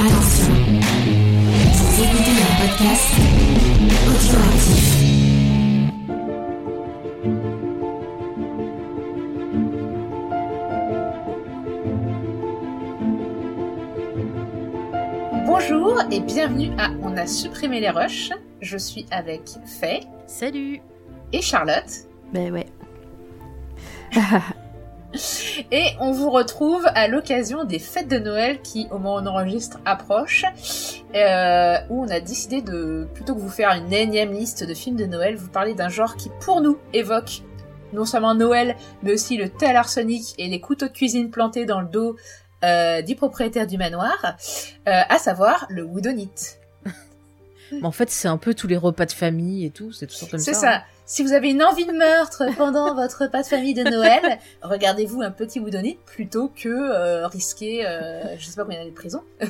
Attention, vous écoutez un podcast audioactif. Bonjour et bienvenue à On a supprimé les rushs. Je suis avec Faye Salut et Charlotte. Ben ouais. Et on vous retrouve à l'occasion des fêtes de Noël qui, au moment où on enregistre, approchent, euh, où on a décidé de, plutôt que vous faire une énième liste de films de Noël, vous parler d'un genre qui, pour nous, évoque non seulement Noël, mais aussi le thé à l'arsenic et les couteaux de cuisine plantés dans le dos euh, du propriétaire du manoir, euh, à savoir le woodonite. Mais en fait, c'est un peu tous les repas de famille et tout, c'est tout ça comme ça. C'est ça. Si vous avez une envie de meurtre pendant votre repas de famille de Noël, regardez-vous un petit woodonite plutôt que euh, risquer, euh, je sais pas combien d'années de prison.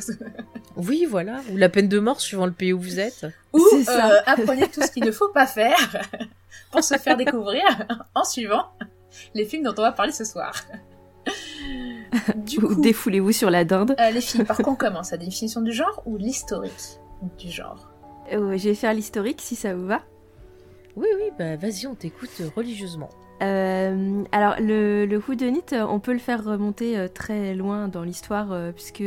Oui, voilà. Ou la peine de mort suivant le pays où vous êtes. Ou ça. euh, apprenez tout ce qu'il ne faut pas faire pour se faire découvrir en suivant les films dont on va parler ce soir. Du Ou coup, défoulez-vous sur la dinde. euh, les filles, par contre, on commence? La définition du genre ou l'historique du genre? Euh, je vais faire l'historique si ça vous va. Oui, oui, bah vas-y, on t'écoute euh, religieusement. Euh, alors le, le whodunit, euh, on peut le faire remonter très loin dans l'histoire puisque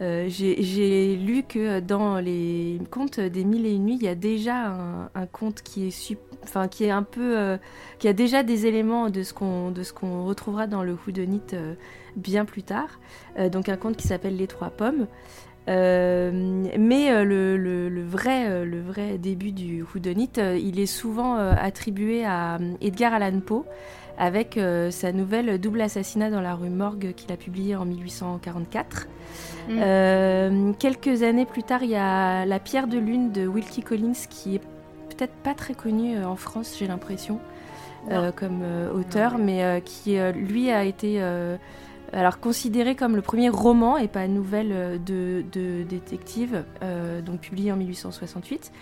j'ai lu que dans les contes des mille et une nuits, il y a déjà un, conte qui est enfin qui est un peu qui a déjà des éléments de ce qu'on retrouvera dans le whodunit euh, bien plus tard. Donc un conte qui s'appelle Les Trois Pommes. Euh, mais euh, le, le- le vrai, euh, le vrai début du whodunit, il est souvent attribué à Edgar Allan Poe avec sa nouvelle Double assassinat dans la rue Morgue qu'il a publiée en 1844. Mm. Euh, quelques années plus tard, il y a La pierre de lune de Wilkie Collins qui est peut-être pas très connu en France, j'ai l'impression, euh, comme auteur, mais qui lui a été alors considéré comme le premier roman et pas nouvelle euh, de, détective, euh, donc publié en 1868.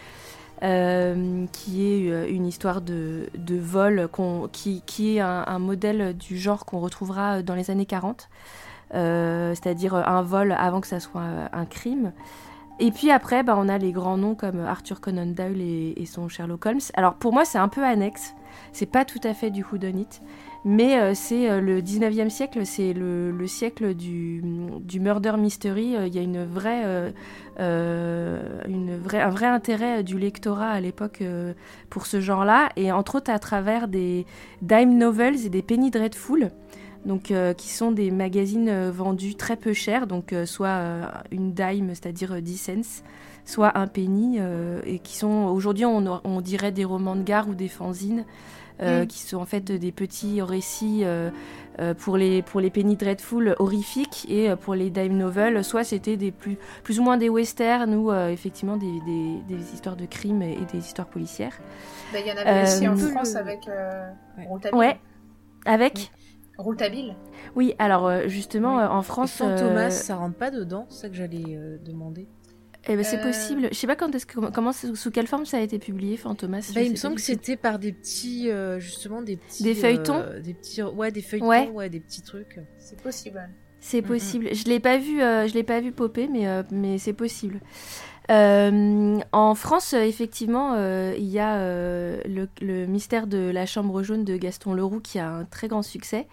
euh, qui est une histoire de, vol qui, est un, modèle du genre qu'on retrouvera dans les années 40, euh, c'est-à-dire un vol avant que ça soit un crime. Et puis après, bah, on a les grands noms comme Arthur Conan Doyle et, et son Sherlock Holmes. Alors pour moi, c'est un peu annexe. C'est pas tout à fait du whodunit, mais euh, c'est euh, le 19e siècle, c'est le, le siècle du, murder mystery. Euh, Il y a une vraie, un vrai intérêt du lectorat à l'époque pour ce genre-là, et entre autres à travers des dime novels et des penny dreadful. Donc, qui sont des magazines vendus très peu cher, donc soit une dime, c'est-à-dire euh, 10 cents, soit un penny, et qui sont aujourd'hui on, on dirait des romans de gare ou des fanzines, euh, Mm. qui sont en fait des petits récits euh, euh, pour les pour les penny dreadful horrifiques et pour les dime novels, soit c'était des plus plus ou moins des westerns ou euh, effectivement des, des, des histoires de crimes et, et des histoires policières. Bah, Il y en avait aussi en France le- avec euh. Rouletabille. Ouais, avec Rouletabille. oui alors justement Oui. en Et France Fantomas, euh, ça rentre pas dedans, c'est ça que j'allais euh, demander. Eh ben, c'est Euh, possible. Je sais pas quand est-ce que comment sous sous quelle forme ça a été publié, Fantomas. Bah, il me semble que c'était par des petits, euh, justement, des petits... Des feuilletons euh, Des petits... Ouais, des feuilletons, Ouais. ouais, des petits trucs. C'est possible. C'est Mm, possible. Je l'ai pas vu, euh, je l'ai pas vu popper, mais euh, mais c'est possible. Euh, en France, effectivement, euh, il y a euh, le, le mystère de la chambre jaune de Gaston Leroux qui a un très grand succès,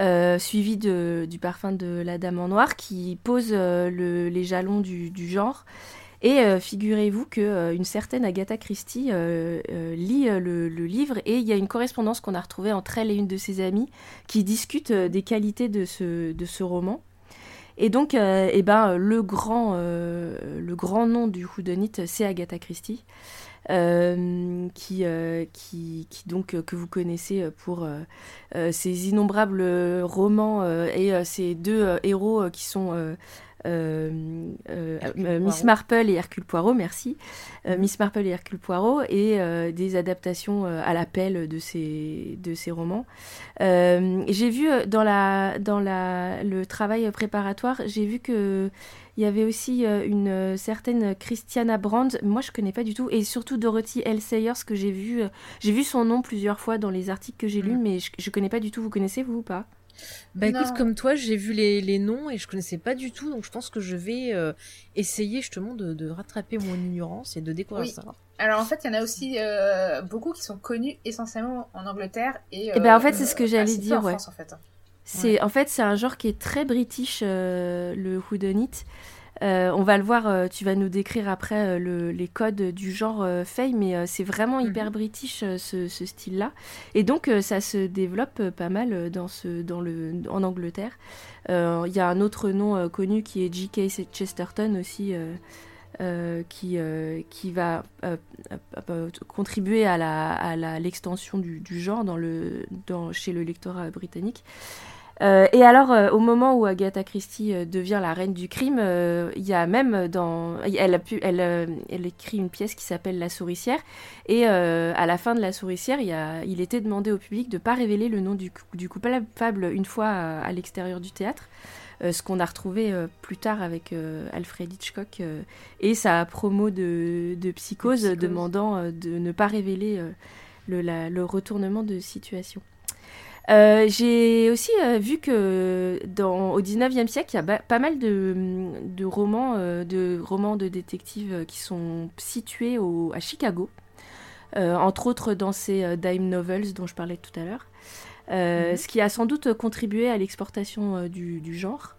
euh, suivi de, du parfum de la Dame en Noir qui pose euh, le- les jalons du, genre. Et euh, figurez-vous que euh, certaine Agatha Christie lit le, livre et il y a une correspondance qu'on a retrouvée entre elle et une de ses amies qui discutent euh, des qualités de ce, de ce roman. Et donc, eh ben, le, grand, le grand nom du whodunit, c'est Agatha Christie, euh, qui, euh, qui, qui donc euh, que vous connaissez pour ses innombrables romans et ces deux héros qui sont Miss. Marple et Hercule Poirot, merci. Euh, Miss Marple et Hercule Poirot, et des adaptations à l'appel de ces, de ces romans. J'ai vu dans, la, dans la, le travail préparatoire, j'ai vu que il y avait aussi euh, une euh, certaine Christiana Brand, moi je connais pas du tout, et surtout Dorothy L. Sayers que j'ai vu, euh, j'ai vu son nom plusieurs fois dans les articles que j'ai lus, Mm. mais je, je connais pas du tout. Vous connaissez vous ou pas? Bah Non. écoute, comme toi, j'ai vu les, les noms et je connaissais pas du tout, donc je pense que je vais euh, essayer justement de, de rattraper mon ignorance et de découvrir Oui. ça. Alors en fait, il y en a aussi euh, beaucoup qui sont connus essentiellement en Angleterre et. Eh ben, en fait, c'est ce que j'allais dire, en ouais. France, en fait. C'est en fait c'est un genre qui est très british euh, le whodunit. Euh, on va le voir, euh, tu vas nous décrire après le- les codes du genre Fey, mais c'est vraiment hyper Mhm. british ce, ce style-là. Et donc ça se développe pas mal dans ce, dans le, en Angleterre. Il y a un autre nom connu qui est G.K. Chesterton aussi, euh, qui, euh, qui va euh, contribuer à la- à la- l'extension du, du genre dans le, dans, chez le lectorat britannique. Euh, et alors, euh, au moment où Agatha Christie euh, devient la reine du crime, il y a même dans, elle a pu, elle, elle écrit une pièce qui s'appelle La Souricière, et à la fin de La Souricière, il, y a, il était demandé au public de pas révéler le nom du, cou- du coupable une fois à, à l'extérieur du théâtre. Ce qu'on a retrouvé plus tard avec Alfred Hitchcock et sa promo de, de psychose, Psychose. demandant de ne pas révéler le, la- le retournement de situation. Euh, J'ai aussi euh, vu que dans, au 19e siècle, il y a ba- pas mal de, de romans, euh, de romans de détectives qui sont situés au, à Chicago, entre autres dans ces dime novels dont je parlais tout à l'heure, Mhm. ce qui a sans doute contribué à l'exportation du, du genre.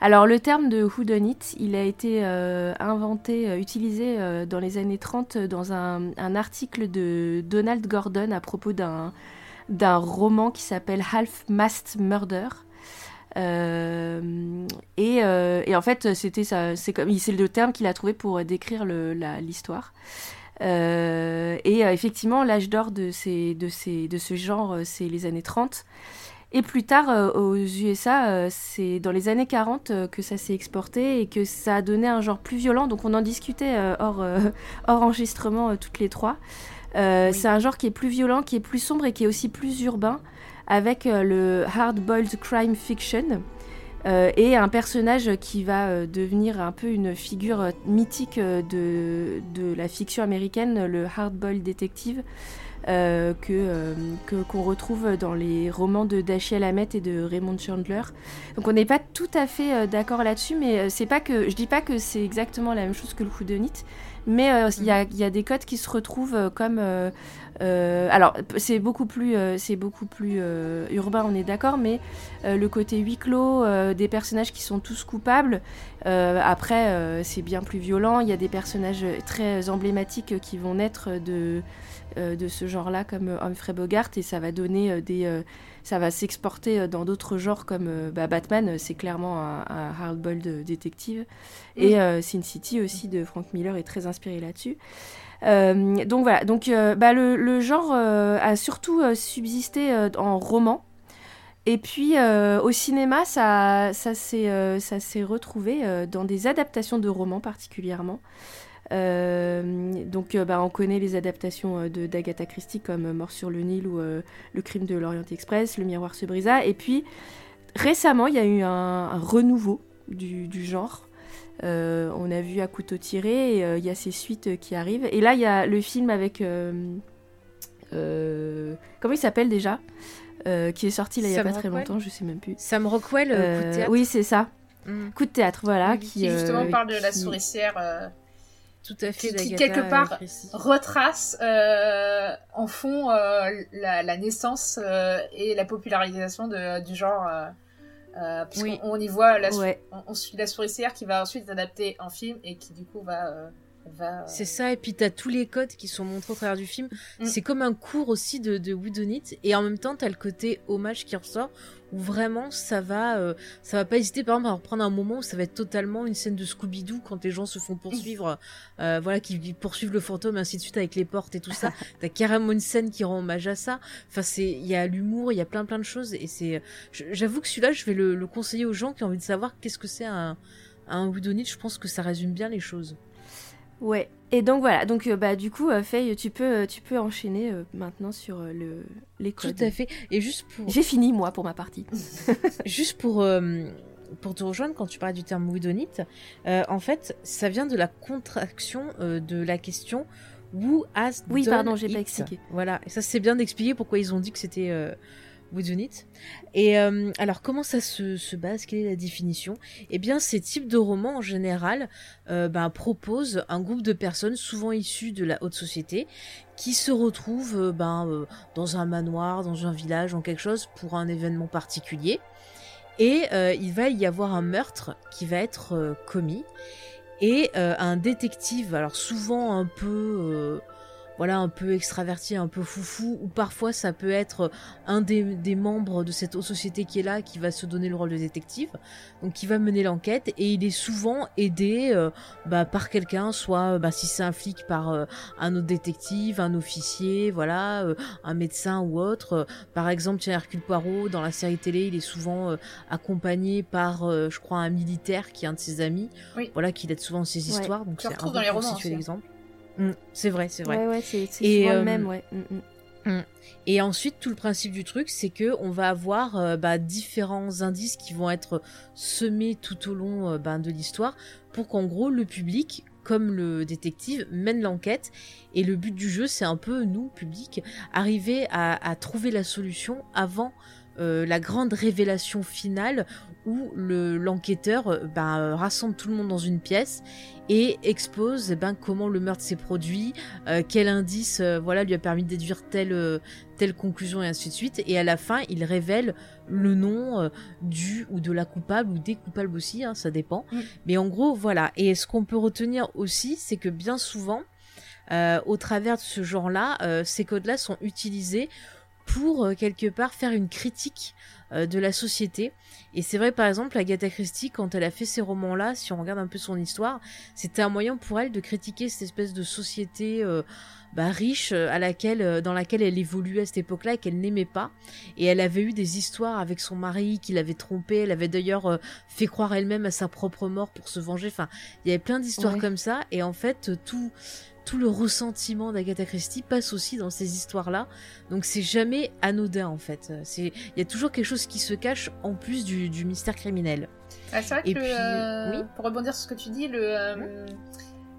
Alors le terme de whodunit, il a été inventé, utilisé dans les années 30 dans un, un article de Donald Gordon à propos d'un d'un roman qui s'appelle Half Mast Murder. Euh, et, euh, et en fait, c'était ça, c'est comme, c'est le terme qu'il a trouvé pour décrire le- l'histoire. Euh, et effectivement, l'âge d'or de, ces, de, ces, de ce genre, c'est les années 30. Et plus tard, aux USA, c'est dans les années 40 euh, que ça s'est exporté et que ça a donné un genre plus violent. Donc on en discutait hors, hors enregistrement toutes les trois. Euh, Oui. C'est un genre qui est plus violent, qui est plus sombre et qui est aussi plus urbain, avec euh, le hard-boiled crime fiction. euh, et un personnage qui va devenir un peu une figure mythique de, de la fiction américaine, le hard-boiled detective, euh, que euh, qu'on retrouve dans les romans de Dashiell Hammett et de Raymond Chandler. Donc on n'est pas tout à fait euh, d'accord là-dessus, mais c'est pas que je dis pas que c'est exactement la même chose que le whodunit, mais euh, il y, a, il y a des codes qui se retrouvent euh, comme euh, alors c'est beaucoup plus c'est beaucoup plus urbain, on est d'accord, mais le côté huis clos des personnages qui sont tous coupables. après c'est bien plus violent. Il y a des personnages très emblématiques qui vont naître de de ce genre-là comme Humphrey Bogart et ça va donner des ça va s'exporter euh, dans d'autres genres comme euh, bah, Batman euh, c'est clairement un, un hard-boiled détective. Et euh, Sin City aussi de Frank Miller est très inspiré là-dessus. Euh, donc voilà. Donc euh, bah, le, le genre euh, a surtout subsisté en roman. Et puis au cinéma ça ça s'est retrouvé dans des adaptations de romans particulièrement donc, euh, bah, on connaît les adaptations euh, de d'Agatha Christie comme euh, Mort sur le Nil ou euh, Le crime de l'Orient Express, Le miroir se brisa. Et puis, récemment, il y a eu un, un renouveau du, du genre. Euh, on a vu À couteau tiré, euh, il y a ces suites euh, qui arrivent. Et là, il y a le film avec. euh, euh, comment il s'appelle déjà? Euh, Qui est sorti là, il n'y a pas très longtemps, je sais même plus. Sam Rockwell, euh, coup de Euh, théâtre. oui, c'est ça. Mm, Coup de théâtre, voilà. Qui, Qui justement euh, parle de la souricière. Tout à fait. qui- quelque part, retrace euh, en fond euh, la, la naissance euh, et la popularisation de, du genre. Euh, euh, puisqu'on Oui. on y voit la, Ouais. on, on suit la souricière qui va ensuite adaptée en film et qui du coup va euh, va euh, C'est ça, et puis t'as tous les codes qui sont montrés au travers du film. Mm. C'est comme un cours aussi de, de Whodunit, et en même temps t'as le côté hommage qui ressort, où vraiment ça va, euh, ça va pas hésiter par exemple à reprendre un moment où ça va être totalement une scène de Scooby-Doo quand les gens se font poursuivre, euh, voilà, qui poursuivent le fantôme et ainsi de suite avec les portes et tout ça. t'as carrément une scène qui rend hommage à ça. Enfin, c'est, il y a l'humour, il y a plein plein de choses, et c'est, j'avoue que celui-là, je vais le, le conseiller aux gens qui ont envie de savoir qu'est-ce que c'est un, un. Je pense que ça résume bien les choses. Ouais. Et donc voilà, donc euh, bah du coup, euh, Faye, tu peux, euh, tu peux enchaîner euh, maintenant sur le les Tout codes. à fait. Et juste pour, J'ai fini moi pour ma partie. Juste pour, pour te rejoindre, quand tu parlais du terme Whodunit, euh, en fait, ça vient de la contraction de la question Who has Oui, done pardon, j'ai pas it? expliqué. Voilà, et ça c'est bien d'expliquer pourquoi ils ont dit que c'était euh, Woodunit. Et euh, alors, comment ça se, se base? Quelle est la définition? Eh bien, ces types de romans, en général, euh, ben, proposent un groupe de personnes, souvent issues de la haute société, qui se retrouvent euh, ben, dans un manoir, dans un village, en quelque chose, pour un événement particulier. Et il va y avoir un meurtre qui va être commis. Et un détective, alors souvent un peu... voilà, un peu extraverti, un peu foufou, ou parfois ça peut être un des, des membres de cette haute société qui est là, qui va se donner le rôle de détective, donc qui va mener l'enquête, et il est souvent aidé euh, bah, par quelqu'un, soit bah, si c'est un flic par euh, un autre détective, un officier, voilà, euh, un médecin ou autre. Par exemple, tiens, Hercule Poirot, dans la série télé, il est souvent accompagné par, je crois, un militaire qui est un de ses amis, Oui. voilà, qui l'aide souvent dans ses Ouais. histoires, donc c'est un peu dans les romans aussi, hein. Mm, c'est vrai, c'est vrai. Ouais, ouais, c'est souvent euh, le même, ouais. Mm, mm. Et ensuite, tout le principe du truc, c'est que on va avoir euh, bah, différents indices qui vont être semés tout au long euh, ben, de l'histoire pour qu'en gros le public, comme le détective, mène l'enquête. Et le but du jeu, c'est un peu nous, public, arriver à, à trouver la solution avant euh, la grande révélation finale où le l'enquêteur euh, ben, euh, rassemble tout le monde dans une pièce et expose eh ben, comment le meurtre s'est produit, euh, quel indice euh, voilà lui a permis de déduire telle telle conclusion et ainsi de suite. Et à la fin il révèle le nom du ou de la coupable ou des coupables aussi hein, ça dépend. Mm. mais en gros voilà. Et ce qu'on peut retenir aussi c'est que bien souvent au travers de ce genre là ces codes là sont utilisés pour euh, quelque part faire une critique euh, de la société et c'est vrai par exemple Agatha Christie quand elle a fait ces romans là si on regarde un peu son histoire c'était un moyen pour elle de critiquer cette espèce de société euh, bah, riche à laquelle, dans laquelle elle évoluait à cette époque-là et qu'elle n'aimait pas. Et elle avait eu des histoires avec son mari qui l'avait trompée. Elle avait d'ailleurs euh, fait croire elle-même à sa propre mort pour se venger. Enfin, il y avait plein d'histoires Ouais. comme ça. Et en fait, tout tout le ressentiment d'Agatha Christie passe aussi dans ces histoires-là. Donc c'est jamais anodin en fait. Euh, C'est il y a toujours quelque chose qui se cache en plus du, du mystère criminel. Ah, c'est vrai que Et le, puis, euh, oui. pour rebondir sur ce que tu dis, le, euh,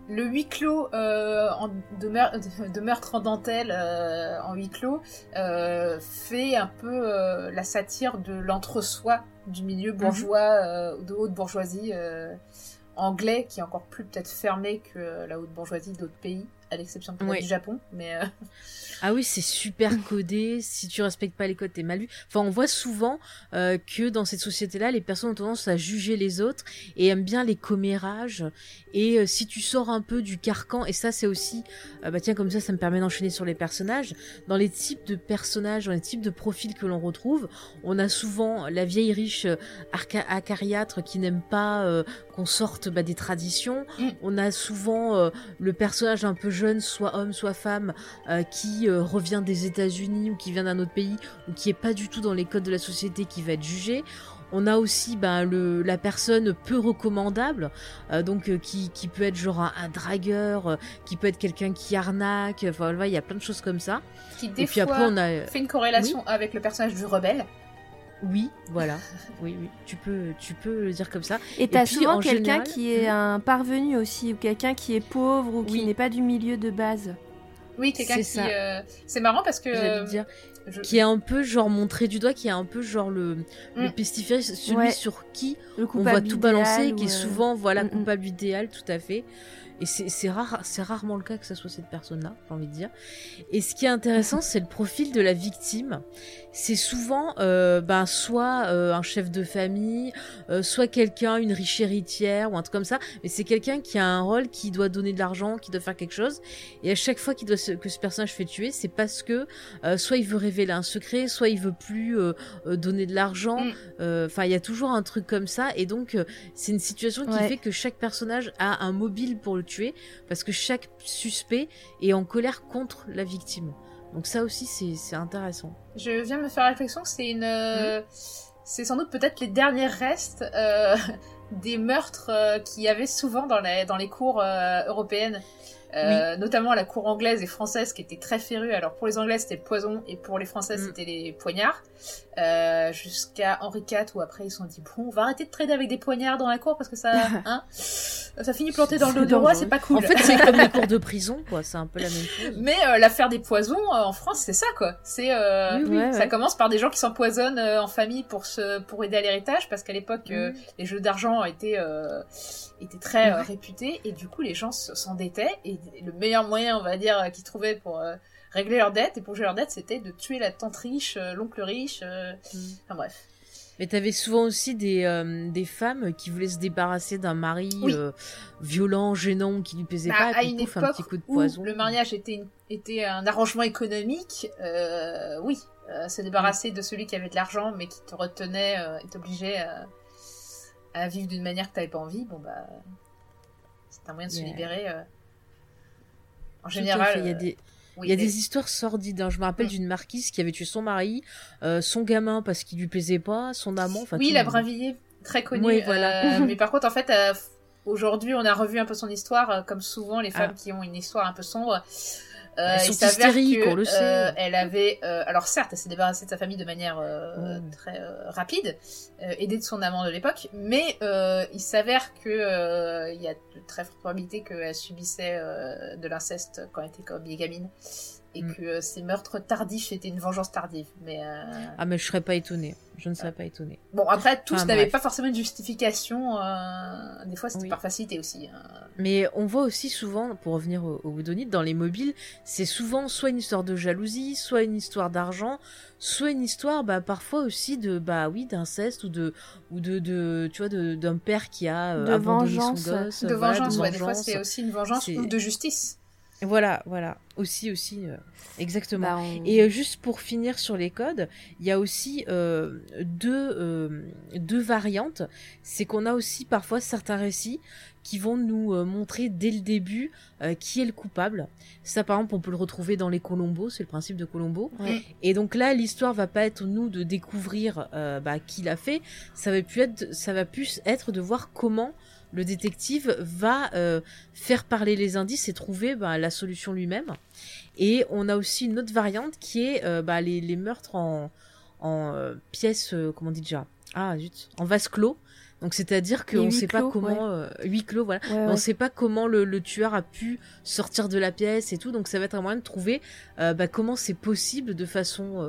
le huis clos euh, en- de, meur- de- de meurtre en dentelle euh, en huis clos euh, fait un peu euh, la satire de l'entre-soi du milieu bourgeois, euh, de haute bourgeoisie euh, anglais, qui est encore plus peut-être fermé que la haute bourgeoisie d'autres pays, à l'exception Oui. du Japon. Mais euh, Ah oui, c'est super codé. si tu respectes pas les codes, t'es mal vu. Enfin, on voit souvent euh, que dans cette société-là, les personnes ont tendance à juger les autres et aiment bien les commérages. Et euh, si tu sors un peu du carcan, et ça, c'est aussi, bah tiens, comme ça, ça me permet d'enchaîner sur les personnages. Dans les types de personnages, dans les types de profils que l'on retrouve, on a souvent la vieille riche acariâtre qui n'aime pas qu'on sorte bah, des traditions. Mm. On a souvent le personnage un peu jeune, soit homme, soit femme, euh, qui euh, revient des États-Unis ou qui vient d'un autre pays ou qui est pas du tout dans les codes de la société qui va être jugé. On a aussi ben, le, la personne peu recommandable, euh, donc euh, qui, qui peut être genre un, un dragueur, euh, qui peut être quelqu'un qui arnaque, enfin voilà, il y a plein de choses comme ça. qui des Et puis fois après on a... fait une corrélation avec le personnage du rebelle. Oui, voilà, oui, oui, tu peux, tu peux le dire comme ça. Et t'as souvent en quelqu'un général- qui est un parvenu aussi, ou quelqu'un qui est pauvre, ou qui Oui. n'est pas du milieu de base. Oui, quelqu'un C'est qui. ça. euh, C'est marrant parce que. J'allais dire, je- qui est un peu genre montré du doigt, qui est un peu genre le, le Mm. pestiféré, celui Ouais. sur qui Le on voit tout balancer, idéal, qui est euh, souvent voilà mm, mm. coupable idéal, tout à fait. Et c'est rare, rarement le cas que ça soit cette personne-là, j'ai envie de dire. Et ce qui est intéressant, c'est le profil de la victime. C'est souvent, euh, ben, soit euh, un chef de famille, euh, soit quelqu'un, une riche héritière ou un truc comme ça. Mais c'est quelqu'un qui a un rôle, qui doit donner de l'argent, qui doit faire quelque chose. Et à chaque fois doit se- que ce personnage fait tuer, c'est parce que soit il veut révéler un secret, soit il veut plus donner de l'argent. Mm. Enfin, il y a toujours un truc comme ça. Et donc, c'est une situation qui Ouais. fait que chaque personnage a un mobile pour le tuer, parce que chaque suspect est en colère contre la victime. Donc ça aussi, c'est intéressant. Je viens de me faire la réflexion que c'est une. euh, C'est sans doute peut-être les derniers restes euh, des meurtres euh, qu'il y avait souvent dans les, dans les cours euh, européennes. Euh, Notamment la cour anglaise et française qui étaient très férues. Alors pour les anglais c'était le poison et pour les françaises Mm. c'était les poignards. Euh, Jusqu'à Henri IV où après ils se sont dit bon on va arrêter de trader avec des poignards dans la cour parce que ça... hein ça finit planté dans le dos du roi, c'est pas cool. En fait, c'est comme les cours de prison, quoi. C'est un peu la même chose. Mais euh, l'affaire des poisons euh, en France, c'est ça quoi. C'est euh, Oui, oui. Ouais, ça ouais. commence par des gens qui s'empoisonnent en famille pour se pour aider à l'héritage parce qu'à l'époque euh, Mhm. les jeux d'argent étaient étaient très euh, Ouais. réputés et du coup les gens s'endettaient et le meilleur moyen on va dire euh, qu'ils trouvaient pour euh, régler leurs dettes et pour gérer leurs dettes c'était de tuer la tante riche, euh, l'oncle riche, Mhm. enfin bref. Mais t'avais souvent aussi des, des femmes qui voulaient se débarrasser d'un mari Oui. violent, gênant, qui lui plaisait Bah, pas, à et puis une pouf, un petit coup de où poison. le mariage était, une- était un arrangement économique, oui, se débarrasser de celui qui avait de l'argent mais qui te retenait et t'obligeait à, à vivre d'une manière que t'avais pas envie, bon bah c'est un moyen de se libérer. euh. En Tout général, fait, il y a euh, des, oui, il y a mais- des histoires sordides. hein. Je me rappelle Mm. d'une marquise qui avait tué son mari, euh, son gamin parce qu'il lui plaisait pas, son amant. Enfin, oui, la. Brinvilliers, très connue. Oui, voilà. euh, mais par contre, en fait, euh, aujourd'hui, on a revu un peu son histoire, comme souvent les femmes Ah. qui ont une histoire un peu sombre. Euh, Elles il sont s'avère hystériques, que, on le sait. euh, elle avait, euh, alors certes, elle s'est débarrassée de sa famille de manière euh, très euh, rapide, euh, aidée de son amant de l'époque, mais euh, il s'avère que euh, il y a de très fortes probabilités qu'elle subissait euh, de l'inceste quand elle était comme gamine, et Mm. que euh, ces meurtres tardifs étaient une vengeance tardive. Mais euh, Ah, mais je serais pas étonnée. Je ne serais pas étonnée. Bon, après, tous Enfin, n'avaient pas forcément une justification. euh, Des fois, c'était Oui. par facilité aussi. hein. Mais on voit aussi souvent, pour revenir au, au Woodonite, dans les mobiles, c'est souvent soit une histoire de jalousie, soit une histoire d'argent, soit une histoire, bah, parfois aussi de, bah oui, d'inceste ou de, ou de, de, tu vois, de- d'un père qui a euh, De abandonné vengeance. son gosse. De voilà, vengeance, ouais. Des fois, c'est aussi une vengeance ou de justice. Voilà, voilà. Aussi, aussi, euh, exactement. Bah, on- Et euh, juste pour finir sur les codes, il y a aussi euh, deux, deux variantes. C'est qu'on a aussi parfois certains récits qui vont nous montrer dès le début qui est le coupable. Ça, par exemple, on peut le retrouver dans les Colombo, c'est le principe de Colombo. Ouais. Et donc là, l'histoire va pas être nous de découvrir bah, qui l'a fait. Ça va plus être, ça va plus être de voir comment le détective va euh, faire parler les indices et trouver bah, la solution lui-même. Et on a aussi une autre variante qui est euh, bah, les, les meurtres en, en euh, pièces, comment on dit déjà? Ah zut, en vase clos. Donc c'est-à-dire qu'on ne sait pas comment euh, huis clos, voilà. Ouais, On ouais. sait pas comment le, le tueur a pu sortir de la pièce et tout, donc ça va être un moyen de trouver bah, comment c'est possible de façon,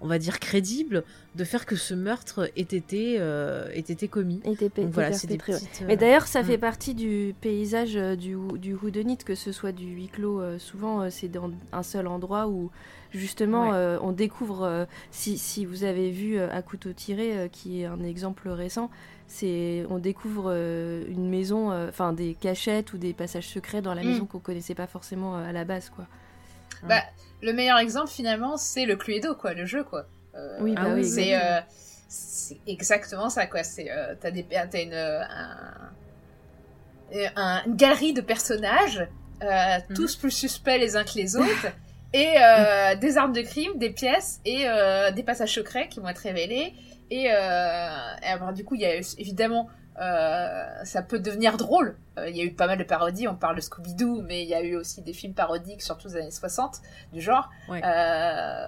on va dire crédible, de faire que ce meurtre ait été, euh, ait été commis. Et t'es- t'es Donc voilà, c'est des perpétré, ouais. petites. euh, Mais d'ailleurs, ça Mm. fait partie du paysage euh, du, du Houdonite, que ce soit du huis clos. euh, souvent, euh, c'est dans un seul endroit où, justement, Ouais. euh, on découvre. euh, si, si vous avez vu euh, À couteau tiré, euh, qui est un exemple récent, c'est on découvre euh, une maison, euh, enfin des cachettes ou des passages secrets dans la Mm. maison qu'on connaissait pas forcément euh, à la base, quoi. Bah, le meilleur exemple, finalement, c'est le Cluedo, quoi, le jeu, quoi. Euh, Oui, bah oui, c'est exactement. euh, c'est exactement ça, quoi. C'est euh, t'as des t'as une un- un- une galerie de personnages, euh, Mhm. tous plus suspects les uns que les autres. Et euh, des armes de crime, des pièces et euh, des passages secrets qui vont être révélés. Et, euh, et alors, du coup, il y a évidemment euh, ça peut devenir drôle. Euh, Il y a eu pas mal de parodies, on parle de Scooby-Doo, mais il y a eu aussi des films parodiques, surtout des années 60, du genre. Ouais. Euh,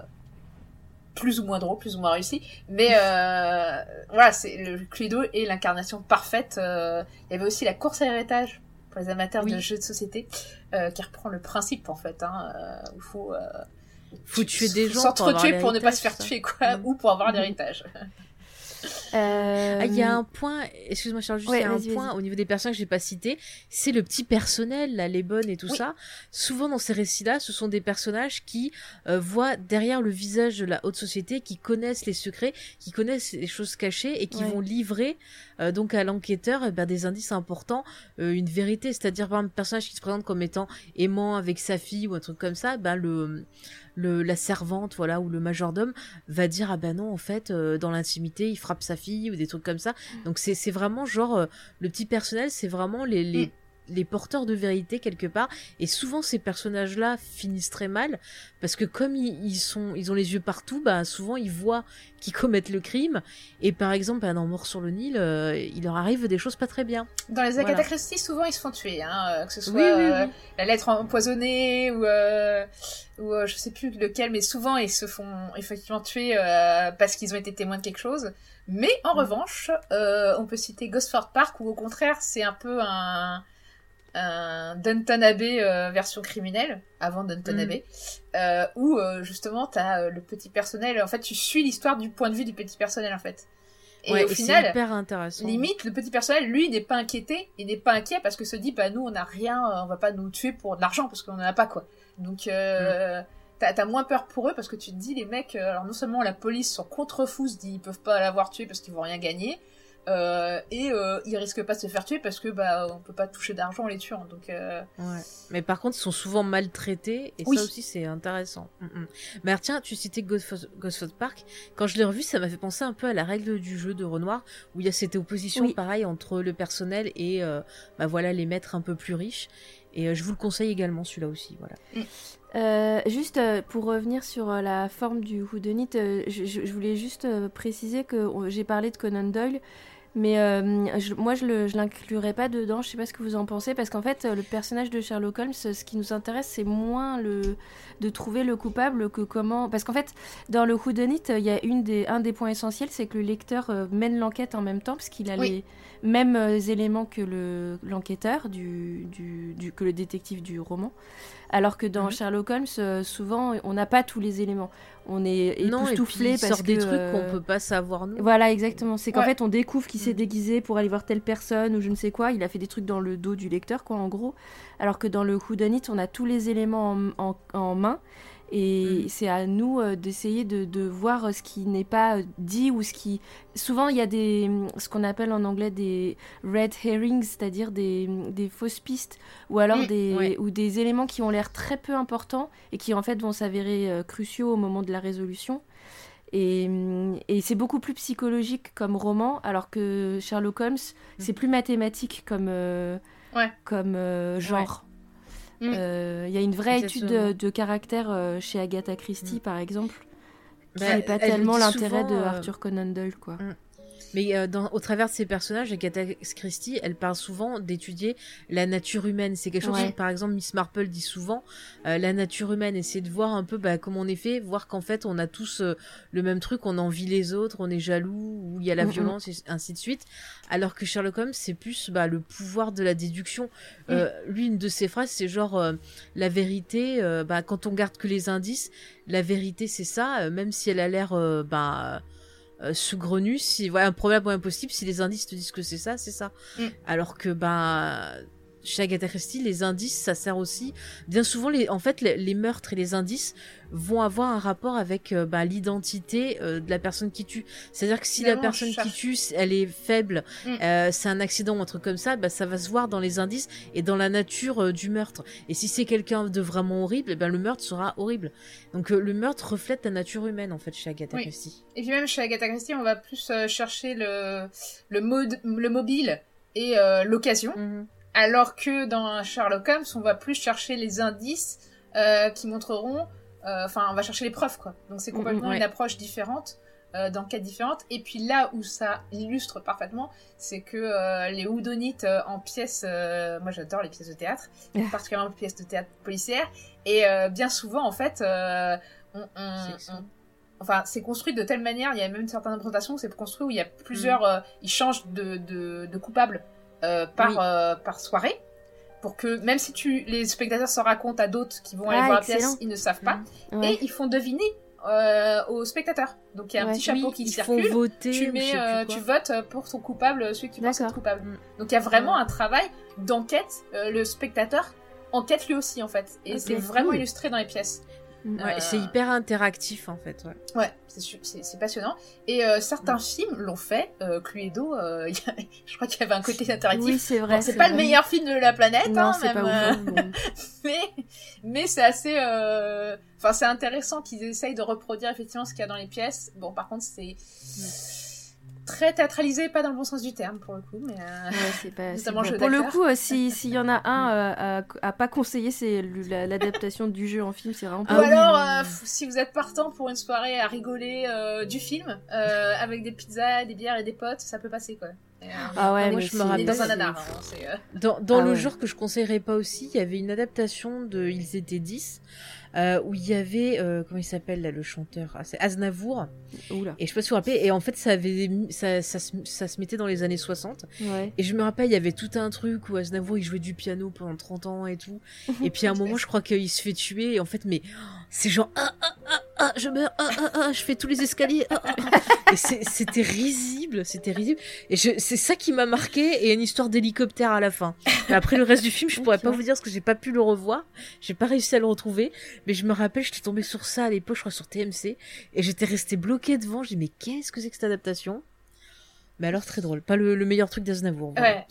plus ou moins drôle, plus ou moins réussi. Mais euh, voilà, c'est le Cluedo est l'incarnation parfaite. Euh, il y avait aussi la course à l'héritage pour les amateurs Oui. de jeux de société, euh, qui reprend le principe en fait. Hein, euh, où il faut, euh, Faut tuer des gens pour s'entretuer avoir pour, ne pas se faire tuer, quoi, Mm. ou pour avoir l'héritage. Euh, Ah, il y a un point, excuse-moi Charles, juste Ouais, un point au niveau des personnes que j'ai pas citées, c'est le petit personnel, là, les bonnes et tout Oui. ça. Souvent dans ces récits-là, ce sont des personnages qui euh, voient derrière le visage de la haute société, qui connaissent les secrets, qui connaissent les choses cachées et qui Ouais. vont livrer euh, donc à l'enquêteur eh ben, des indices importants, euh, une vérité. C'est-à-dire par un personnage qui se présente comme étant aimant avec sa fille ou un truc comme ça, ben le le, la servante voilà ou le majordome va dire ah ben non en fait euh, dans l'intimité il frappe sa fille ou des trucs comme ça. Donc c'est c'est vraiment genre le petit personnel c'est vraiment les, les les porteurs de vérité quelque part. Et souvent ces personnages-là finissent très mal parce que comme ils, ils sont, ils ont les yeux partout, bah souvent ils voient qu'ils commettent le crime. Et par exemple, bah, dans Mort sur le Nil, euh, il leur arrive des choses pas très bien. Dans les Agatha Voilà. Christie, souvent ils se font tuer, hein, euh, que ce soit Oui, oui, euh, la lettre empoisonnée ou, euh, ou je sais plus lequel, mais souvent ils se font effectivement tuer parce qu'ils ont été témoins de quelque chose. Mais en Mm. revanche, euh, on peut citer Gosford Park où au contraire c'est un peu un, un Downton Abbey euh, version criminelle avant Downton Mm. Abbey, euh, où euh, justement t'as le petit personnel. En fait, tu suis l'histoire du point de vue du petit personnel en fait. Et Ouais, au final, hyper intéressant. Limite, le petit personnel, lui, n'est pas inquiété, il n'est pas inquiet parce que se dit, bah nous, on n'a rien, on va pas nous tuer pour de l'argent parce qu'on en a pas quoi. Donc, euh, t'as moins peur pour eux parce que tu te dis, les mecs, alors non seulement la police sont contre fous, se dit, ils peuvent pas l'avoir tué parce qu'ils vont rien gagner, euh, et euh, ils risquent pas de se faire tuer parce que bah on peut pas toucher d'argent en les tuant. Donc, euh, Ouais. Mais par contre, ils sont souvent maltraités et Oui. ça aussi c'est intéressant. Mm, mm. Mais alors, tiens, tu citais Ghostford Ghostford Park. Quand je l'ai revu, ça m'a fait penser un peu à la règle du jeu de Renoir où il y a cette opposition Oui. pareil entre le personnel et euh, bah voilà les maîtres un peu plus riches. Et euh, je vous le conseille également celui-là aussi. Voilà. Euh, juste euh, pour revenir sur euh, la forme du whodunit, euh, je, voulais juste euh, préciser que j'ai parlé de Conan Doyle, mais euh, je- moi je le- je l'inclurai pas dedans. Je sais pas ce que vous en pensez parce qu'en fait euh, le personnage de Sherlock Holmes, euh, ce qui nous intéresse, c'est moins le de trouver le coupable que comment. Parce qu'en fait dans le euh, il y a une des un des points essentiels, c'est que le lecteur mène l'enquête en même temps parce qu'il a Oui. les mêmes éléments que le l'enquêteur du, du, du- que le détective du roman. Alors que dans Mhm. Sherlock Holmes, euh, souvent, on n'a pas tous les éléments. On est non, et puis époustouflé parce sort des trucs euh, qu'on peut pas savoir nous. Voilà, exactement. C'est qu'en Ouais. fait, on découvre qu'il s'est Mm. déguisé pour aller voir telle personne ou je ne sais quoi. Il a fait des trucs dans le dos du lecteur, quoi, en gros. Alors que dans le Whodunit, on a tous les éléments en, en- en main. Et Mm. c'est à nous euh, d'essayer de, de voir ce qui n'est pas euh, dit ou ce qui... Souvent, il y a des, ce qu'on appelle en anglais des red herrings, c'est-à-dire des, des fausses pistes ou alors Mm, des, ouais. ou des éléments qui ont l'air très peu importants et qui en fait vont s'avérer euh, cruciaux au moment de la résolution. Et, et c'est beaucoup plus psychologique comme roman, alors que Sherlock Holmes, c'est plus mathématique comme, euh, Ouais. comme euh, Mm. Euh, Il y a une vraie étude de, caractère euh, chez Agatha Christie, Mm. par exemple. Bah, c'est pas elle le tellement l'intérêt de euh, Arthur Conan Doyle, quoi. Mais euh, dans, au travers de ses personnages, Agatha Christie, elle parle souvent d'étudier la nature humaine. C'est quelque chose Ouais. que, par exemple, Miss Marple dit souvent, euh, la nature humaine, essayer de voir un peu bah, comment on est fait, voir qu'en fait, on a tous euh, le même truc, on envie les autres, on est jaloux, ou il y a la Mhm. violence, et ainsi de suite. Alors que Sherlock Holmes, c'est plus bah, le pouvoir de la déduction. Euh, Lui, une de ses phrases, c'est genre, euh, la vérité, euh, bah, quand on garde que les indices, la vérité, c'est ça, même si elle a l'air... euh, bah, euh, saugrenue, si voilà, un problème impossible, si les indices te disent que c'est ça, c'est ça. Mm. Alors que ben chez Agatha Christie, les indices, ça sert aussi. Bien souvent, les, en fait, les, les meurtres et les indices vont avoir un rapport avec euh, bah, l'identité euh, de la personne qui tue. C'est-à-dire que si la personne qui tue, elle est faible, Mm. euh, c'est un accident ou un truc comme ça, bah, ça va se voir dans les indices et dans la nature du meurtre. Et si c'est quelqu'un de vraiment horrible, eh ben, le meurtre sera horrible. Donc le meurtre reflète la nature humaine, en fait, chez Agatha Oui. Christie. Et puis même chez Agatha Christie, on va plus chercher le, le, mode, le mobile et l'occasion. Mhm. Alors que dans Sherlock Holmes, on va plus chercher les indices euh, qui montreront. euh, Enfin, on va chercher les preuves, quoi. Donc c'est Mm, complètement ouais. une approche différente, euh, d'enquête différente. Et puis là où ça illustre parfaitement, c'est que euh, les houdonites euh, en pièces. moi, j'adore les pièces de théâtre, particulièrement les pièces de théâtre policières. Et bien souvent, en fait, on, on- C'est excellent. on- Enfin, c'est construit de telle manière, il y a même certaines représentations où c'est construit où il y a Mm. plusieurs. euh, ils changent de, de, de coupables euh, par, Oui. euh, par soirée. Pour que, même si tu, les spectateurs se racontent à d'autres qui vont aller Ah, voir excellent. la pièce, ils ne savent pas. Ouais. Et ils font deviner euh, aux spectateurs. Donc il y a un Ouais. petit chapeau Oui, qui circule. font voter, Tu, mets, euh, tu votes pour ton coupable, celui que tu penses être coupable. Mm. Donc il y a vraiment un travail d'enquête. euh, le spectateur enquête lui aussi en fait. Et c'est vraiment illustré dans les pièces. Ouais, Euh, c'est hyper interactif en fait. Ouais. Ouais, c'est su- c'est c'est passionnant. Et euh, certains films l'ont fait. Euh, Cluedo, euh, a- je crois qu'il y avait un côté interactif. Oui, c'est vrai. Bon, c'est pas le meilleur film de la planète, Non, hein, même, pas euh, mais mais c'est assez. euh, Enfin, c'est intéressant qu'ils essayent de reproduire effectivement ce qu'il y a dans les pièces. Bon, par contre, c'est très théâtralisé, pas dans le bon sens du terme pour le coup, mais euh, Ouais, c'est pas. Notamment jeu Pour le coup, euh, si- s'il y en a un euh, à, à pas conseiller, c'est l'adaptation du jeu en film. C'est vraiment Ou pas. Ah oui, alors, euh, si vous êtes partant pour une soirée à rigoler euh, du film, euh, avec des pizzas, des bières et des potes, ça peut passer quoi. Euh, Ah ouais, moi, je me rappelle, dans un c'est- nanar. hein, c'est, Dans, dans Ah le ouais. genre que je conseillerais pas aussi, il y avait une adaptation de Ils étaient 10, euh, où il y avait, euh, comment il s'appelle là, le chanteur? Ah, C'est Aznavour. Oula. Et je sais pas si vous vous rappelez, et en fait ça, avait, ça, ça, se- ça se mettait dans les années 60. Ouais. Et je me rappelle, il y avait tout un truc où Aznavour il jouait du piano pendant 30 ans et tout. Et puis à un moment, je crois qu'il se fait tuer. Et en fait, mais oh, c'est genre ah ah ah ah, je meurs, ah ah ah, je fais tous les escaliers. ah, ah, ah. Et c'était risible, c'était risible. Et je- c'est ça qui m'a marqué. Et une histoire d'hélicoptère à la fin. Mais après le reste du film, je pourrais pas vous dire parce que j'ai pas pu le revoir. J'ai pas réussi à le retrouver. Mais je me rappelle, j'étais tombée sur ça à l'époque, je crois sur TMC. Et j'étais restée bloquée devant. J'ai dit mais qu'est-ce que c'est que cette adaptation? Mais alors très drôle. Pas le, le meilleur truc d'Aznavour. voilà. Ouais.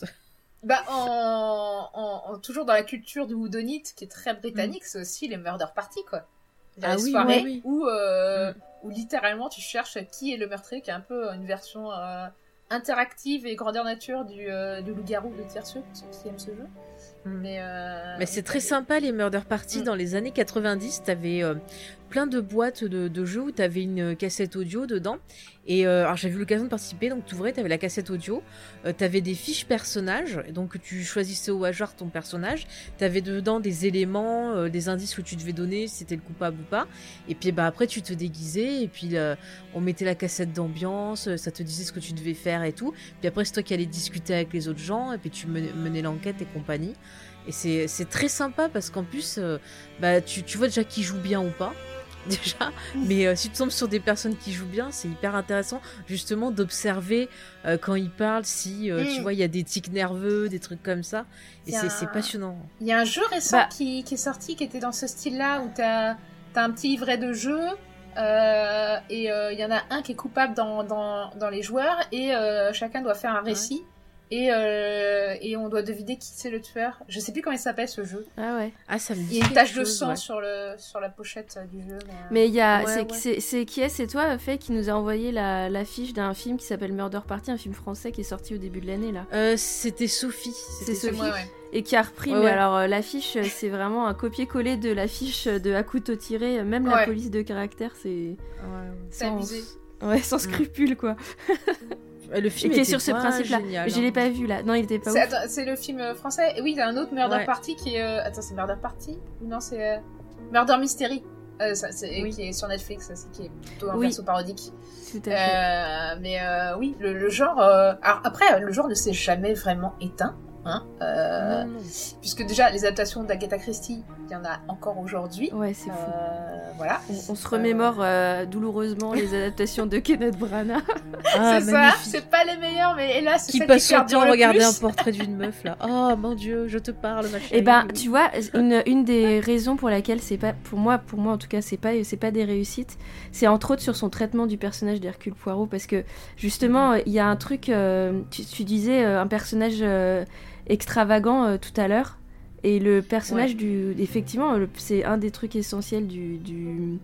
Bah, en, en- en- toujours dans la culture du Houdonite, qui est très britannique, c'est aussi les murder party, quoi. Ah les oui, soirées ouais, oui. Où, euh, Mm. où littéralement tu cherches qui est le meurtrier, qui est un peu une version euh, interactive et grandeur nature du, euh, du loup-garou de Tierceux, pour ceux qui aiment ce jeu. Mm. Mais, euh, Mais c'est très sympa les murder party Mm. dans les années 90 t'avais euh, plein de boîtes de, jeux où t'avais une cassette audio dedans. Et euh, alors j'avais eu l'occasion de participer donc t'ouvrais t'avais la cassette audio. Euh, t'avais des fiches personnages donc tu choisissais au hasard ton personnage. T'avais dedans des éléments euh, des indices que tu devais donner si c'était le coupable ou pas. Et puis bah après tu te déguisais et puis euh, on mettait la cassette d'ambiance ça te disait ce que tu devais faire et tout. Puis après c'est toi qui allais discuter avec les autres gens et puis tu menais, l'enquête et compagnie. Et c'est très sympa parce qu'en plus, bah, tu, tu vois déjà qui joue bien ou pas. Déjà, mais euh, si tu tombes sur des personnes qui jouent bien, c'est hyper intéressant justement d'observer euh, quand ils parlent, si euh, tu Mm. vois il y a des tics nerveux, des trucs comme ça, et c'est un- passionnant. Il y a un jeu récent Bah. qui, qui est sorti qui était dans ce style-là où t'as as un petit livret de jeu euh, et euh, il y en a un qui est coupable dans, dans, dans les joueurs et euh, chacun doit faire un récit et, euh, et on doit deviner qui c'est le tueur. Je sais plus comment il s'appelle ce jeu. Ah ouais. Ah, ça me dit Il y a une tache de sang ouais. sur, le, sur la pochette euh, du jeu. mais, euh, Mais il y a, Ouais, c'est, ouais. c'est, c'est qui est C'est toi, Faye, qui nous a envoyé la, l'affiche d'un film qui s'appelle Murder Party, un film français qui est sorti au début de l'année là, Euh, C'était Sophie. C'est C'était Sophie. ouais, ouais. et qui a repris. Ouais, mais ouais. alors euh, l'affiche, c'est vraiment un copier-coller de l'affiche de à couteau tiré. Même la police de caractère, c'est sans, abusé. ouais, sans Mm. scrupule quoi. Le film qui est était sur ce principe-là. Et je l'ai hein. pas vu là. Non, il était pas C'est le film euh, français. Et oui, il y a un autre Murder Ouais. Party qui est. euh, Attends, c'est Murder Party non, c'est. euh, Murder Mystery. Euh, ça, c'est- Oui. Qui est sur Netflix, ça, c'est qui est plutôt un Oui. perso parodique. Tout à fait. Euh, mais euh, oui, le, le genre. euh, Alors après, le genre ne s'est jamais vraiment éteint. Hein, euh, Non, non. Puisque déjà, les adaptations d'Agatha Christie, il y en a encore aujourd'hui. Ouais, c'est fou. Euh, voilà. On, on se remémore euh, douloureusement les adaptations de Kenneth Branagh. Ah, c'est ça, c'est pas les meilleurs, mais hélas, c'est Qui passe son temps à regarder un portrait d'une meuf là? Oh mon dieu, je te parle, ma chérie. Et ben, tu vois, une, une des raisons pour laquelle c'est pas, pour moi, pour moi en tout cas, c'est pas, c'est pas des réussites, c'est entre autres sur son traitement du personnage d'Hercule Poirot, parce que justement, il y a un truc, euh, tu, tu disais euh, un personnage euh, extravagant euh, tout à l'heure, et le personnage du, effectivement, c'est un des trucs essentiels du, du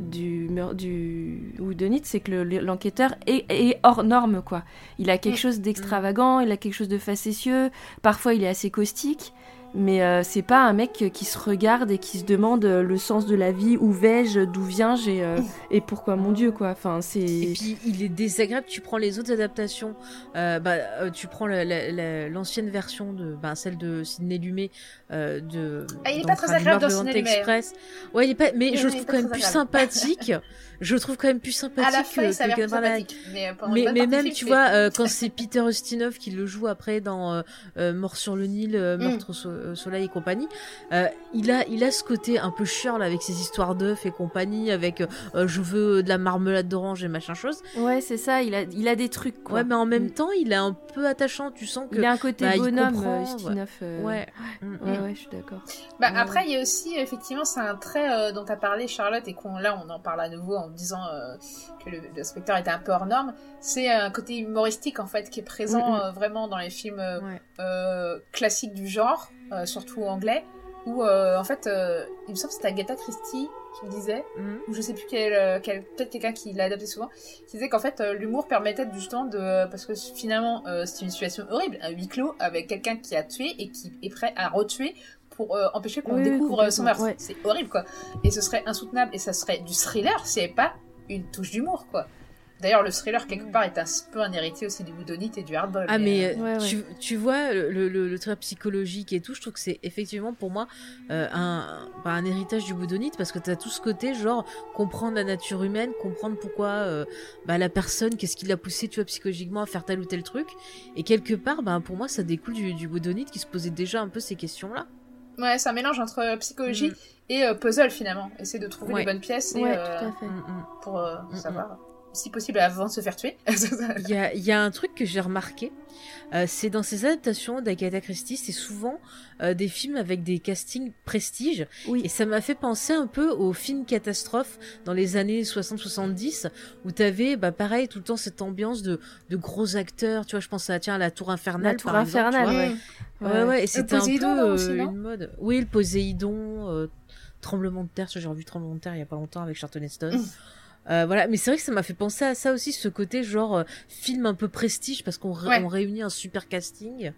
du du Whodunit, c'est que le- l'enquêteur est, est hors norme quoi. Il a quelque Mm. chose d'extravagant, il a quelque chose de facétieux, parfois il est assez caustique, mais euh, c'est pas un mec qui se regarde et qui se demande euh, le sens de la vie, où vais-je, d'où viens-je et, euh, et pourquoi mon Dieu quoi. Enfin Et c'est puis il est désagréable. Tu prends les autres adaptations, euh, bah, euh, tu prends la- la- la- l'ancienne version de, bah, celle de Sidney Lumet euh, de. Ah, il est dans pas très agréable dans de Sidney Lumet. Express. Ouais, il est pas. Mais Oui, je le trouve quand même plus sympathique. je le trouve quand même plus sympathique À la fin, que, plus sympathique. Mais, partie même, tu vois, euh, quand c'est Peter Ustinov qui le joue après dans euh, euh, Mort sur le Nil, euh, Mm. Meurtre au so- euh, soleil et compagnie, euh, il a, il a ce côté un peu là, avec ses histoires d'œufs et compagnie, avec euh, je veux de la marmelade d'orange et machin chose. ouais c'est ça, il a il a des trucs quoi. Ouais, mais en même Mm. temps, il est un peu attachant. Tu sens que. il a un côté bah, bonhomme, comprend, euh, Ustinov, euh, Ouais. Mm, ouais, mm. ouais, je suis d'accord. Bah, Ouais, après, il y a aussi, effectivement, c'est un trait euh, dont tu as parlé, Charlotte, et qu'on là, on en parle à nouveau en disant euh, que le, le spectateur était un peu hors norme. C'est un côté humoristique, en fait, qui est présent Mhm. euh, vraiment dans les films euh, Ouais. classiques du genre, surtout anglais, où, en fait, il me semble que c'était Agatha Christie qui me disait, Mhm. ou je sais plus quel, quel peut-être quelqu'un qui l'a adapté souvent, qui disait qu'en fait l'humour permettait justement de parce que finalement c'est une situation horrible, un huis clos avec quelqu'un qui a tué et qui est prêt à retuer pour euh, empêcher qu'on Oui, découvre euh, son meurtre. ouais. C'est horrible quoi. Et ce serait insoutenable et ça serait du thriller s'il n'y avait pas une touche d'humour quoi. D'ailleurs le thriller quelque part est un peu un héritier aussi du woodonite et du hardball. Ah mais euh, euh, Ouais, ouais. Tu, tu vois le, le, le trait psychologique et tout, je trouve que c'est effectivement pour moi euh, un, bah, un héritage du boudonite parce que t'as tout ce côté genre comprendre la nature humaine, comprendre pourquoi euh, bah, la personne, qu'est-ce qui l'a poussé tu vois psychologiquement à faire tel ou tel truc et quelque part bah, pour moi ça découle du, du boudonite qui se posait déjà un peu ces questions là. Ouais, c'est un mélange entre psychologie et euh, puzzle finalement. Essayer de trouver Ouais. les bonnes pièces et, Ouais, euh, tout à fait. pour euh, Mm, savoir si possible avant de se faire tuer. Il y a, il y a un truc que j'ai remarqué, euh, c'est dans ces adaptations d'Agatha Christie, c'est souvent euh, des films avec des castings prestige. Oui. Et ça m'a fait penser un peu aux films catastrophes dans les années 60-70, où t'avais, bah, pareil, tout le temps cette ambiance de, de gros acteurs. Tu vois, je pense à, tiens, à la Tour Infernale. La Tour par exemple, Infernale, vois. ouais. Ouais, ouais, et c'était un peu euh, aussi, une mode. Oui, le Poséidon, euh, Tremblement de terre, j'ai revu Tremblement de terre il y a pas longtemps avec Charlton Heston. Euh, voilà, mais c'est vrai que ça m'a fait penser à ça aussi, ce côté genre euh, film un peu prestige parce qu'on Ouais. réunit un super casting.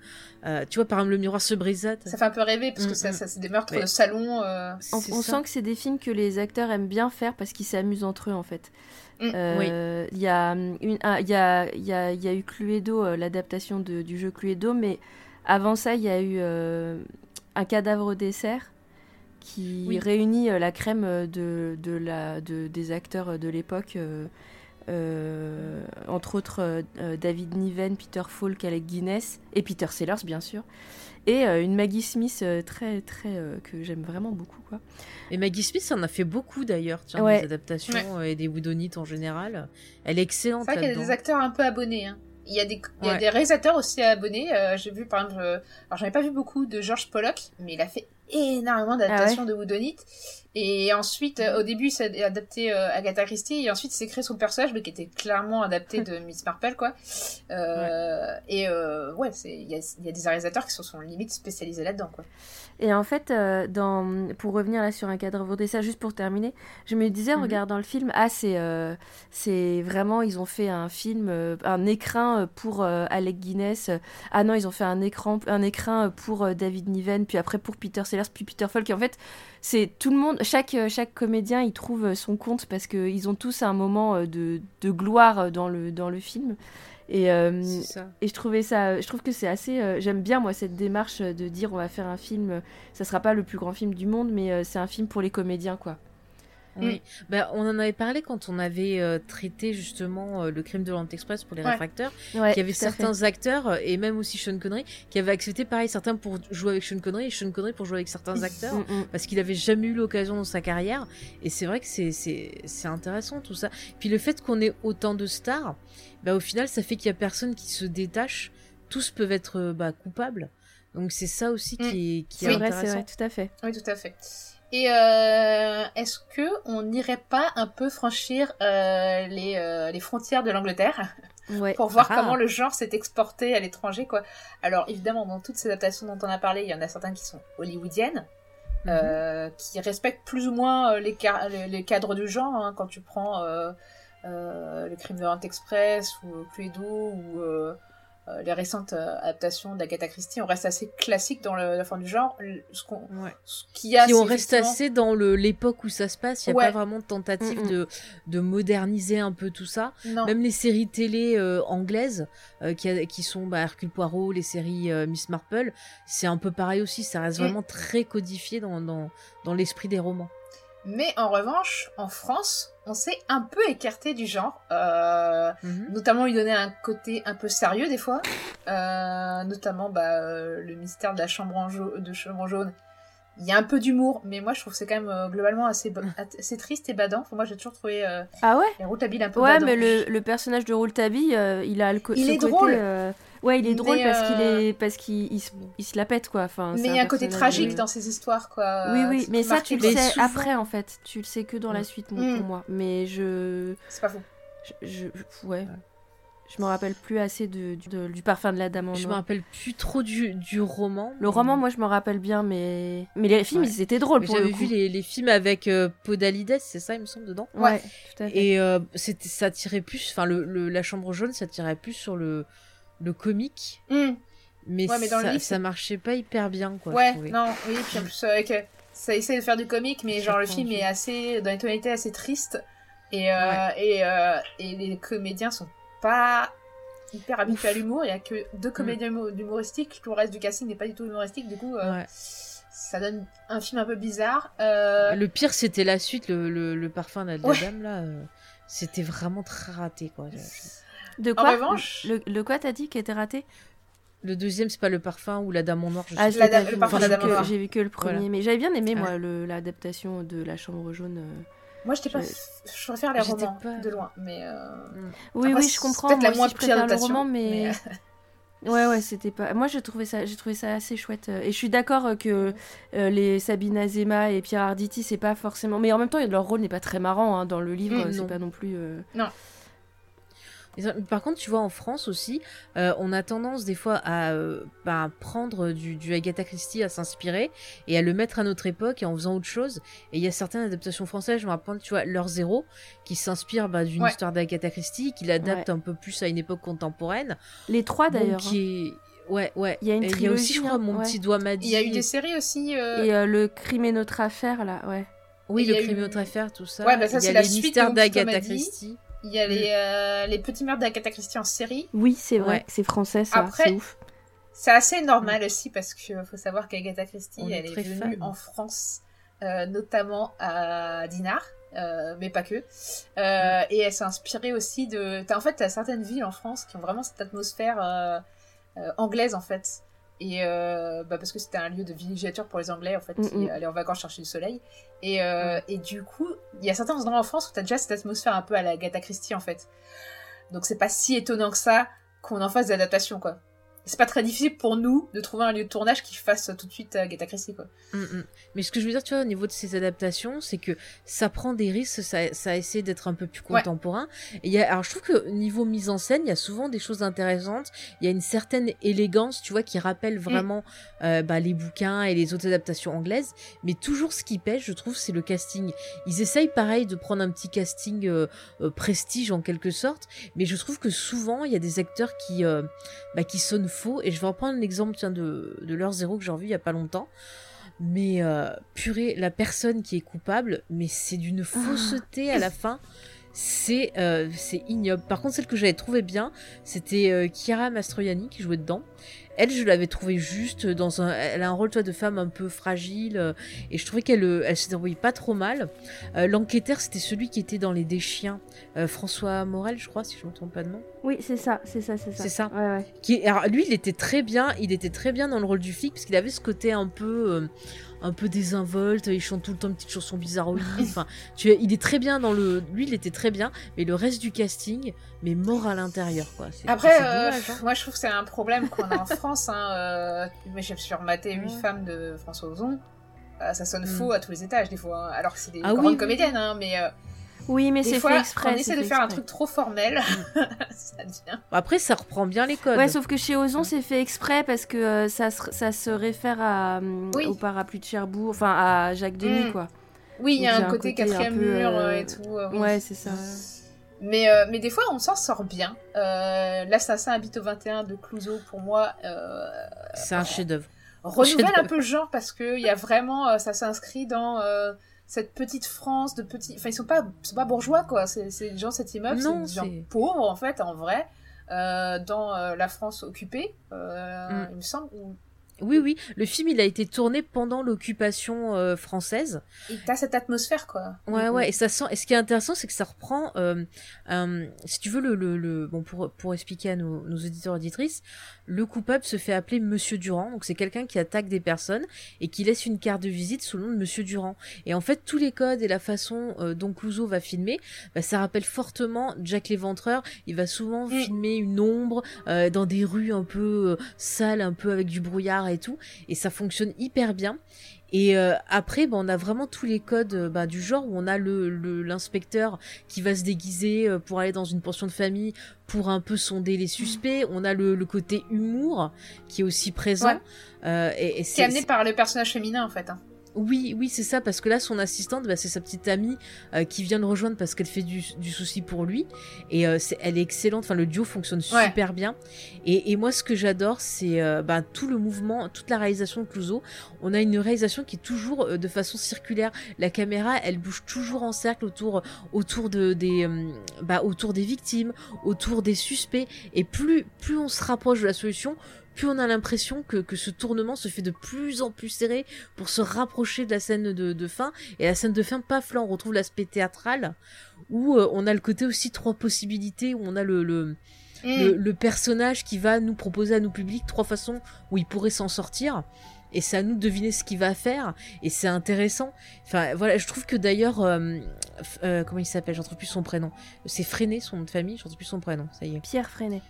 Euh, tu vois, par exemple, le miroir se brisate. Ça fait un peu rêver parce que Mm, ça, mm. ça c'est des meurtres Mais- de salon. euh, On, sent que c'est des films que les acteurs aiment bien faire parce qu'ils s'amusent entre eux en fait. Euh, Il y, a, une- il y, a, il y, a, il y a eu Cluedo, euh, l'adaptation du jeu Cluedo, mais avant ça, il y a eu euh, Un cadavre au dessert qui Oui. réunit euh, la crème euh, de, de la, de, des acteurs de l'époque. euh, euh, entre autres euh, euh, David Niven, Peter Falk, Alec Guinness et Peter Sellers bien sûr et euh, une Maggie Smith euh, très très euh, que j'aime vraiment beaucoup quoi. Et Maggie Smith en a fait beaucoup d'ailleurs, tiens, Ouais. des adaptations euh, et des woodonites en général. Elle est excellente C'est vrai qu'il y a des acteurs un peu abonnés. hein. Il y a des, il y a Ouais. des réalisateurs aussi abonnés. euh, J'ai vu par exemple, euh, alors j'en ai pas vu beaucoup de George Pollock, mais il a fait énormément d'adaptations de Woodonite. Et ensuite, euh, au début, il adapté euh, Agatha Christie, et ensuite il s'est créé son personnage, mais qui était clairement adapté de Miss Marple, quoi. Euh, Et euh, ouais, il y a, il y a des réalisateurs qui se sont limite spécialisés là-dedans, quoi. Et en fait, euh, dans, pour revenir là sur un cadre vaudé, ça juste pour terminer, je me disais en Mhm. regardant le film, ah c'est c'est vraiment, ils ont fait un film, un écrin pour Alec Guinness, ah non, ils ont fait un écran, un écrin pour David Niven, puis après pour Peter Sellers, puis Peter Falk. Et en fait, c'est tout le monde, chaque, euh, chaque comédien, il trouve euh, son compte parce qu'ils ont tous un moment euh, de, de gloire dans le, dans le film. Et, euh, et je trouvais ça, je trouve que c'est assez. euh, J'aime bien moi cette démarche de dire on va faire un film. Ça sera pas le plus grand film du monde, mais euh, c'est un film pour les comédiens quoi. Oui. Bah, on en avait parlé quand on avait euh, traité justement euh, le crime de l'Orient Express pour les Ouais. réfracteurs. Ouais, qu'il y avait fait. certains acteurs, euh, et même aussi Sean Connery, qui avaient accepté pareil, certains pour jouer avec Sean Connery et Sean Connery pour jouer avec certains acteurs. Mm, mm. parce qu'il avait jamais eu l'occasion dans sa carrière. Et c'est vrai que c'est, intéressant tout ça. Puis le fait qu'on ait autant de stars, bah, au final, ça fait qu'il y a personne qui se détache. Tous peuvent être bah, coupables. Donc c'est ça aussi qui est, qui est C'est vrai, c'est intéressant. vrai, tout à fait. Oui, tout à fait. Et euh, est-ce que on n'irait pas un peu franchir euh, les, euh, les frontières de l'Angleterre? Ouais. pour voir Ah. comment le genre s'est exporté à l'étranger, quoi Alors évidemment, dans toutes ces adaptations dont on a parlé, il y en a certains qui sont hollywoodiennes, Mhm. euh, qui respectent plus ou moins euh, les, les, les cadres du genre. hein, quand tu prends euh, euh, le Crime de l'Orient Express ou Cluedo ou euh, les récentes euh, adaptations d'Agatha Christie, on reste assez classique dans le- la forme du genre. Ce qu'on Ouais. ce qu'il y a, Puis on reste effectivement- assez dans le, l'époque où ça se passe. Il n'y a Ouais. pas vraiment de tentative Mm, mm. de, de moderniser un peu tout ça. Non. Même les séries télé euh, anglaises euh, qui, a- qui sont bah, Hercule Poirot, les séries euh, Miss Marple, c'est un peu pareil aussi. Ça reste Mm. vraiment très codifié dans, dans, dans l'esprit des romans. Mais en revanche, en France, on s'est un peu écarté du genre. Euh, Mhm. notamment lui donner un côté un peu sérieux des fois. Euh, notamment bah, euh, le mystère de la chambre en de chambre jaune. Il y a un peu d'humour, mais moi je trouve que c'est quand même globalement assez, assez triste et badant. Enfin, moi j'ai toujours trouvé Ah ouais? un peu Ouais, mais le, le personnage de Rouletabille, euh, il a le Il ce est côté, drôle. Ouais, il est Mais, drôle parce qu'il euh, est parce qu'il il se, il se la pète quoi. Enfin, Mais il y a un côté tragique euh, dans ces histoires, quoi. Oui, oui, mais ça tu le sais souvent- après en fait. Tu le sais que dans la Mm. suite moi, Mm. pour moi. Mais je, C'est pas faux. je, je- ouais. Je me rappelle plus assez de, du- de- du parfum de la dame en Je me rappelle plus trop du, du roman. Le roman, moi, je me rappelle bien, mais mais les films, Ouais. ils étaient drôles Mais pour le J'avais coup. vu les, les films avec euh, Podalides, c'est ça, il me semble, dedans? Ouais, tout à fait. Et euh, c'était, ça tirait plus, enfin, le, le- la chambre jaune, ça tirait plus sur le, le comique. Hmm. Mais, Ouais, mais dans le ça, livre, ça marchait pas hyper bien, quoi. ouais, non, oui, puis en plus, avec, euh, ça essaie de faire du comique, mais genre le film est assez, dans les tonalités assez tristes, et, euh, Ouais. et, euh, et les comédiens sont pas hyper habitués à l'humour, il y a que deux comédiens humo- humoristiques, tout le reste du casting n'est pas du tout humoristique, du coup, euh, Ouais. ça donne un film un peu bizarre. Euh, Le pire, c'était la suite, le, le, le parfum de la dame, là. euh, c'était vraiment très raté, quoi. Je- De En quoi revanche- le, le quoi t'as dit qui était raté Le deuxième, c'est pas le parfin ou la dame en noir, je Ah, sais pas le parfum la j'ai dame vu en. J'ai vu que le premier, Voilà. mais j'avais bien aimé Ah. moi le- l'adaptation de La Chambre jaune. euh. Moi, j'étais pas. Je- Je préfère les J'étais romans pas- de loin, mais. euh, Oui, après, oui, je comprends. Peut-être Moi la moins aussi, je pire préfère le adaptation, roman, mais, ouais, ouais, c'était pas. Moi, j'ai trouvé ça, j'ai trouvé ça assez chouette. Et je suis d'accord euh, que euh, les Sabine Azema et Pierre Arditi, c'est pas forcément. Mais en même temps, leur rôle n'est pas très marrant hein, dans le livre. Mm, c'est non. pas non plus. euh, ça- Par contre, tu vois, en France aussi, euh, on a tendance des fois à euh, bah, prendre du, du Agatha Christie, à s'inspirer et à le mettre à notre époque et en faisant autre chose. Et il y a certaines adaptations françaises, je me rappelle, tu vois, L'heure zéro, qui s'inspire bah, d'une Ouais. histoire d'Agatha Christie, qui l'adapte un peu plus à une époque contemporaine. Les trois d'ailleurs. qui est... Ouais, ouais. Il y a une y a aussi, trilogie, je crois, hein, Mon ouais. petit doigt m'a dit. Il y a eu des séries aussi. euh, Et euh, le crime et notre affaire là, ouais. Oui, le crime eu- et autre affaire, tout ça. Ouais, bah ça, c'est la suite d'Agatha. Christie. Il y a les, euh, les petits meurtres d'Agatha Christie en série. Oui, c'est vrai. Ouais. C'est français ça. Après, c'est ouf. C'est assez normal aussi parce qu'il faut savoir qu'Agatha Christie, On elle est venue fan. en France, euh, notamment à Dinard, euh, mais pas que. Euh, Et elle s'est inspirée aussi de. T'as, en fait, t'as certaines villes en France qui ont vraiment cette atmosphère euh, euh, anglaise en fait. Et euh, bah parce que c'était un lieu de villégiature pour les Anglais en fait, qui Mhm. allaient en vacances chercher du soleil. Et, euh, et du coup, il y a certains endroits en France où t'as déjà cette atmosphère un peu à la Agatha Christie en fait. Donc c'est pas si étonnant que ça qu'on en fasse des adaptations quoi. C'est pas très difficile pour nous de trouver un lieu de tournage qui fasse tout de suite euh, Agatha Christie quoi. Mm, mm. Mais ce que je veux dire, tu vois, au niveau de ces adaptations, c'est que ça prend des risques, ça, ça essaie d'être un peu plus Ouais. contemporain. Et il y a, alors je trouve que niveau mise en scène, il y a souvent des choses intéressantes. Il y a une certaine élégance, tu vois, qui rappelle vraiment euh, bah, les bouquins et les autres adaptations anglaises. Mais toujours ce qui pêche, je trouve, c'est le casting. Ils essayent pareil de prendre un petit casting euh, euh, prestige en quelque sorte. Mais je trouve que souvent, il y a des acteurs qui, bah, qui sonnent faux. Et je vais reprendre l'exemple tiens, de, de l'heure zéro que j'ai revu il y a pas longtemps. Mais euh, purée, la personne qui est coupable, mais c'est d'une fausseté à la fin. C'est euh, c'est ignoble. Par contre, celle que j'avais trouvé bien, c'était euh, Chiara Mastroianni qui jouait dedans. Elle, je l'avais trouvée juste dans un. Elle a un rôle, toi, de femme un peu fragile. euh, et je trouvais qu'elle euh, elle se débrouillait pas trop mal. L'enquêteur, c'était celui qui était dans Les Déchiens. François Morel, je crois, si je me trompe pas de nom. Oui, c'est ça, c'est ça, c'est ça. C'est ça. Ouais, ouais. Qui, alors, lui, il était très bien. Il était très bien dans le rôle du flic parce qu'il avait ce côté un peu, un peu désinvolte. Il chante tout le temps une petite chanson bizarroïde. enfin, tu, il est très bien dans le. Lui, il était très bien, mais le reste du casting, mais mort à l'intérieur, quoi. C'est- Après, euh, dommage, hein. moi je trouve que c'est un problème qu'on a en France. Hein, euh, mais j'ai surmaté 8 Ouais. femmes de François Ozon. Euh, ça sonne Mm. faux à tous les étages des fois, hein, alors que c'est des Ah grandes oui, comédiennes, hein, mais Oui, mais c'est fait exprès. on essaie de faire un truc trop formel, ça devient. Après, ça reprend bien les codes. Ouais, sauf que chez Ozon, c'est fait exprès parce que euh, ça, se, ça se réfère à, Oui. au parapluie de Cherbourg, enfin à Jacques Demy, Mm. quoi. Oui, il y a un côté côté un quatrième peu, mur euh, euh, et tout. euh, oui. Ouais, c'est ça. Mais, euh, mais des fois, on s'en sort bien. Euh, L'assassin habite au 21 de Clouseau, pour moi, euh, C'est un chef-d'œuvre. renouvelle un peu le genre parce que il y a vraiment, euh, ça s'inscrit dans euh, cette petite France de petits. Enfin, ils sont pas, ils sont pas bourgeois quoi. C'est gens cet immeuble, c'est des gens pauvres en fait, en vrai, euh, dans euh, la France occupée, euh, Mm. il me semble. Oui, oui. Le film, il a été tourné pendant l'occupation euh, française. Et t'as cette atmosphère quoi. Ouais, Mhm. ouais, et ça sent. Et ce qui est intéressant, c'est que ça reprend, euh, euh, si tu veux le, le, le- bon pour pour expliquer à nos, nos auditeurs auditrices, le coupable se fait appeler Monsieur Durand. Donc c'est quelqu'un qui attaque des personnes et qui laisse une carte de visite sous le nom de Monsieur Durand. Et en fait, tous les codes et la façon euh, dont Clouseau va filmer, bah, ça rappelle fortement Jack l'Éventreur. Il va souvent Mm. filmer une ombre dans des rues un peu sales, un peu avec du brouillard et tout, et ça fonctionne hyper bien. Et euh, après, bah, on a vraiment tous les codes euh, bah, du genre où on a le l'inspecteur qui va se déguiser euh, pour aller dans une pension de famille pour un peu sonder les suspects. On a le, le côté humour qui est aussi présent. Euh, et, et C'est amené par le personnage féminin en fait. hein. Oui, oui, c'est ça, parce que là, son assistante, bah, c'est sa petite amie euh, qui vient le rejoindre parce qu'elle fait du, du souci pour lui. Et euh, elle est excellente, enfin, le duo fonctionne Ouais. super bien. Et, et moi, ce que j'adore, c'est euh, bah, tout le mouvement, toute la réalisation de Clouseau. On a une réalisation qui est toujours euh, de façon circulaire. La caméra, elle bouge toujours en cercle autour, autour, de, des, euh, bah, autour des victimes, autour des suspects. Et plus, plus on se rapproche de la solution, plus on a l'impression que, que ce tournement se fait de plus en plus serré pour se rapprocher de la scène de, de fin. Et la scène de fin, paf, là, on retrouve l'aspect théâtral, où euh, on a le côté aussi trois possibilités, où on a le, le, Mm. le, le personnage qui va nous proposer à nous publics trois façons où il pourrait s'en sortir. Et c'est à nous de deviner ce qu'il va faire. Et c'est intéressant. Enfin, voilà, je trouve que d'ailleurs, euh, euh, comment il s'appelle? J'en trouve plus son prénom. C'est Freinet, son nom de famille. J'en trouve plus son prénom. Ça y est. Pierre Freinet.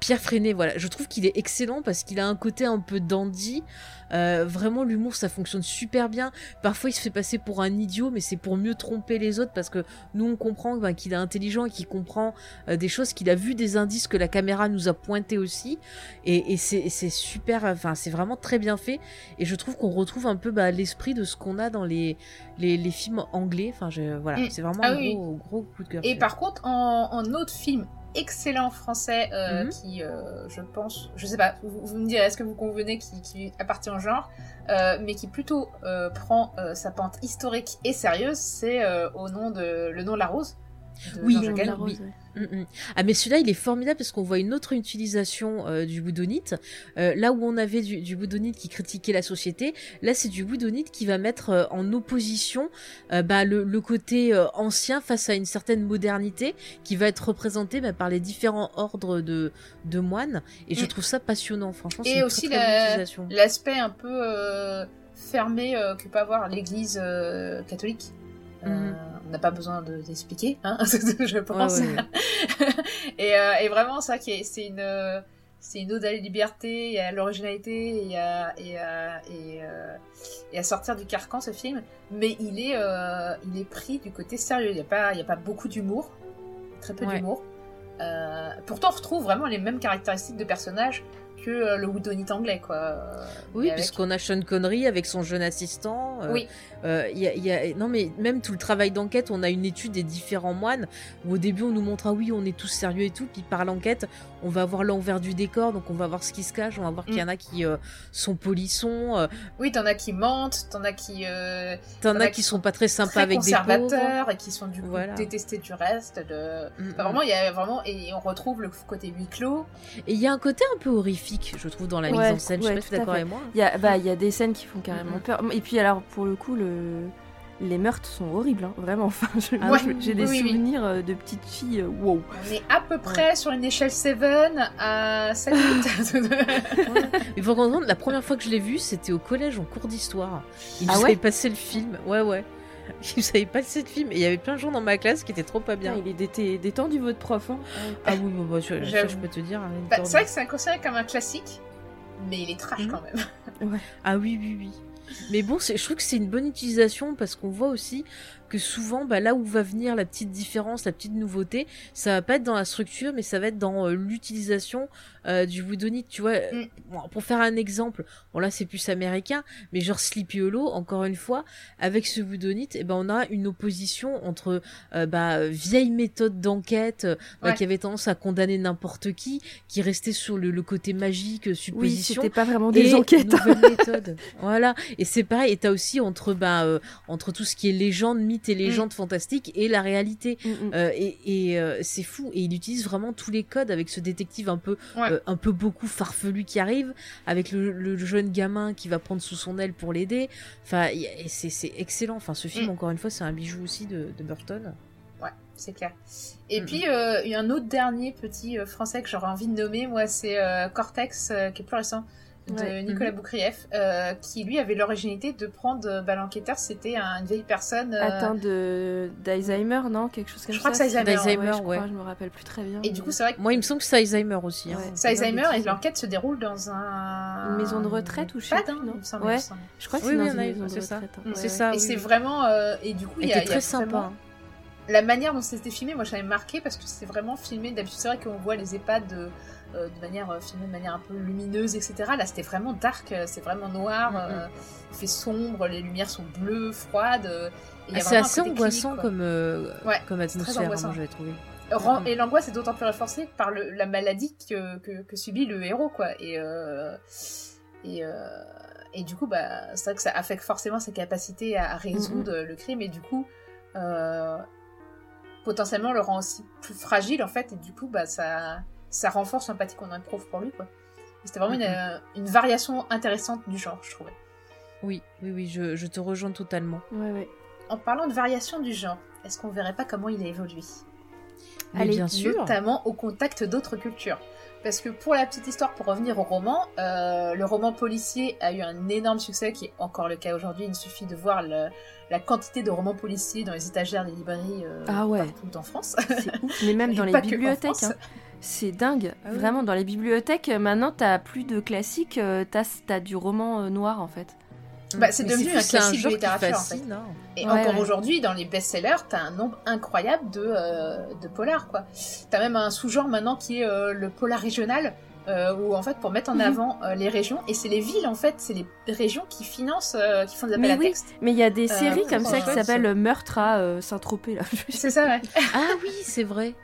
Pierre Freinet, voilà, je trouve qu'il est excellent parce qu'il a un côté un peu dandy. Euh, vraiment, l'humour, ça fonctionne super bien. Parfois, il se fait passer pour un idiot, mais c'est pour mieux tromper les autres parce que nous, on comprend ben, qu'il est intelligent et qu'il comprend euh, des choses, qu'il a vu des indices que la caméra nous a pointés aussi. Et, et c'est super, enfin, c'est vraiment très bien fait. Et je trouve qu'on retrouve un peu bah, l'esprit de ce qu'on a dans les, les, les films anglais. Enfin, je, voilà, Mm. c'est vraiment Ah un oui. gros, gros coup de cœur. Et par contre, en, en autre film excellent français euh, Mhm. qui, euh, je pense, je sais pas, vous, vous me direz, est-ce que vous convenez qui, qui appartient au genre, euh, mais qui plutôt euh, prend euh, sa pente historique et sérieuse, c'est euh, au nom de Le nom de la rose. De Oui, Rose. Mm, mm. Ah mais celui-là il est formidable parce qu'on voit une autre utilisation euh, du boudonite. Euh, là où on avait du, du boudonite qui critiquait la société, là c'est du boudonite qui va mettre euh, en opposition bah, le, le côté ancien face à une certaine modernité qui va être représentée bah, par les différents ordres de, de moines. Et je Mm. trouve ça passionnant, franchement. Et aussi la-. L'aspect un peu fermé que peut avoir l'Église catholique. Euh, Mhm. On n'a pas besoin de d'expliquer, hein, je pense. Ouais, ouais. et, euh, et vraiment, ça, c'est une, c'est une ode à la liberté et à l'originalité et à, et, à, et, euh, et à sortir du carcan, ce film. Mais il est, euh, il est pris du côté sérieux. Il n'y a, pas- il y a pas beaucoup d'humour, très peu Ouais. d'humour. Euh, pourtant, on retrouve vraiment les mêmes caractéristiques de personnages que euh, le Woodonite anglais, quoi. Oui, avec- puisqu'on a Sean Connery avec son jeune assistant. euh, Oui. euh, a, y a- non, mais même tout le travail d'enquête, on a une étude des différents moines où au début on nous montre ah oui, on est tous sérieux et tout, puis par l'enquête, on va voir l'envers du décor, donc on va voir ce qui se cache, on va voir qu'il y en a qui euh, sont polissons, euh, Oui, t'en as qui mentent, t'en as qui euh, t'en as as qui qui sont pas très sympas très avec des pauvres. conservateurs et qui sont du coup Voilà. détestés du reste. De... Mm, Enfin, vraiment, il y a vraiment et on retrouve le côté huis clos. Et il y a un côté un peu horrifique, je trouve, dans la Ouais, mise en scène. je ouais, sais pas si tout t'es à d'accord avec moi. Il y a, bah, il y a des scènes qui font carrément peur. Et puis alors, pour le coup, le... les meurtres sont horribles, hein, vraiment. Enfin, je- Ah ouais. j'ai des Oui, oui, oui. souvenirs euh, de petites filles. euh, wow. On est à peu près sur une échelle 7 à 7 Il faut comprendre, la première fois que je l'ai vu, c'était au collège en cours d'histoire. Il Ah nous ouais passé le film. Ouais, ouais. Il nous avait passé le film. Et il y avait plein de gens dans ma classe qui étaient trop pas bien. Putain, il dété- détendu, votre prof. Hein. Ah oui, bah, bah, ça, je peux te dire. hein, Bah, c'est vrai que c'est considéré comme un classique, mais il est trash Mhm. quand même. Ah oui, oui, oui. Mais bon, je trouve que c'est une bonne utilisation parce qu'on voit aussi que souvent, bah, là où va venir la petite différence, la petite nouveauté, ça va pas être dans la structure, mais ça va être dans euh, l'utilisation euh, du woodonite. Tu vois, Mm. bon, pour faire un exemple, bon là c'est plus américain, mais genre Sleepy Hollow, encore une fois, avec ce woodonite, eh ben on a une opposition entre euh, bah, vieille méthode d'enquête euh, bah, Ouais. qui avait tendance à condamner n'importe qui, qui restait sur le, le côté magique, euh, Oui, supposition c'était pas vraiment des et enquêtes. méthode. voilà. Et c'est pareil. Et t'as aussi entre bah entre tout ce qui est légende, mythe et légende fantastique et la réalité. Mm, mm. Euh, et et euh, c'est fou. Et il utilise vraiment tous les codes avec ce détective un peu Ouais. euh, un peu beaucoup farfelu qui arrive, avec le, le jeune gamin qui va prendre sous son aile pour l'aider. Enfin, c'est excellent. Enfin, ce film Mm. encore une fois, c'est un bijou aussi de, de Burton. Ouais, c'est clair. Et puis, il y a un autre dernier petit français que j'aurais envie de nommer, moi, c'est Cortex, qui est plus récent, de Ouais. Nicolas Boukrieff, euh, qui lui avait l'originalité de prendre euh, bah, l'enquêteur, c'était un- une vieille personne. euh, Atteint de d'Alzheimer, non? Quelque chose comme Je crois ça? que c'est Alzheimer, je crois, ouais. je me rappelle plus très bien. Et du coup, c'est vrai que Moi, il me semble que c'est Alzheimer aussi. hein. Ouais. c'est Alzheimer et l'enquête se déroule dans un. Une maison de retraite ou je sais Pas plus, d'un, non? il me semble, Ouais. je crois que c'est oui, dans une a- maison de ça. retraite. hein. C'est ça. et c'est vraiment. et du coup, il y a, très sympa. La manière dont c'était filmé, moi, j'avais marqué parce que c'est vraiment filmé. D'habitude, c'est vrai qu'on voit les EHPAD euh, de manière euh, filmée de manière un peu lumineuse, etc. Là, c'était vraiment dark, euh, c'est vraiment noir, Mm, mm. euh, il fait sombre, les lumières sont bleues, froides. Ah, c'est assez angoissant clinique, comme, euh, Ouais, comme atmosphère, angoissant. moi, j'avais trouvé. Mm. Et l'angoisse est d'autant plus renforcée par le- la maladie que, que, que subit le héros, quoi. Et, euh, et, euh, et du coup, bah, c'est vrai que ça affecte forcément sa capacité à, à résoudre le crime, et du coup, potentiellement le rend aussi plus fragile, en fait, et du coup, bah, ça, ça renforce l'empathie qu'on éprouve pour lui, quoi. C'était vraiment une, euh, une variation intéressante du genre, je trouvais. Oui, oui, oui, je, je te rejoins totalement. Ouais, ouais. En parlant de variation du genre, est-ce qu'on verrait pas comment il a évolué? Mais Allez, bien sûr. notamment au contact d'autres cultures. Parce que pour la petite histoire, pour revenir au roman, euh, le roman policier a eu un énorme succès qui est encore le cas aujourd'hui. Il suffit de voir le- la quantité de romans policiers dans les étagères des librairies euh, Ah ouais. partout en France. C'est ouf. Mais même dans les bibliothèques, hein. c'est dingue. Ah oui. Vraiment, dans les bibliothèques, euh, maintenant, t'as plus de classiques, euh, t'as as du roman euh, noir en fait. Bah, c'est devenu un classique de littérature, en hein. Et Ouais, encore ouais. aujourd'hui, dans les best-sellers, t'as un nombre incroyable de, euh, de polars, quoi. T'as même un sous-genre maintenant qui est euh, le polar régional, euh, où en fait, pour mettre en Mhm. avant euh, les régions, et c'est les villes, en fait, c'est les régions qui financent, euh, qui font des appels Mais à oui. texte. Mais il y a des séries comme ça qui s'appellent Meurtre à euh, Saint-Tropez là. C'est ça, ouais. Ah oui, c'est vrai.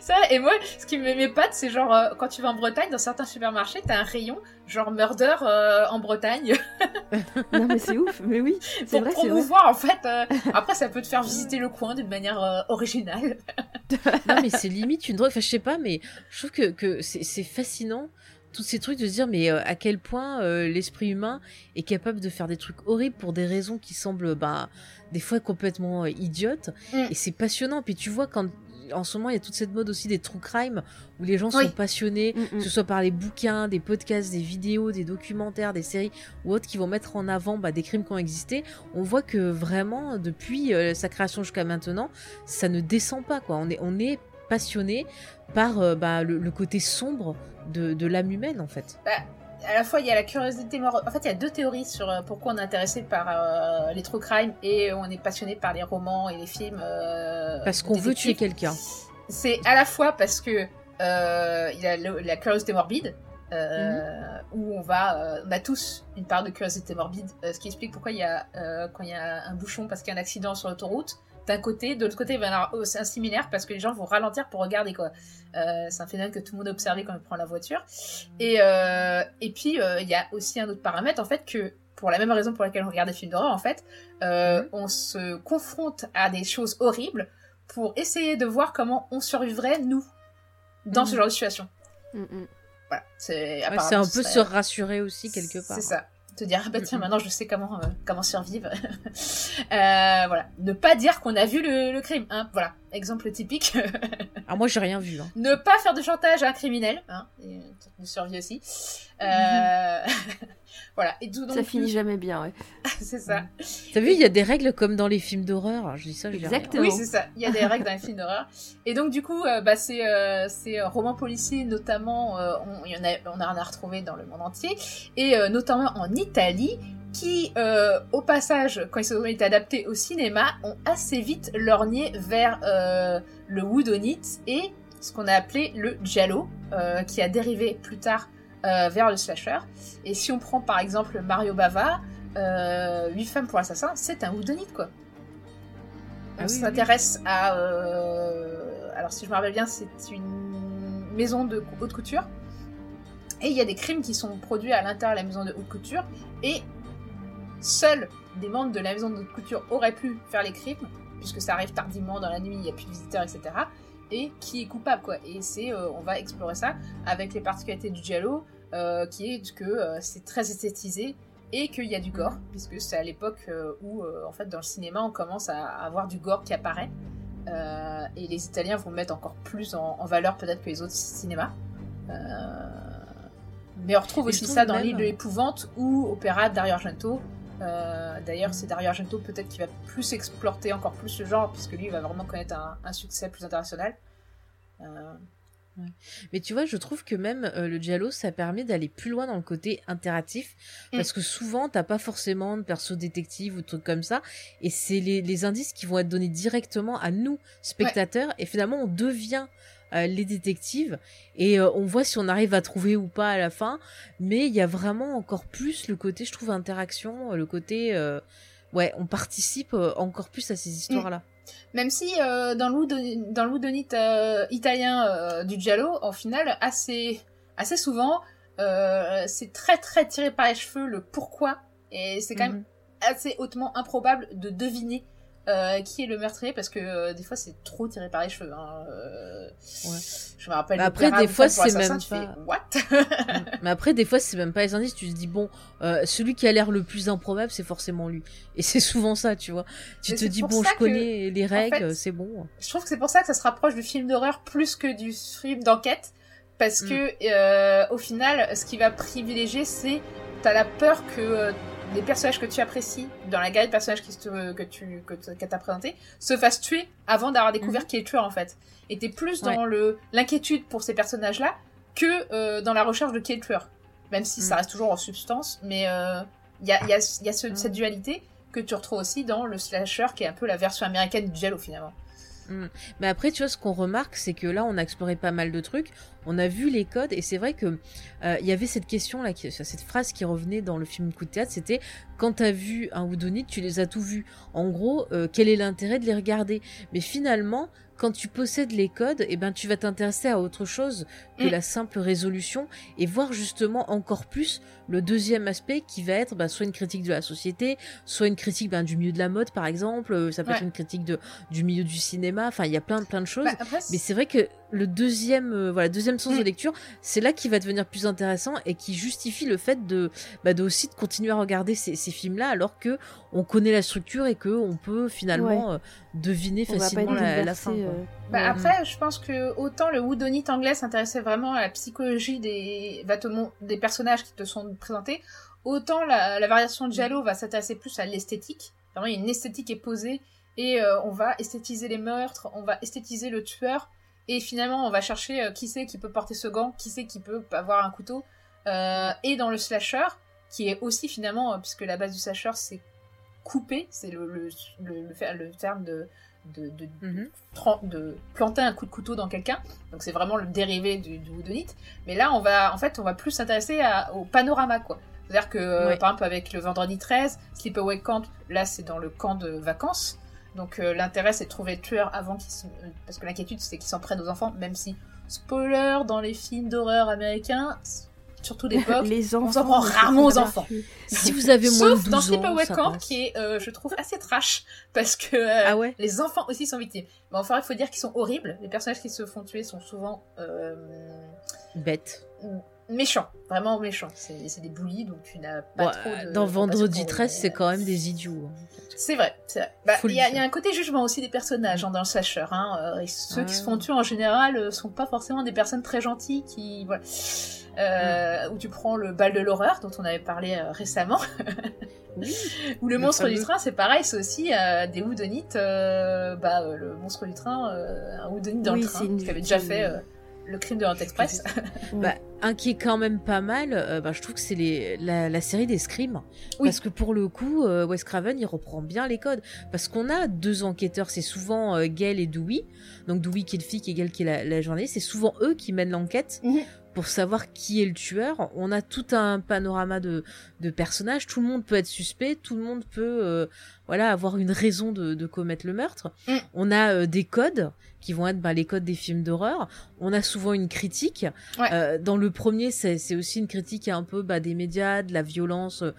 Ça, et moi, ce qui me m'épate, c'est genre, euh, quand tu vas en Bretagne, dans certains supermarchés, t'as un rayon, genre murder euh, en Bretagne, non mais c'est ouf. Mais oui, c'est pour vrai, promouvoir, en fait. euh, Après, ça peut te faire visiter le coin d'une manière euh, originale. Non, mais c'est limite une drogue. Enfin, je sais pas, mais je trouve que, que c'est c'est fascinant. Tous ces trucs de se dire, mais euh, à quel point euh, l'esprit humain est capable de faire des trucs horribles pour des raisons qui semblent, bah, des fois complètement euh, idiotes. Mm. Et c'est passionnant. Puis tu vois, quand en ce moment, il y a toute cette mode aussi des true crime où les gens Oui. sont passionnés, Mm, mm. que ce soit par les bouquins, des podcasts, des vidéos, des documentaires, des séries ou autres qui vont mettre en avant bah, des crimes qui ont existé. On voit que vraiment, depuis euh, sa création jusqu'à maintenant, ça ne descend pas. Quoi. On est, on est passionné par euh, bah, le, le côté sombre de, de l'âme humaine, en fait. À la fois il y a la curiosité morbide. En fait, il y a deux théories sur euh, pourquoi on est intéressé par euh, les true crime et on est passionné par les romans et les films. euh, Parce qu'on veut tuer quelqu'un. C'est à la fois parce que euh, il y a le- la curiosité morbide. euh, où on va, on a tous une part de curiosité morbide, ce qui explique pourquoi il y a, quand il y a un bouchon parce qu'il y a un accident sur l'autoroute, d'un côté, de l'autre côté, aussi un similaire parce que les gens vont ralentir pour regarder quoi. Euh, c'est un phénomène que tout le monde a observé quand il prend la voiture. Et, euh, et puis, euh, il y a aussi un autre paramètre, en fait, que pour la même raison pour laquelle on regarde des films d'horreur, en fait, euh, on se confronte à des choses horribles pour essayer de voir comment on survivrait, nous, dans ce Mhm. genre de situation. Mm, mm. Voilà. C'est Ouais, c'est un peu serait- se rassurer aussi, quelque part. C'est ça. Te dire, ah bah tiens, maintenant je sais comment, euh, comment survivre. Euh, voilà. Ne pas dire qu'on a vu le, le crime. Hein. Voilà. Exemple typique. Ah, moi, j'ai rien vu. hein. ne pas faire de chantage à un criminel. Hein. Et, euh, de survie aussi. Euh... voilà. Et donc, Ça finit jamais bien, ouais. c'est ça. T'as vu, il y a des règles comme dans les films d'horreur. Je dis ça, je dis rien. Exactement. Oui, c'est ça. Il y a des règles dans les films d'horreur. Et donc, du coup, euh, bah, c'est euh, c'est, euh, romans policiers, notamment, euh, on, y en a, on en a retrouvé dans le monde entier, et euh, notamment en Italie, qui, euh, au passage, quand ils ont été adaptés au cinéma, ont assez vite lorgné vers euh, le whodunit et ce qu'on a appelé le giallo, euh, qui a dérivé plus tard vers le slasher. Et si on prend par exemple Mario Bava, euh, 8 femmes pour assassin, c'est un whodunit quoi. On Ah oui, oui. s'intéresse à. Alors, si je me rappelle bien, c'est une maison de haute couture. Et il y a des crimes qui sont produits à l'intérieur de la maison de haute couture. Et seuls des membres de la maison de couture auraient pu faire les crimes, puisque ça arrive tardivement dans la nuit, il n'y a plus de visiteurs, etc. Et qui est coupable, quoi. Et c'est, euh, on va explorer ça avec les particularités du giallo, euh, qui est que euh, c'est très esthétisé et qu'il y a du gore, puisque c'est à l'époque où, en fait, dans le cinéma, on commence à avoir du gore qui apparaît. Et les Italiens vont le mettre encore plus en, en valeur peut-être que les autres cinémas. Mais on retrouve Et aussi ça dans l'île de l'épouvante ou Opéra Dario Argento. Euh, D'ailleurs, c'est Dario Argento peut-être qui va plus exploiter encore plus le genre, puisque lui il va vraiment connaître un, un succès plus international. Euh, Mais tu vois, je trouve que même euh, le Giallo, ça permet d'aller plus loin dans le côté interactif. Mm. Parce que souvent, t'as pas forcément de perso détective ou trucs comme ça. Et c'est les, les indices qui vont être donnés directement à nous, spectateurs. Et finalement, on devient euh, les détectives. Et euh, on voit si on arrive à trouver ou pas à la fin. Mais il y a vraiment encore plus le côté, je trouve, interaction. Le côté... euh, ouais, on participe euh, encore plus à ces histoires-là. Même si euh, dans le whodunit- dans euh, italien euh, du giallo, au final, assez, assez souvent, euh, c'est très très tiré par les cheveux le pourquoi, et c'est quand même Mhm. assez hautement improbable de deviner euh, qui est le meurtrier, parce que euh, des fois c'est trop tiré par les cheveux. hein, euh, Ouais. Je me rappelle. Bah de après, des fois, c'est même tu fais, pas- What? Mais après, des fois, c'est même pas les indices. Tu te dis, bon, celui qui a l'air le plus improbable, c'est forcément lui. Et c'est souvent ça, tu vois. Tu Mais te dis, bon, je connais les règles, fait, c'est bon. Je trouve que c'est pour ça que ça se rapproche du film d'horreur plus que du film d'enquête. Parce Mm. que, au final, ce qui va privilégier, c'est. T'as la peur que les personnages que tu apprécies, dans la galerie de personnages qui te- que tu que t- qu'elle t'a présenté, se fassent tuer avant d'avoir découvert qui est le tueur, en fait. Et t'es plus dans le l'inquiétude pour ces personnages-là que euh, dans la recherche de qui est le tueur. Même si ça Mm. reste toujours en substance, mais il y a, y a, y a ce- Mm. cette dualité que tu retrouves aussi dans le slasher, qui est un peu la version américaine du Jello, finalement. Mais après, tu vois, ce qu'on remarque, c'est que là, on a exploré pas mal de trucs. On a vu les codes, et c'est vrai que euh, il y avait cette question là, qui- cette phrase qui revenait dans le film Coup de théâtre, c'était quand t'as vu un Whodunit, tu les as tout vus. En gros, euh, quel est l'intérêt de les regarder? Mais finalement, quand tu possèdes les codes, eh ben, tu vas t'intéresser à autre chose que Mm. la simple résolution et voir justement encore plus le deuxième aspect qui va être bah, soit une critique de la société, soit une critique ben, du milieu de la mode par exemple, euh, ça peut être une critique de, du milieu du cinéma, enfin il y a plein plein de choses. Bah, après, Mais c'est vrai que le deuxième, euh, voilà, deuxième sens de Mm. lecture, c'est là qui va devenir plus intéressant et qui justifie le fait de, bah, de aussi de continuer à regarder ces, ces films-là alors que on connaît la structure et que on peut finalement euh, deviner On facilement la, la fin. euh, Bah Ouais. après, je pense que autant le whodunit anglais s'intéressait vraiment à la psychologie des, mon- des personnages qui te sont présentés, autant la, la variation de Giallo va s'intéresser plus à l'esthétique. Vraiment, il y a une esthétique est posée et on va esthétiser les meurtres, on va esthétiser le tueur et finalement on va chercher euh, qui c'est qui peut porter ce gant, qui c'est qui peut avoir un couteau. Euh, et dans le slasher, qui est aussi finalement, euh, puisque la base du slasher c'est couper, c'est le, le, le, terme de, de, de, Mhm. de planter un coup de couteau dans quelqu'un. Donc c'est vraiment le dérivé du, du whodunit. Mais là, on va, en fait, on va plus s'intéresser au panorama, quoi. C'est-à-dire que, par exemple, avec le vendredi 13, Sleepaway Camp, là, c'est dans le camp de vacances. Donc euh, l'intérêt, c'est de trouver le tueur avant qu'il se... euh, Parce que l'inquiétude, c'est qu'ils s'en prennent aux enfants, même si, spoiler, dans les films d'horreur américains, surtout d'époque, les enfants. on s'en prend rarement aux enfants. Si vous avez moins de Sauf 12 dans ans, Sleepaway Camp, qui est, euh, je trouve, assez trash, parce que euh, Ah ouais les enfants aussi sont victimes. Mais enfin, il faut dire qu'ils sont horribles. Les personnages qui se font tuer sont souvent euh, Bête. Méchants, vraiment méchants. C'est des bullies, donc tu n'as pas Ouais, trop de... dans Vendredi compassion pour 13, eux. c'est quand même des idiots. hein. C'est vrai, c'est vrai. Bah, Il y, a- dire. il y a un côté jugement aussi des personnages hein, dans le slasher. Hein. Euh, et ceux qui se font tuer en général euh, sont pas forcément des personnes très gentilles qui... Voilà. Euh, Où tu prends le bal de l'horreur, dont on avait parlé euh, récemment. Oui. Ou le, Le monstre du train, c'est pareil, c'est aussi euh, des houdonites. euh, bah, euh, le monstre du train, un houdonite dans Oui, le train, c'est une- qui avait déjà fait le crime de Hunt Express. Bah, un qui est quand même pas mal, euh, bah, je trouve que c'est les- la, la série des. Oui. Parce que pour le coup, euh, Wes Craven, il reprend bien les codes. Parce qu'on a deux enquêteurs, c'est souvent euh, Gail et Dewey. Donc Dewey qui est le flic et Gail qui est la, la journaliste. C'est souvent eux qui mènent l'enquête Mhm. Pour savoir qui est le tueur. On a tout un panorama de, de personnages. Tout le monde peut être suspect. Tout le monde peut euh, voilà, avoir une raison de, de commettre le meurtre. Mm. On a euh, des codes qui vont être bah, les codes des films d'horreur. On a souvent une critique. Ouais. Euh, dans le premier, c'est c'est aussi une critique un peu bah, des médias, de la violence, euh,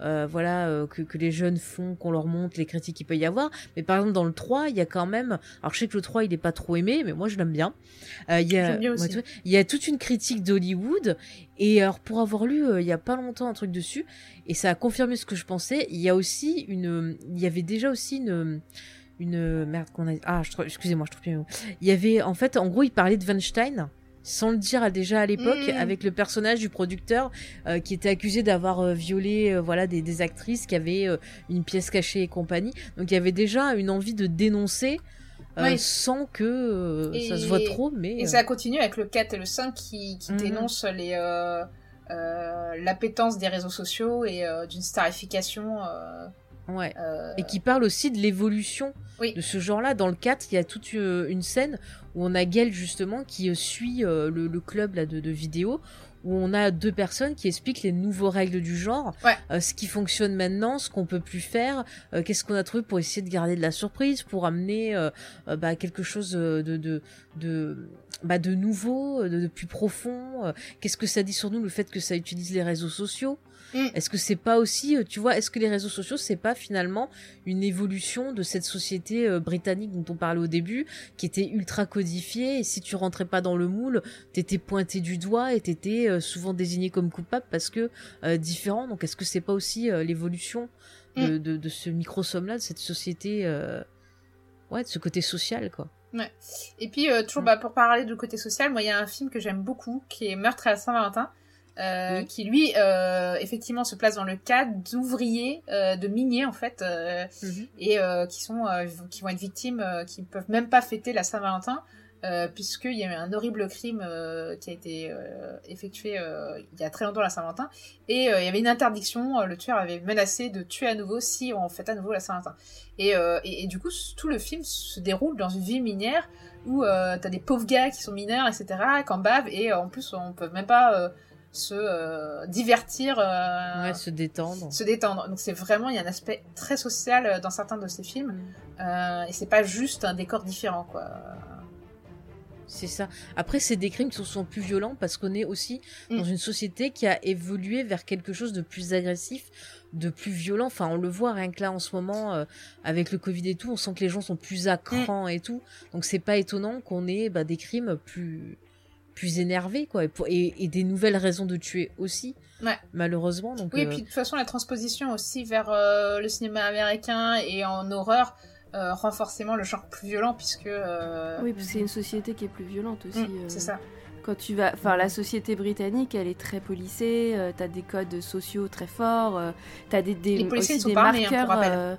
euh, voilà, euh, que, que les jeunes font, qu'on leur montre les critiques qu'il peut y avoir. Mais par exemple, dans le 3, il y a quand même. Alors, je sais que le 3, il est pas trop aimé, mais moi, je l'aime bien. Euh, il y a, bien ouais, il y a toute une critique d'Hollywood. Et alors, pour avoir lu il y a pas longtemps un truc dessus, et ça a confirmé ce que je pensais, il y a aussi une. Il y avait déjà aussi une. Une merde qu'on a. Ah, excusez-moi, je trouve mots. Il y avait en fait, en gros, il parlait de Weinstein sans le dire déjà à l'époque, Mm. avec le personnage du producteur euh, qui était accusé d'avoir euh, violé euh, voilà des, des actrices qui avaient une pièce cachée et compagnie. Donc il y avait déjà une envie de dénoncer Oui. sans que ça se voit trop, mais Et ça continue avec le 4 et le 5 qui, qui Mhm. dénoncent les l'appétence des réseaux sociaux et d'une starification. Ouais. euh, Et qui parle aussi de l'évolution Oui. de ce genre-là. Dans le 4, il y a toute euh, une scène où on a Gail justement qui euh, suit le, le club là, de, de vidéos, où on a deux personnes qui expliquent les nouveaux règles du genre, Ouais. euh, ce qui fonctionne maintenant, ce qu'on peut plus faire, euh, qu'est-ce qu'on a trouvé pour essayer de garder de la surprise, pour amener euh, bah, quelque chose de, de, de, bah, de nouveau, de, de plus profond. qu'est-ce que ça dit sur nous le fait que ça utilise les réseaux sociaux? Mm. Est-ce que c'est pas aussi, euh, tu vois, est-ce que les réseaux sociaux c'est pas finalement une évolution de cette société euh, britannique dont on parlait au début, qui était ultra codifiée et si tu rentrais pas dans le moule, t'étais pointé du doigt et t'étais euh, souvent désigné comme coupable parce que euh, différent. Donc est-ce que c'est pas aussi l'évolution de, de, de ce microsomme là, de cette société, ouais, de ce côté social quoi? Et puis, euh, toujours Mm. bah, pour parler du côté social, moi, il y a un film que j'aime beaucoup qui est Meurtre à la Saint-Valentin. Euh, Oui. qui lui euh, effectivement se place dans le cadre d'ouvriers euh, de miniers en fait euh, et euh, qui sont euh, qui vont être victimes euh, qui peuvent même pas fêter la Saint-Valentin euh, puisqu'il y a eu un horrible crime euh, qui a été euh, effectué euh, il y a très longtemps la Saint-Valentin. Et euh, il y avait une interdiction euh, le tueur avait menacé de tuer à nouveau si on fête à nouveau la Saint-Valentin. Et, euh, et, et du coup tout le film se déroule dans une ville minière où euh, t'as des pauvres gars qui sont mineurs etc qui en bavent et euh, en plus on peut même pas euh, se euh, divertir euh, Ouais, se détendre. se détendre. Donc c'est vraiment, il y a un aspect très social euh, dans certains de ces films. Mm. Euh, et c'est pas juste un décor différent, quoi. C'est ça. Après, c'est des crimes qui sont plus violents parce qu'on est aussi Mm. dans une société qui a évolué vers quelque chose de plus agressif, de plus violent. Enfin, on le voit rien que là en ce moment avec le Covid et tout, on sent que les gens sont plus à cran Mm. et tout. Donc c'est pas étonnant qu'on ait bah, des crimes plus plus énervés quoi et, pour- et, et des nouvelles raisons de tuer aussi. Ouais. Malheureusement. Donc Oui, et euh, puis de toute façon, la transposition aussi vers euh, le cinéma américain et en horreur euh, rend forcément le genre plus violent, puisque. euh, Oui, parce que c'est une société qui est plus violente aussi. mm, euh, C'est ça. Quand tu vas, enfin, la société britannique, elle est très policée. euh, t'as des codes sociaux très forts. euh, t'as des, des Les policiers aussi sont des armés, hein,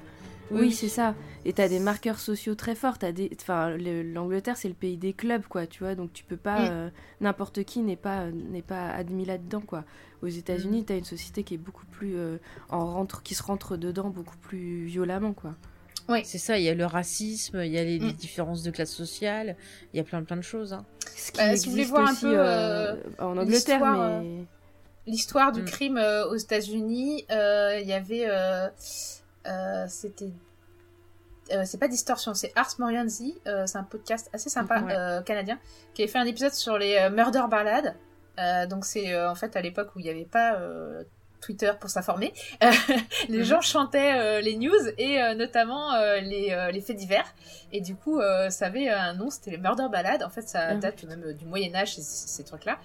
euh, Oui. oui, c'est ça. Et t'as des marqueurs sociaux très forts. T'as des, enfin, le- l'Angleterre, c'est le pays des clubs, quoi. Tu vois, donc tu peux pas, Mm. euh, n'importe qui n'est pas, n'est pas admis là-dedans, quoi. Aux Mm. États-Unis, t'as une société qui est beaucoup plus euh, en rentre, qui se rentre dedans beaucoup plus violemment, quoi. c'est ça. Il y a le racisme, il y a les, Mm. différences différences de classe sociale, il y a plein plein de choses. Hein. Ce qui Bah, si vous voulez existe voir un aussi peu, euh, en Angleterre, l'histoire, mais L'histoire du Mm. crime euh, aux États-Unis, euh, il y avait. Euh, C'était. euh, c'est pas Distorsion, c'est Ars Morienzi. euh, c'est un podcast assez sympa Ouais. canadien qui avait fait un épisode sur les murder ballades. Donc c'est en fait à l'époque où il n'y avait pas Twitter pour s'informer. les Mhm. gens chantaient les news et notamment les, les faits divers. Et du coup, ça avait un nom, c'était les murder ballades. En fait, ça Ah. date même du Moyen Âge, ces, ces trucs-là.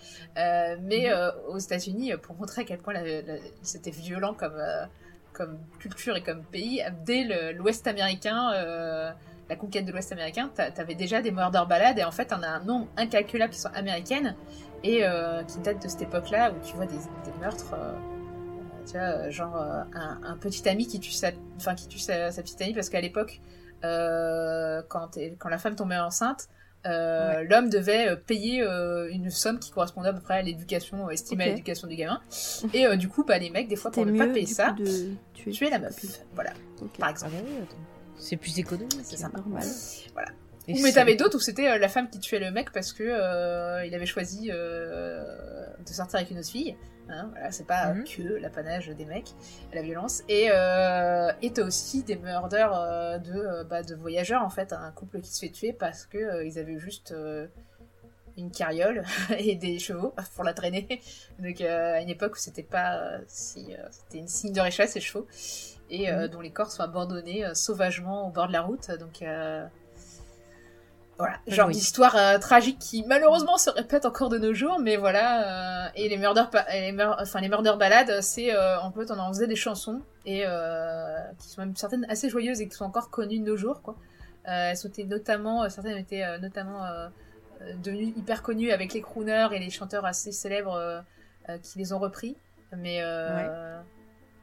Mais Mhm. aux États-Unis, pour montrer à quel point c'était violent comme, comme culture et comme pays, dès l'Ouest américain, euh, la conquête de l'Ouest américain, t'a- t'avais déjà des murder ballades et en fait, on a un nombre incalculable qui sont américaines et euh, qui datent de cette époque-là où tu vois des, meurtres. euh, tu vois, genre un, petit ami qui tue sa, enfin qui tue sa, petite amie parce qu'à l'époque, quand, quand la femme tombait enceinte, euh, l'homme devait euh, payer euh, une somme qui correspondait à peu près à l'éducation, estimée à l'éducation du gamin. Et euh, du coup, bah, les mecs, des fois, pour ne pas payer ça, de tuer, tuer la meuf. Voilà, par Ah exemple. attends. C'est plus économique. C'est sympa. normal. Et Ou mais t'avais d'autres où c'était euh, la femme qui tuait le mec parce que euh, il avait choisi euh, de sortir avec une autre fille. Hein, voilà, c'est pas Mhm. que l'apanage des mecs, la violence. Et euh, t'as aussi des murders euh, de euh, bah, de voyageurs en fait, un couple qui se fait tuer parce que euh, ils avaient juste une carriole et des chevaux pour la traîner. Donc à une époque où c'était pas si c'était une signe de richesse les chevaux et Mhm. dont les corps sont abandonnés sauvagement au bord de la route. Donc voilà, Ah genre oui. d'histoire euh, tragique qui malheureusement se répète encore de nos jours, mais voilà. euh, et les murder, et les, mur- enfin les murder ballades, c'est euh, en fait on en faisait des chansons et qui sont même certaines assez joyeuses et qui sont encore connues de nos jours quoi. Elles sont notamment, certaines étaient notamment devenus hyper connus avec les crooners et les chanteurs assez célèbres qui les ont repris. Mais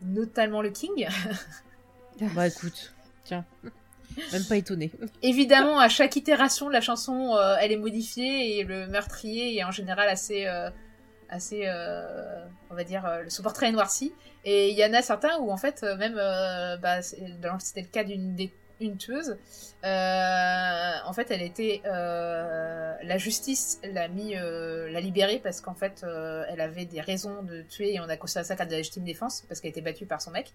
notamment le King. Bah écoute, tiens, même pas étonné. Évidemment, à chaque itération de la chanson, euh, elle est modifiée et le meurtrier est en général assez, euh, assez, euh, on va dire, son portrait est noirci. Et il y en a certains où en fait, même, bah, c'était le cas d'une des- une tueuse. euh, en fait, elle était, euh, la justice l'a mis, euh, l'a libérée parce qu'en fait, elle avait des raisons de tuer et on a considéré ça comme de la légitime défense parce qu'elle était battue par son mec.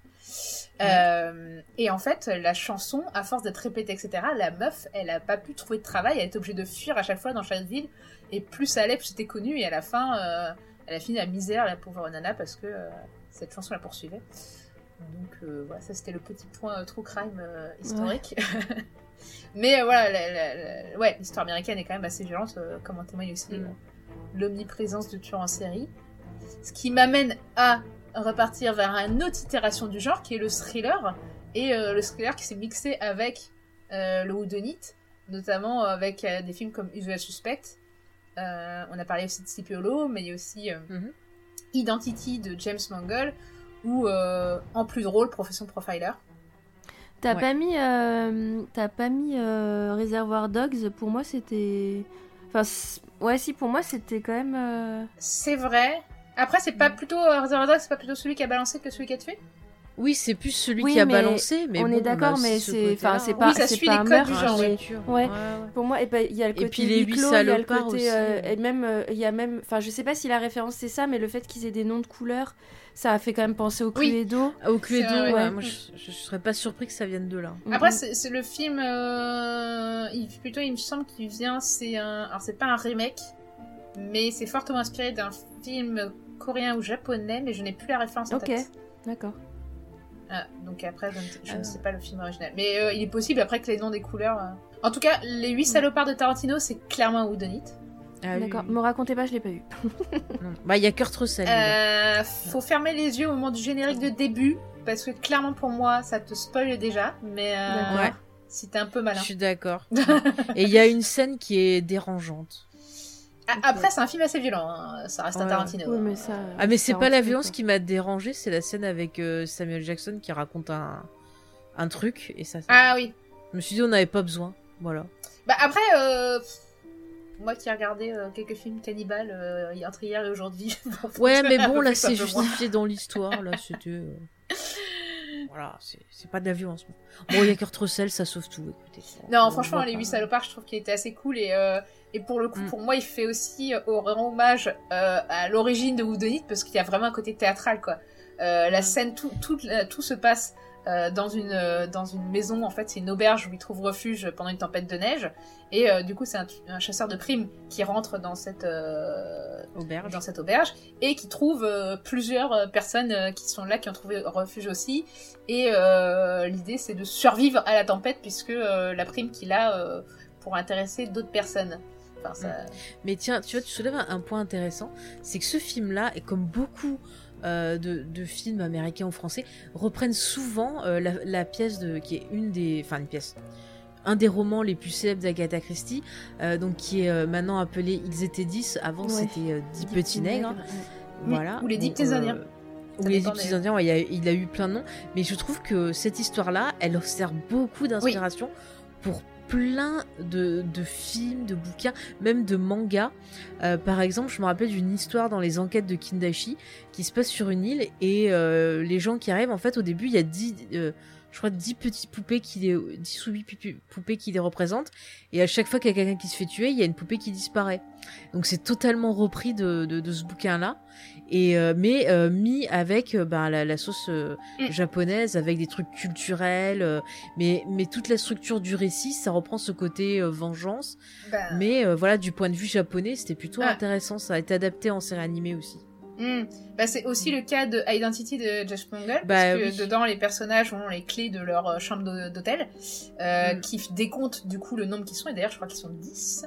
Et en fait, la chanson, à force d'être répétée, etc., la meuf, elle a pas pu trouver de travail, elle était obligée de fuir à chaque fois dans chaque ville. Et plus ça allait, plus c'était connu. Et à la fin, elle a fini la misère, la pauvre nana, parce que cette chanson la poursuivait. Donc euh, voilà, ça c'était le petit point euh, true crime euh, historique. Mais voilà, la- la- la- ouais, l'histoire américaine est quand même assez violente, comme en témoigne aussi Mm. l'omniprésence de tueurs en série. Ce qui m'amène à repartir vers une autre itération du genre, qui est le thriller. Et le thriller qui s'est mixé avec le whodunit, notamment avec des films comme Usual Suspect. Euh, on a parlé aussi de Sleepy Hollow, mais il y a aussi euh, Mhm. Identity de James Mangold, ou euh, en plus drôle, Profession Profiler. T'as Ouais. pas mis, euh, t'as pas mis euh, Réservoir Dogs. Pour moi, c'était. Enfin, ouais, si, pour moi, c'était quand même. euh, C'est vrai. Après, c'est pas plutôt euh, Reservoir Dogs, c'est pas plutôt celui qui a balancé que celui qui a tué? Oui, c'est plus celui Oui, qui a mais balancé, mais on bon, est d'accord, mais ce c'est- enfin, côté-là, c'est hein. pas- Oui, ça c'est suit pas les un meurtre, du genre. Ouais. ouais. Pour moi, et ben, il y a le Et côté puis les huit salopards côté, aussi, euh, et même, euh, il y a même, enfin, je sais pas si la référence c'est ça, mais le fait qu'ils aient des noms de couleurs, ça a fait quand même penser au Oui. Cluedo. Au Cluedo, vrai, ouais, ouais. moi je, je serais pas surpris que ça vienne de là. Après, Mhm. c'est c'est le film. euh, il, plutôt, il me semble qu'il vient. C'est un. Alors, c'est pas un remake, mais c'est fortement inspiré d'un film coréen ou japonais, mais je n'ai plus la référence en Ok. tête. D'accord. Ah, donc après, je, ne, je ne sais pas le film original. Mais euh, il est possible après que les noms des couleurs. euh. En tout cas, les huit salopards de Tarantino, c'est clairement un whodunit. Ah D'accord. Me racontez pas, je l'ai pas eu. Non. Bah, il y a Kurt Russell. Euh, faut fermer les yeux au moment du générique de début, parce que clairement pour moi, ça te spoil déjà. Mais euh, D'accord. Ouais. si t'es un peu Je malin. suis d'accord. Et il y a une scène qui est dérangeante. Après, c'est un film assez violent. hein. Ça reste un Ouais. Tarantino. Oui, hein. mais ça. Ah, mais c'est pas la violence quoi. qui m'a dérangé, c'est la scène avec euh, Samuel Jackson qui raconte un, un truc. Et ça, ça- Ah oui. je me suis dit, on n'avait pas besoin. Voilà. Bah après, euh, moi qui ai regardé euh, quelques films cannibales euh, entre hier et aujourd'hui. Ouais, mais un bon, là, un c'est justifié dans l'histoire. Là, c'était. Voilà, c'est pas de la violence. Bon, il y a Kurt Russell, ça sauve tout. Écoutez. Non, On franchement, les pas. 8 salopards, je trouve qu'il était assez cool et, euh, et pour le coup, Mm. pour moi, il fait aussi euh, au rend hommage euh, à l'origine de Whodunit parce qu'il y a vraiment un côté théâtral, quoi. Euh, la scène, tout, tout, tout se passe euh, dans une euh, dans une maison. En fait, c'est une auberge où il trouve refuge pendant une tempête de neige. Et euh, du coup, c'est un, un chasseur de primes qui rentre dans cette Auberge. dans cette auberge et qui trouve plusieurs personnes qui sont là qui ont trouvé refuge aussi et l'idée c'est de survivre à la tempête puisque la prime qu'il a pour intéresser d'autres personnes enfin ça Mais tiens, tu vois, tu soulèves un, un point intéressant, c'est que ce film-là, et comme beaucoup euh, de, de films américains ou français, reprennent souvent euh, la, la pièce de, qui est une des, enfin une pièce, un des romans les plus célèbres d'Agatha Christie, euh, donc qui est maintenant appelé Ils étaient 10, avant Ouais. c'était euh, 10 petits nègres, voilà. Ou les dix Bon, petits Indiens. Ou les petits Indiens, ouais, il, y a, il a eu plein de noms, mais je trouve que cette histoire-là, elle sert beaucoup d'inspiration pour plein de, de films, de bouquins, même de mangas. Euh, par exemple, je me rappelle d'une histoire dans les enquêtes de Kindashi qui se passe sur une île et euh, les gens qui arrivent, en fait, au début, il y a 10, euh, je crois, 10 petites poupées qui les, 10 ou 8 pu- poupées qui les représentent. Et à chaque fois qu'il y a quelqu'un qui se fait tuer, il y a une poupée qui disparaît. Donc c'est totalement repris de ce bouquin-là. Et euh, mais euh, mis avec euh, ben, la, la sauce euh, Mm. japonaise, avec des trucs culturels, euh, mais mais toute la structure du récit, ça reprend ce côté euh, vengeance. bah, Mais euh, voilà, du point de vue japonais, c'était plutôt Ah. intéressant. Ça a été adapté en série animée aussi. Hmm. Bah, c'est aussi le cas de Identity de Josh Mangold Bah, parce que oui. dedans les personnages ont les clés de leur euh, chambre d'hô- d'hôtel euh, Mm. qui décomptent du coup le nombre qu'ils sont et d'ailleurs je crois qu'ils sont 10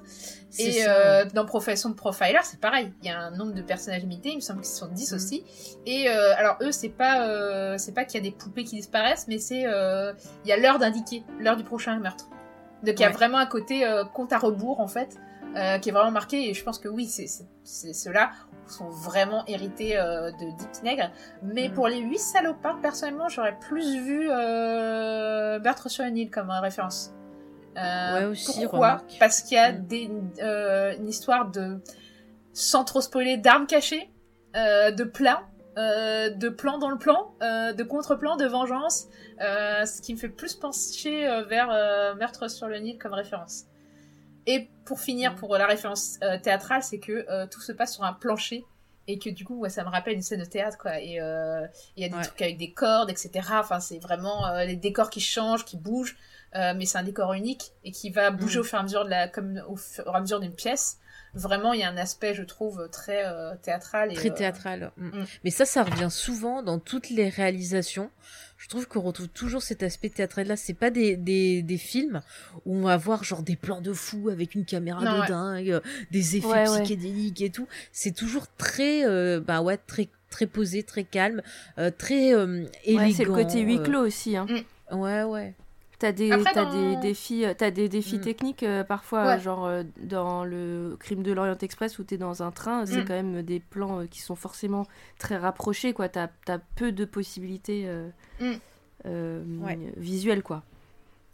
C'est Et euh, dans Profession Profiler, c'est pareil. Il y a un nombre de personnages limité, il me semble qu'ils sont 10 Mhm. aussi. Et euh, alors eux, c'est pas c'est pas qu'il y a des poupées qui disparaissent, mais c'est il y a l'heure d'indiquer, l'heure du prochain meurtre. Donc il y a Ouais. vraiment un côté compte à rebours en fait. euh, qui est vraiment marqué. Et je pense que oui, c'est ceux-là sont vraiment hérités euh, de Petits Nègres. Mais Mm. pour les huit salopards, personnellement, j'aurais plus vu euh, Bertre sur une île comme euh, référence. Euh, Ouais, aussi, Pourquoi remarque. Parce qu'il y a Mm. des, une histoire de, sans trop spoiler, d'armes cachées, de plans, euh, de plans dans le plan, de contre-plans, de vengeance, ce qui me fait plus pencher vers Meurtre sur le Nil comme référence. Et pour finir, Mm. pour la référence euh, théâtrale, c'est que euh, tout se passe sur un plancher et que du coup, ouais, ça me rappelle une scène de théâtre, quoi. Et euh, il y a des Ouais. trucs avec des cordes, etc. Enfin, c'est vraiment les décors qui changent, qui bougent, mais c'est un décor unique et qui va bouger Mm. au fur et à mesure de la, comme au fur et à mesure d'une pièce. Vraiment, il y a un aspect, je trouve, très euh, théâtral. Et, Très théâtral. Mm. Mais ça, ça revient souvent dans toutes les réalisations. Je trouve qu'on retrouve toujours cet aspect théâtral là. C'est pas des, des, des films où on va voir genre des plans de fou avec une caméra Non, de ouais. dingue, euh, des effets Ouais, ouais. psychédéliques et tout. C'est toujours très, euh, bah ouais, très très posé, très calme, euh, très euh, élégant. C'est le côté huis euh, clos aussi. Hein. Ouais, ouais. T'as des, Après, t'as dans- des défis, euh, t'as des défis Mm. techniques euh, parfois, Ouais. euh, genre euh, dans le crime de l'Orient Express où t'es dans un train, c'est Mm. quand même des plans euh, qui sont forcément très rapprochés, quoi. T'as as peu de possibilités euh, Mm. euh, Ouais. visuelles, quoi.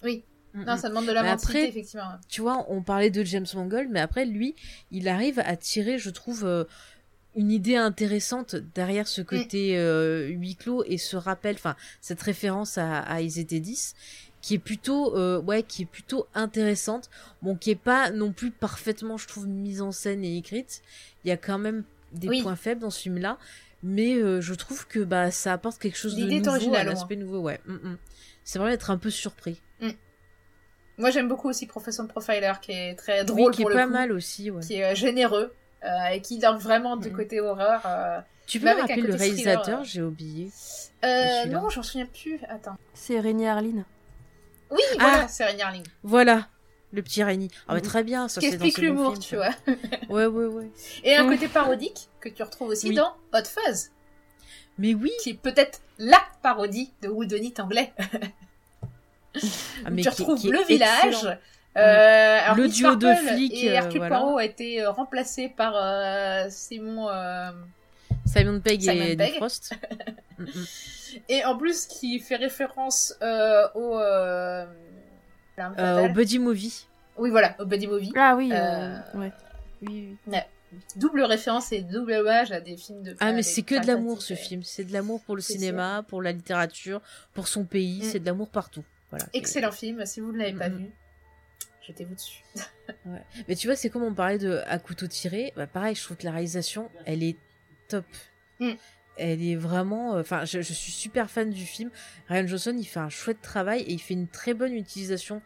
Mm, Non, ça demande de la après- effectivement. tu vois, on parlait de James Mangold, mais après, lui, il arrive à tirer, je trouve, euh, une idée intéressante derrière ce côté euh, huis clos et ce rappel, enfin, cette référence à, à Ils étaient 10, qui est plutôt, euh, ouais, qui est plutôt intéressante. Bon, qui est pas non plus parfaitement, je trouve, mise en scène et écrite. Il y a quand même des Oui. points faibles dans ce film-là. Mais euh, je trouve que bah ça apporte quelque chose de nouveau, un aspect nouveau, ouais. Mm, mm. C'est vraiment être un peu surpris. Moi, j'aime beaucoup aussi Profession Profiler, qui est très Oui, drôle qui est le pas coup, mal aussi, ouais. qui est euh, généreux, euh, et qui donne vraiment du côté horreur. euh. Tu peux me rappeler le réalisateur? J'ai oublié. Euh, non, j'en souviens plus. Attends. C'est Rémi Harlin. Oui, Ah. voilà, c'est Rainy Harling. Voilà, le petit Rémi. Ah bah Mhm. très bien, ça c'est explique l'humour, tu vois. Ouais, ouais, ouais. Et un Mm. côté parodique, que tu retrouves aussi Oui. dans Hot Fuzz, Mais oui, qui est peut-être LA parodie de Whodunit anglais. ah, mais tu qui- retrouves qui le village. Euh, alors Le Miss duo de Marple flics, et euh, Hercule voilà. Poirot a été euh, remplacé par euh, Simon euh, Simon Pegg Simon et Pegg. Nick Frost. Mm, mm. Et en plus qui fait référence euh, au euh, Euh, au Buddy Movie. oui voilà au buddy movie Ah oui, Euh, euh, ouais. Oui, oui. double référence et double hommage à des films de Ah, mais c'est que de l'amour ce film. C'est de l'amour pour le cinéma, pour la littérature, pour son pays. Mm. C'est de l'amour partout. Voilà. excellent film si vous ne l'avez pas Mm, mm. vu jetez-vous dessus Mais tu vois, c'est comme on parlait de à couteau tiré. Bah, pareil, je trouve que la réalisation, elle est top. Mm. Elle est vraiment. euh, Enfin, je, suis super fan du film. Ryan Johnson, il fait un chouette travail et il fait une très bonne utilisation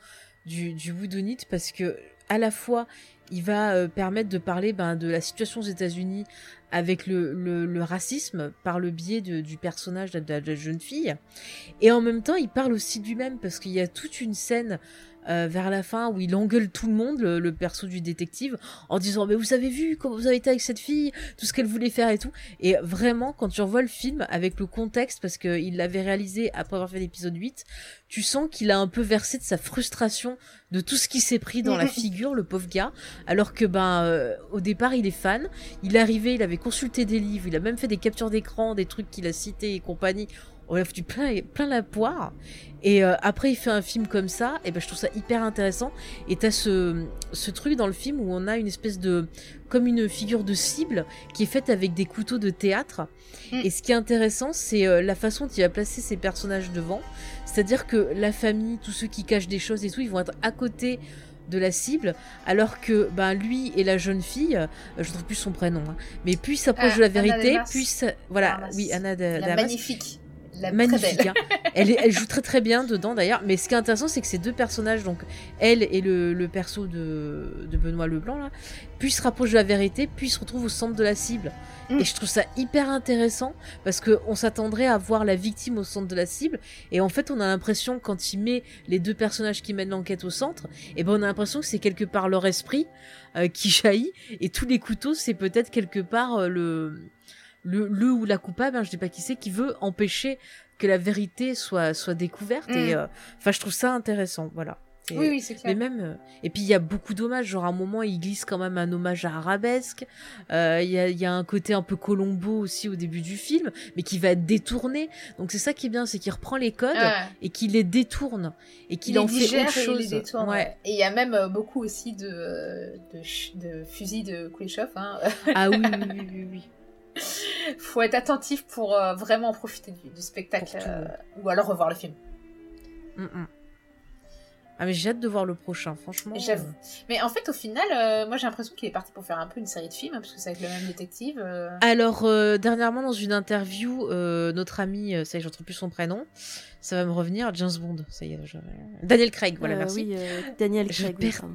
du, du Whodunit parce que à la fois, il va euh, permettre de parler ben, de la situation aux États-Unis avec le, racisme par le biais du personnage de, la jeune fille. Et en même temps, il parle aussi lui-même parce qu'il y a toute une scène euh, vers la fin où il engueule tout le monde, le, le perso du détective, en disant mais vous avez vu comment vous avez été avec cette fille, tout ce qu'elle voulait faire et tout. Et vraiment, quand tu revois le film avec le contexte, parce qu'il l'avait réalisé après avoir fait l'épisode 8, tu sens qu'il a un peu versé de sa frustration de tout ce qui s'est pris dans la figure, le pauvre gars, alors que ben euh, au départ il est fan, il est arrivé, il avait consulté des livres, il a même fait des captures d'écran, des trucs qu'il a cités et compagnie. On lui a foutu plein, plein la poire. Et euh, après, il fait un film comme ça, et ben je trouve ça hyper intéressant. Et t'as ce, ce truc dans le film où on a une espèce de. comme une figure de cible qui est faite avec des couteaux de théâtre. Mm. Et ce qui est intéressant, c'est euh, la façon dont il va placer ses personnages devant. C'est-à-dire que la famille, tous ceux qui cachent des choses et tout, ils vont être à côté de la cible, alors que ben lui et la jeune fille, euh, je ne trouve plus son prénom, hein, mais puis s'approche Ah, de la vérité, ça- voilà, oui Anna de, la Damas. magnifique la magnifique. hein. Elle, est- elle joue très très bien dedans d'ailleurs. Mais ce qui est intéressant, c'est que ces deux personnages, donc elle et le, le perso de, de Benoît Leblanc, là, puis se rapprochent de la vérité, puis se retrouvent au centre de la cible. Mm. Et je trouve ça hyper intéressant parce que on s'attendrait à voir la victime au centre de la cible. Et en fait, on a l'impression, quand il met les deux personnages qui mènent l'enquête au centre, et ben on a l'impression que c'est quelque part leur esprit euh, qui jaillit. Et tous les couteaux, c'est peut-être quelque part euh, le le, le ou la coupable, hein, je sais pas qui c'est, qui veut empêcher que la vérité soit, soit découverte. Et Mm. euh, enfin, je trouve ça intéressant. Voilà. Oui, oui, c'est clair. Mais même euh, et puis il y a beaucoup d'hommages. Genre à un moment, il glisse quand même un hommage à Arabesque. Euh, Il y, a, il y a un côté un peu Colombo aussi au début du film, mais qui va être détourné. Donc c'est ça qui est bien, c'est qu'il reprend les codes Ouais. et qu'il les détourne et qu'il il en fait autre et il les chose. détourne. Ouais. ouais. Et il y a même beaucoup aussi de, de, ch- de fusils de Kuleshov. Hein. Ah oui, oui, oui, oui, oui. Faut être attentif pour euh, vraiment profiter du, du spectacle euh, ou alors revoir le film. Mm, mm. Ah mais j'ai hâte de voir le prochain, franchement. J'avoue. euh. Mais en fait, au final, euh, moi j'ai l'impression qu'il est parti pour faire un peu une série de films, hein, parce que c'est avec le même détective. euh. Alors, euh, dernièrement, dans une interview, euh, notre ami, ça y est, j'entends plus son prénom, ça va me revenir, James Bond, ça y est, je- Daniel Craig, voilà, Euh, merci. Oui, euh, Daniel Je Craig. perds-.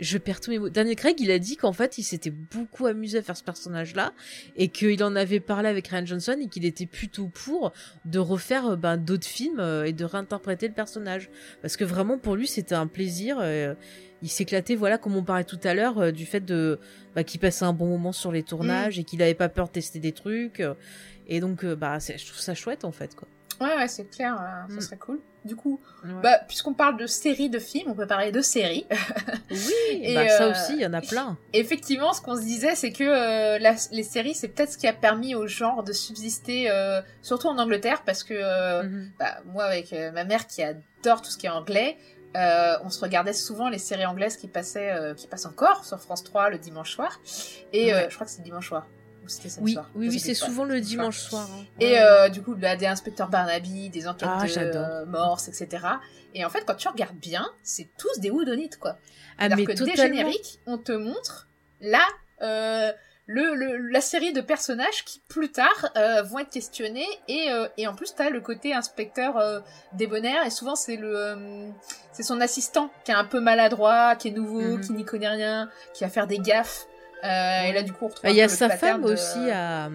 Je perds tous mes mots. Daniel Craig, il a dit qu'en fait, il s'était beaucoup amusé à faire ce personnage-là et qu'il en avait parlé avec Ryan Johnson et qu'il était plutôt pour de refaire euh, ben, d'autres films euh, et de réinterpréter le personnage. Parce que vraiment, pour lui, c'était un plaisir. euh, il s'éclatait, voilà, comme on parlait tout à l'heure, du fait de bah, qu'il passait un bon moment sur les tournages et qu'il avait pas peur de tester des trucs. et donc, bah, je trouve ça chouette en fait, quoi. Ouais, ouais, c'est clair, ça Mm. serait cool. Du coup, Ouais. bah, puisqu'on parle de séries de films, on peut parler de séries. oui, et, bah, ça euh, aussi, il y en a plein. Effectivement, ce qu'on se disait, c'est que euh, la- les séries, c'est peut-être ce qui a permis au genre de subsister, euh, surtout en Angleterre, parce que Mhm. bah, moi, avec ma mère qui adore tout ce qui est anglais, euh, on se regardait souvent les séries anglaises qui passaient, euh, qui passent encore sur France 3 le dimanche soir. Et euh, je crois que c'est le dimanche soir. C'était samedi Oui, soir. oui, oui, c'est souvent le Dimanche soir. hein. Et euh, du coup, bah, des inspecteurs Barnaby, des enquêtes Ah, euh, morses, etc. Et en fait, quand tu regardes bien, c'est tous des woodonites, quoi. ah, Alors mais que dès totalement. générique, on te montre là euh, le, le- la série de personnages qui plus tard euh, vont être questionnés et, et en plus t'as le côté inspecteur débonnaire et souvent c'est le c'est son assistant qui est un peu maladroit, qui est nouveau, Mhm. qui n'y connaît rien, qui va faire des gaffes. Euh, Et là du coup on retrouve Ah, Il y a sa femme de- aussi à.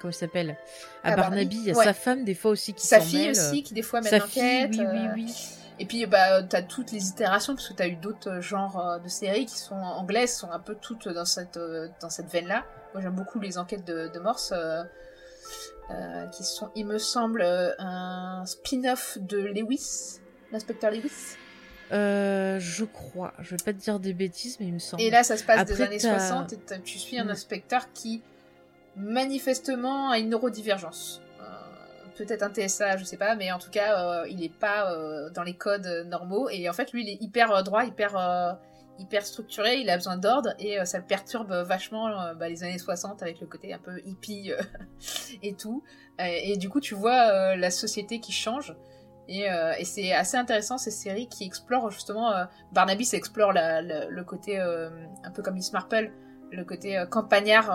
Comment il s'appelle? À À Barnaby. Barnaby, Il y a ouais. sa femme, des fois aussi, qui sa fille mêle. aussi qui des fois mène l'enquête. oui, euh, oui, oui. Et puis bah t'as toutes les itérations parce que t'as eu d'autres euh, genres de séries qui sont anglaises, sont un peu toutes dans cette dans cette veine-là. Moi j'aime beaucoup les enquêtes de, de Morse, euh, qui sont, il me semble, un spin-off de Lewis, l'inspecteur Lewis. Euh, je crois. Je vais pas te dire des bêtises, mais il me semble. Et là ça se passe des années t'as- 60 et tu suis un Mm. inspecteur qui manifestement a une neurodivergence. Euh, Peut-être un TSA, je sais pas, mais en tout cas, euh, il est pas dans les codes normaux. Et en fait, lui, il est hyper droit, hyper, hyper structuré, il a besoin d'ordre, et ça le perturbe vachement bah, les années 60 avec le côté un peu hippie et tout. Et du coup, tu vois la société qui change. Et, euh, et c'est assez intéressant ces séries qui explorent justement. euh, Barnaby, ça explore la- la- le côté euh, un peu comme Miss Marple, le côté euh, campagnard,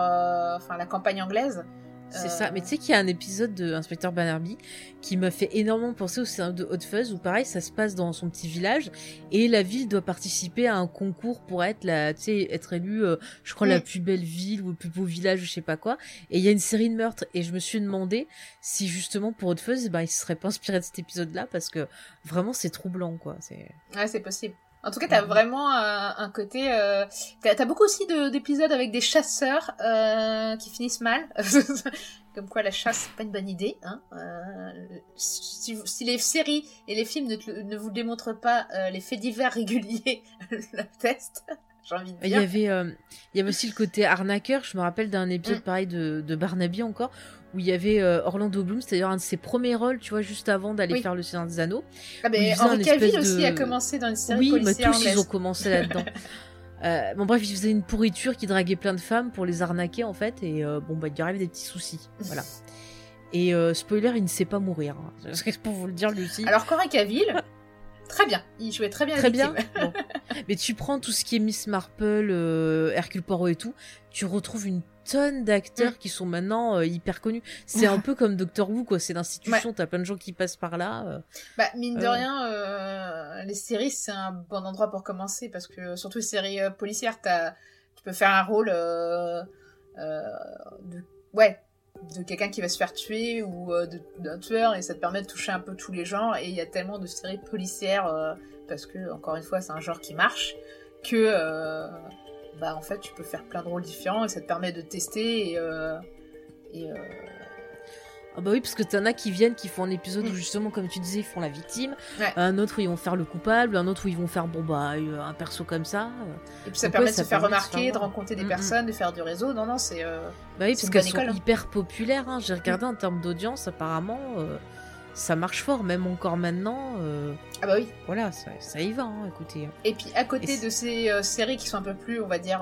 enfin la campagne anglaise. C'est Euh, ça. Mais tu sais qu'il y a un épisode de Inspecteur Barnaby qui m'a fait énormément penser au sein de Hot Fuzz où pareil, ça se passe dans son petit village et la ville doit participer à un concours pour être la, tu sais, être élue, euh, je crois, la Mm. plus belle ville ou le plus beau village, je sais pas quoi. Et il y a une série de meurtres et je me suis demandé si justement pour Hot Fuzz, ben, il se serait pas inspiré de cet épisode-là parce que vraiment c'est troublant, quoi. C'est. Ouais, c'est possible. En tout cas, t'as vraiment un, un côté. Euh... T'as t'as beaucoup aussi de- d'épisodes avec des chasseurs euh, qui finissent mal. Comme quoi, la chasse, c'est pas une bonne idée. Hein. Euh, si, les séries et les films ne, te le- ne vous démontrent pas euh, les faits divers réguliers, le test, j'ai envie de Il y dire. avait, euh, il y avait aussi le côté arnaqueur. Je me rappelle d'un épisode Mm. pareil de, de Barnaby encore, où il y avait euh, Orlando Bloom, c'est-à-dire un de ses premiers rôles, tu vois, juste avant d'aller Oui. faire le Seigneur des Anneaux. Ah, mais un Henri Cavill aussi a commencé dans une série oui, mais policière tous ils ont commencé là-dedans. Euh, bon bref, il faisait une pourriture qui draguait plein de femmes pour les arnaquer en fait, et euh, bon bah il lui arrive des petits soucis, voilà. Et euh, spoiler, il ne sait pas mourir. Hein. C'est pour vous le dire, Lucie. Alors qu'Henri Cavill, très bien. Il jouait très bien Très bien. Bon. Mais tu prends tout ce qui est Miss Marple, euh, Hercule Poirot et tout, tu retrouves une tonne d'acteurs Mm. qui sont maintenant euh, hyper connus. C'est un peu comme Doctor Who, quoi. C'est l'institution, t'as plein de gens qui passent par là. euh. Bah, mine de rien, les séries, c'est un bon endroit pour commencer parce que, surtout les séries policières, tu peux faire un rôle de, ouais, de quelqu'un qui va se faire tuer ou euh, d'un tueur et ça te permet de toucher un peu tous les genres. Et il y a tellement de séries policières euh, parce que, encore une fois, c'est un genre qui marche que, euh, bah, en fait, tu peux faire plein de rôles différents et ça te permet de tester et, et Ah bah oui, parce que t'en as qui viennent, qui font un épisode Mm. où justement, comme tu disais, ils font la victime, Ouais. un autre où ils vont faire le coupable, un autre où ils vont faire bon bah euh, un perso comme ça. Et puis ça Donc permet ouais, de ça se faire permet de se remarquer, de rencontrer des Mm, mm. personnes, de faire du réseau. Non, non, c'est. euh, Bah oui, parce qu'elles sont hein. hyper populaires. hein. J'ai regardé en termes d'audience, apparemment, euh, ça marche fort, même encore maintenant. euh, Ah bah oui. voilà, ça, ça y va, hein, écoutez. Et puis à côté Et de ces séries qui sont un peu plus, on va dire,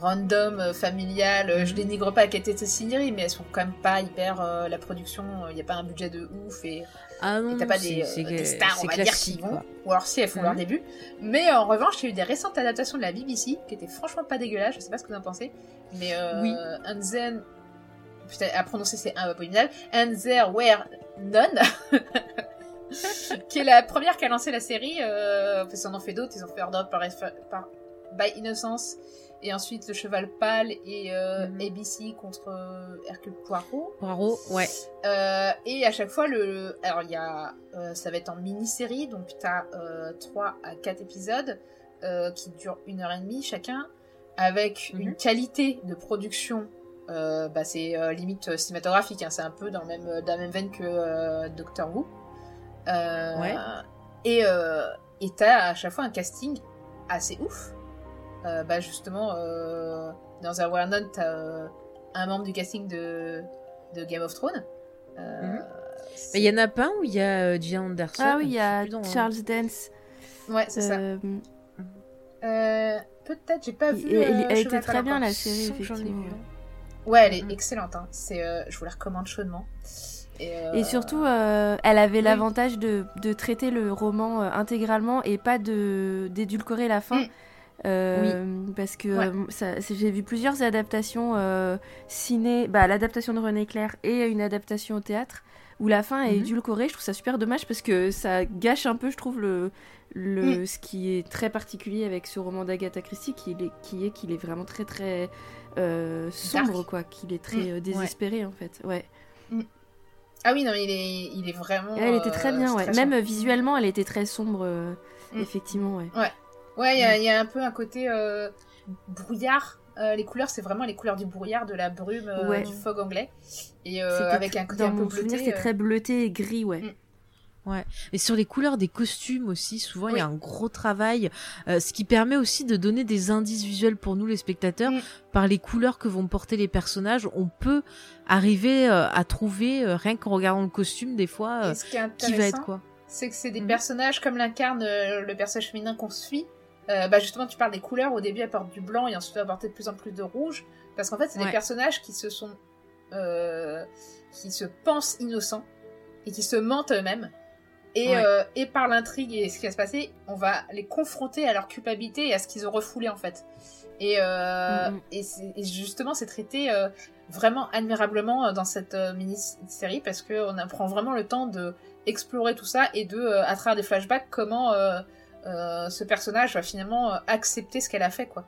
random, euh, familiales, euh, je dénigre pas ces séries, mais elles sont quand même pas hyper. euh, la production, il n'y a pas un budget de ouf et Ah t'as pas des, stars, on va dire, qui vont. quoi. Ou alors si elles font leur Mhm. début. Mais en revanche, il y a eu des récentes adaptations de la BBC qui étaient franchement pas dégueulasses, je sais pas ce que vous en pensez. Mais euh, Oui. Then. Putain, à prononcer c'est abominable. And There Were None. qui est la première qui a lancé la série. Euh, parce qu'ils en ont fait d'autres, ils ont fait Order par, par By Innocence. Et ensuite Le Cheval Pâle et euh, Mhm. ABC contre euh, Hercule Poirot. Poirot, ouais. Euh, et à chaque fois, le, alors il y a, euh, ça va être en mini-série, donc t'as euh, 3 à 4 épisodes qui durent une heure et demie chacun, avec Mhm. une qualité de production, euh, bah, c'est euh, limite cinématographique, hein, c'est un peu dans, le même, dans la même veine que euh, Doctor Who. Ouais. Et euh, et t'as à chaque fois un casting assez ouf. Euh, bah justement, euh, dans un Where None, t'as euh, un membre du casting de, de Game of Thrones. Euh, Mhm. Il y en a pas un où il y a euh, Gillian Anderson Ah oui, il y a Charles Dance. Ouais, c'est ça. euh, Peut-être, j'ai pas vu. elle, euh, elle était très bien la série, effectivement. Ouais, elle est Mhm. excellente. Hein. C'est, euh, je vous la recommande chaudement. Et, euh, Et surtout, euh, elle avait oui. l'avantage de, de traiter le roman euh, intégralement et pas de d'édulcorer la fin. Mm. Euh, Parce que Ouais. euh, j'ai vu plusieurs adaptations euh, ciné, bah, l'adaptation de René Clair et une adaptation au théâtre où la fin est Mhm. édulcorée. Je trouve ça super dommage parce que ça gâche un peu, je trouve, le, le, Mm. ce qui est très particulier avec ce roman d'Agatha Christie, qui est, qui est qu'il est vraiment très très euh, sombre, quoi, qu'il est très Mm. euh, désespéré en fait. Ouais. Ah oui, non, mais il est, il est vraiment. Elle était très euh, bien, ouais. Même visuellement, elle était très sombre, Mm. effectivement, ouais. Ouais, il y, a- il y a un peu un côté euh, brouillard. Euh, les couleurs, c'est vraiment les couleurs du brouillard, de la brume, euh, Ouais. du fog anglais. Et avec un côté dans un peu mon souvenir, bleuté. euh, très bleuté et gris, ouais. Mm. Et sur les couleurs des costumes aussi, souvent il y a un gros travail, euh, ce qui permet aussi de donner des indices visuels pour nous les spectateurs. Mm. Par les couleurs que vont porter les personnages, on peut arriver euh, à trouver, euh, rien qu'en regardant le costume, des fois, ce qui est qui va être quoi. c'est que c'est des personnages comme l'incarne le personnage féminin qu'on suit. Euh, bah justement, tu parles des couleurs. Au début, elle porte du blanc et ensuite elle va porter de plus en plus de rouge. Parce qu'en fait, c'est des personnages qui se sont. euh, qui se pensent innocents et qui se mentent eux-mêmes. Et, Ouais. euh, et par l'intrigue et ce qui va se passer, on va les confronter à leur culpabilité et à ce qu'ils ont refoulé en fait. Et, Mhm. et, justement, c'est traité vraiment admirablement dans cette mini-série parce qu'on apprend vraiment le temps de explorer tout ça et de, à travers des flashbacks, comment ce personnage va finalement euh, accepter ce qu'elle a fait, quoi.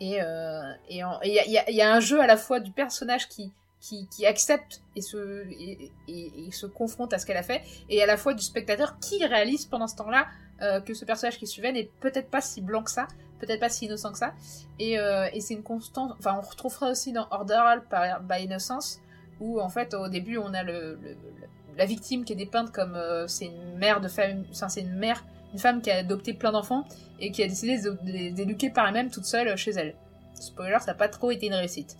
Et euh, il y, y a- un jeu à la fois du personnage qui qui, accepte et se et, se confronte à ce qu'elle a fait, et à la fois du spectateur qui réalise pendant ce temps-là euh, que ce personnage qui suivait n'est peut-être pas si blanc que ça, peut-être pas si innocent que ça. Et, euh, et c'est une constante. Enfin, on retrouvera aussi dans Order par, by Innocence, où en fait, au début, on a le, la victime qui est dépeinte comme euh, c'est une mère de famille. Enfin, c'est une mère, une femme qui a adopté plein d'enfants et qui a décidé de les d'éduquer par elle-même toute seule chez elle. Spoiler, ça n'a pas trop été une réussite.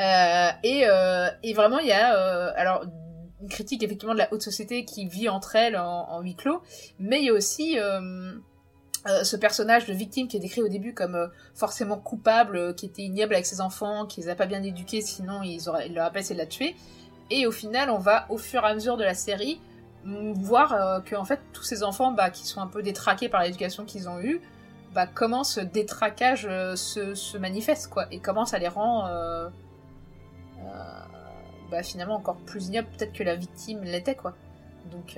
Euh, et, euh, et vraiment, il y a euh, alors une critique effectivement de la haute société qui vit entre elles en, huis clos, mais il y a aussi euh, euh, ce personnage de victime qui est décrit au début comme euh, forcément coupable, euh, qui était ignoble avec ses enfants, qui les a pas bien éduqués, sinon il leur a pas essayé de la tuer. Et au final, on va au fur et à mesure de la série voir euh, que en fait tous ces enfants bah, qui sont un peu détraqués par l'éducation qu'ils ont eue, bah, comment ce détraquage euh, se, se manifeste quoi, et comment ça les rend euh, bah, finalement encore plus ignobles peut-être que la victime l'était quoi. Donc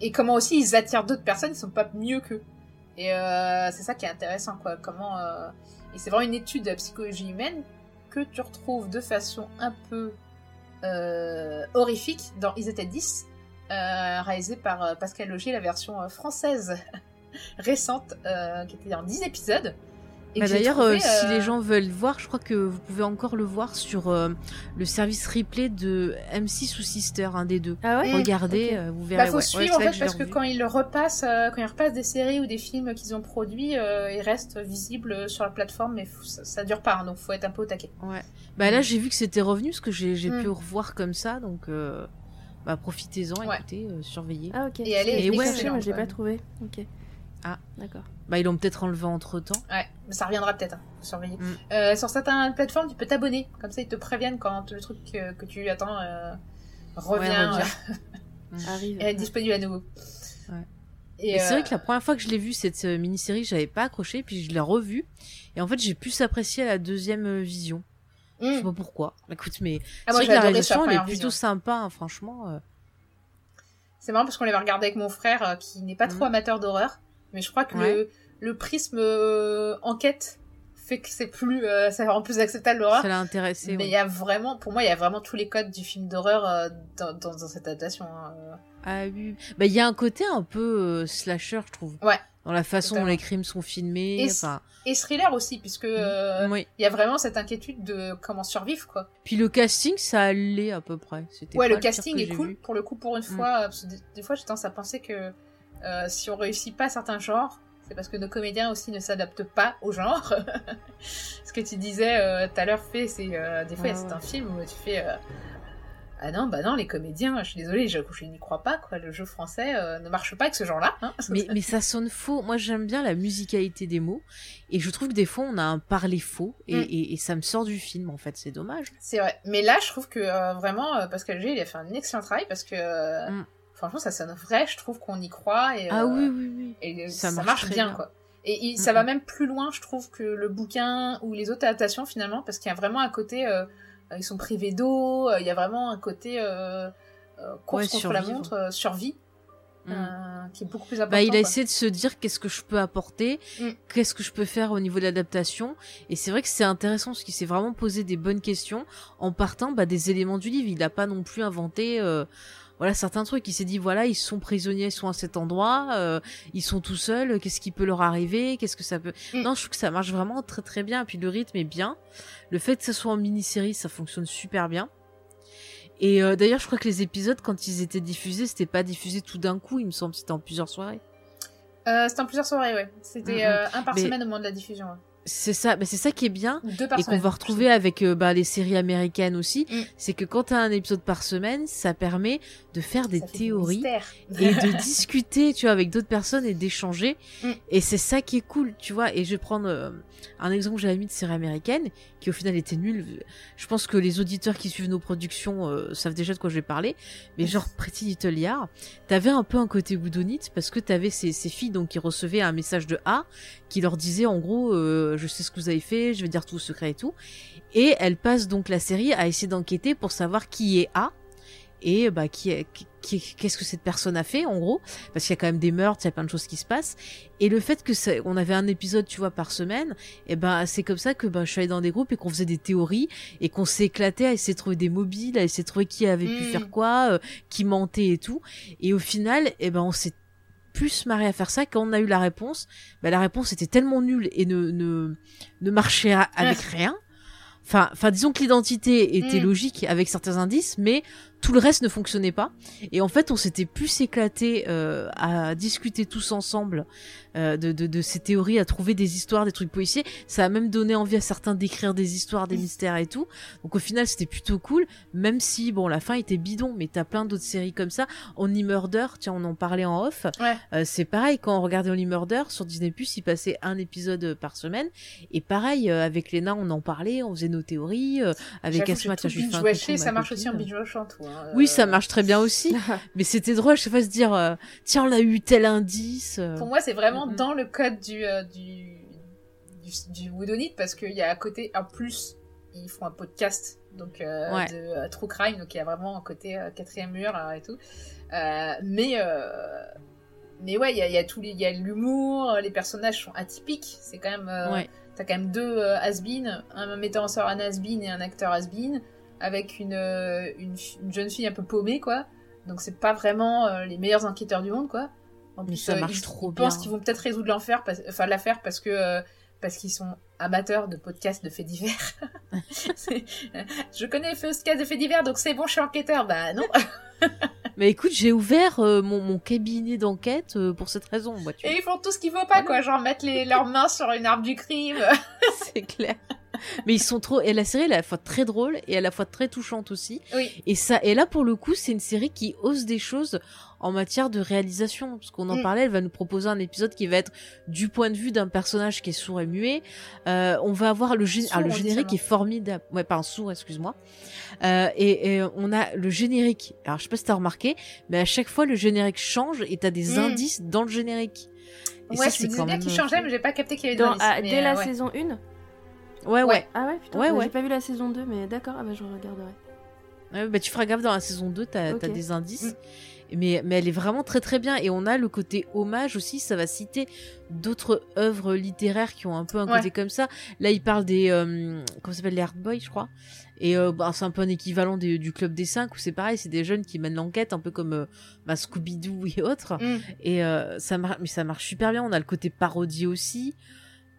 et comment aussi ils attirent d'autres personnes qui sont pas mieux qu'eux. Et c'est ça qui est intéressant quoi. Comment et c'est vraiment une étude de la psychologie humaine que tu retrouves de façon un peu horrifique dans Ils étaient 10, euh, réalisé par euh, Pascal Logier, la version euh, française récente, euh, qui était en 10 épisodes. Bah D'ailleurs, euh, si euh, les gens veulent voir, je crois que vous pouvez encore le voir sur euh, le service replay de M6 ou Sister, un des deux. Ah ouais. Regardez, ok. euh, vous verrez. Bah, faut ouais. suivre Ouais, en fait parce que quand ils repassent, euh, quand ils repassent des séries ou des films qu'ils ont produits, euh, ils restent visibles sur la plateforme, mais faut- ça, ça dure pas, hein, donc faut être un peu au taquet. Ouais. Bah là, j'ai vu que c'était revenu parce que j'ai j'ai Mm. pu revoir comme ça, donc euh, bah profitez-en, Ouais. écoutez, euh, surveillez. Ah ok. Et elle est Et ouais, moi je l'ai ouais. pas trouvé. Ok. Ah. D'accord. Bah ils l'ont peut-être enlevé entre temps. Ouais, mais ça reviendra peut-être, hein, surveiller. Mm. Euh, sur certaines plateformes, tu peux t'abonner, comme ça ils te préviennent quand le truc que, que tu attends euh, revient, revient. euh, Arrive. et est disponible à nouveau. Ouais. Et, Et c'est vrai que la première fois que je l'ai vu cette mini-série, j'avais pas accroché, puis je l'ai revue. Et en fait, j'ai plus apprécié à la deuxième euh, vision. Je sais mm. pas pourquoi. Écoute, mais Ah, c'est moi que la réalisation, elle est première plutôt vision. sympa, hein, franchement. euh. C'est marrant parce qu'on l'avait regardé avec mon frère euh, qui n'est pas trop Mhm. amateur d'horreur, mais je crois que Ouais. le, le prisme euh, enquête fait que c'est plus, ça rend plus acceptable l'horreur. Ça l'a intéressé. Mais il ouais. y a vraiment, pour moi, il y a vraiment tous les codes du film d'horreur dans, dans, dans cette adaptation. hein. Ah oui. Bah il y a un côté un peu slasher, je trouve. Ouais. Dans la façon Totalement. dont les crimes sont filmés. Et Enfin, Et thriller aussi, puisque euh, oui. il y a vraiment cette inquiétude de comment survivre, quoi. Puis le casting, ça allait à peu près. C'était Ouais, le casting est cool, vu. pour le coup, pour une Mm. fois. euh, parce que des, des fois, j'ai tendance à penser que euh, si on réussit pas certains genres, c'est parce que nos comédiens aussi ne s'adaptent pas au genre. Ce que tu disais tout à l'heure, fait, c'est euh, des fois, c'est ouais. un film où tu fais. Ah non, bah non, les comédiens, je suis désolée, je, je n'y crois pas, quoi. Le jeu français euh, ne marche pas avec ce genre-là. Hein. Mais, mais ça sonne faux. Moi, j'aime bien la musicalité des mots. Et je trouve que des fois, on a un parler faux. Et, Mm. et, et ça me sort du film, en fait. C'est dommage. C'est vrai. Mais là, je trouve que euh, vraiment, euh, Pascal G, il a fait un excellent travail parce que euh, Mm. franchement, ça sonne vrai. Je trouve qu'on y croit et, Ah oui, oui, oui. et Ça ça, marche bien, bien. quoi. Et il- ça Mm, va même plus loin, je trouve, que le bouquin ou les autres adaptations finalement, parce qu'il y a vraiment un côté, ils sont privés d'eau. euh, Il y a vraiment un côté euh, euh, course Ouais, contre la montre, euh, survie, Mm. euh, qui est beaucoup plus important. Bah, il a essayé de se dire qu'est-ce que je peux apporter, Mm. qu'est-ce que je peux faire au niveau de l'adaptation. Et c'est vrai que c'est intéressant parce qu'il s'est vraiment posé des bonnes questions en partant bah, des éléments du livre. Il n'a pas non plus inventé euh, voilà certains trucs. Il s'est dit voilà ils sont prisonniers, ils sont à cet endroit, euh, ils sont tout seuls. Qu'est-ce qui peut leur arriver Qu'est-ce que ça peut Mm. Non, je trouve que ça marche vraiment très très bien. Puis le rythme est bien. Le fait que ça soit en mini-série, ça fonctionne super bien. Et euh, d'ailleurs, je crois que les épisodes, quand ils étaient diffusés, c'était pas diffusé tout d'un coup, il me semble, c'était en plusieurs soirées. Euh, C'était en plusieurs soirées, ouais. C'était Mm, mm. euh, un par Mais- semaine au moment de la diffusion. ouais. C'est ça, mais c'est ça qui est bien deux et qu'on va retrouver avec euh, bah, les séries américaines aussi, Mm. c'est que quand t'as un épisode par semaine, ça permet de faire des théories et de discuter, tu vois, avec d'autres personnes et d'échanger. Mm. Et c'est ça qui est cool, tu vois. Et je vais prendre euh, un exemple que j'avais mis de série américaine, qui au final était nulle. Je pense que les auditeurs qui suivent nos productions euh, savent déjà de quoi je vais parler. Mais genre Pretty Little Liars, t'avais un peu un côté boudonite parce que t'avais ces, ces filles donc qui recevaient un message de A qui leur disait en gros, euh, je sais ce que vous avez fait, je vais dire tout le secret et tout. Et elles passent donc la série à essayer d'enquêter pour savoir qui est A et bah qui est qui- qui- qu'est-ce que cette personne a fait en gros parce qu'il y a quand même des meurtres, il y a plein de choses qui se passent et le fait que ça, on avait un épisode tu vois par semaine et ben c'est comme ça que ben je suis allée dans des groupes et qu'on faisait des théories et qu'on s'éclatait à essayer de trouver des mobiles, à essayer de trouver qui avait pu Mm. faire quoi, euh, qui mentait et tout et au final et ben on s'est plus marré à faire ça. Quand on a eu la réponse ben la réponse était tellement nulle et ne ne ne marchait avec rien. Enfin, enfin, disons que l'identité était Mm. logique avec certains indices, mais tout le reste ne fonctionnait pas. Et en fait, on s'était plus éclaté euh, à discuter tous ensemble euh, de, de, de ces théories, à trouver des histoires, des trucs policiers. Ça a même donné envie à certains d'écrire des histoires, des mystères et tout. Donc au final, c'était plutôt cool, même si bon, la fin était bidon. Mais t'as plein d'autres séries comme ça. Only Murder, tiens, on en parlait en off. Ouais. Euh, c'est pareil quand on regardait Only Murder sur Disney Plus, il passait un épisode par semaine. Et pareil euh, avec Léna, on en parlait, on faisait nos théories. euh, avec Asma, tiens, je ça marche aussi en tout. hein. Oui, Euh, ça marche très bien aussi. mais c'était drôle, je sais pas se dire, euh, tiens, on a eu tel indice. euh. Pour moi, c'est vraiment dans le code du, du, du, du Woodonite parce qu'il y a à côté, en plus, ils font un podcast donc euh, Ouais. de True Crime, donc il y a vraiment un côté euh, quatrième mur et tout. Mais, mais ouais, il y a, il y a tout, les- il y a l'humour, les personnages sont atypiques. C'est quand même, Ouais. t'as quand même deux has-been, un metteur en scène un has-been et un acteur has-been, avec une, euh, une, jeune fille un peu paumée quoi. Donc c'est pas vraiment euh, les meilleurs enquêteurs du monde quoi. En Mais plus, ça euh, marche ils, trop ils pensent bien. qu'ils vont peut-être résoudre l'enfer, parce- enfin l'affaire parce que parce qu'ils sont amateurs de podcasts de faits divers. Je connais les podcasts de faits divers, donc c'est bon, je suis enquêteur. Bah non. Mais écoute, j'ai ouvert euh, mon, mon cabinet d'enquête euh, pour cette raison, moi, tu Et vois. ils font tout ce qu'il faut pas, quoi. Genre mettre les, leurs mains sur une arme du crime. c'est clair. Mais ils sont trop. Et la série, elle est à la fois très drôle et à la fois très touchante aussi. Oui. Et ça, et là pour le coup, c'est une série qui ose des choses en matière de réalisation, parce qu'on en Mm. parlait. Elle va nous proposer un épisode qui va être du point de vue d'un personnage qui est sourd et muet. Euh, on va avoir le, gé- Sourd, ah, le générique est formidable. Ouais, pas un sourd, excuse-moi. Euh, et, et on a le générique. Alors je sais pas si t'as remarqué, mais à chaque fois le générique change et t'as des Mm. indices dans le générique. Et ouais, ça, je me disais bien qu'il changeait, mais j'ai pas capté qu'il y avait Dans- des ah, indices, mais, dès la euh, ouais. saison 1 Ouais, ouais. Ouais. Ah ouais, putain, Ouais, ouais. j'ai pas vu la saison 2, mais d'accord, ah bah je regarderai. Ouais, bah, tu feras gaffe dans la saison 2, t'as Ok. as des indices. Mm. Mais, mais elle est vraiment très très bien. Et on a le côté hommage aussi, ça va citer d'autres œuvres littéraires qui ont un peu un côté comme ça. Là, il parle des... Euh, comment s'appelle Les Hard Boys, je crois. Et euh, bah, c'est un peu un équivalent des- du Club des 5, où c'est pareil, c'est des jeunes qui mènent l'enquête, un peu comme euh, bah, Scooby-Doo et autres. Mm. Et euh, ça, mar- mais ça marche super bien. On a le côté parodie aussi.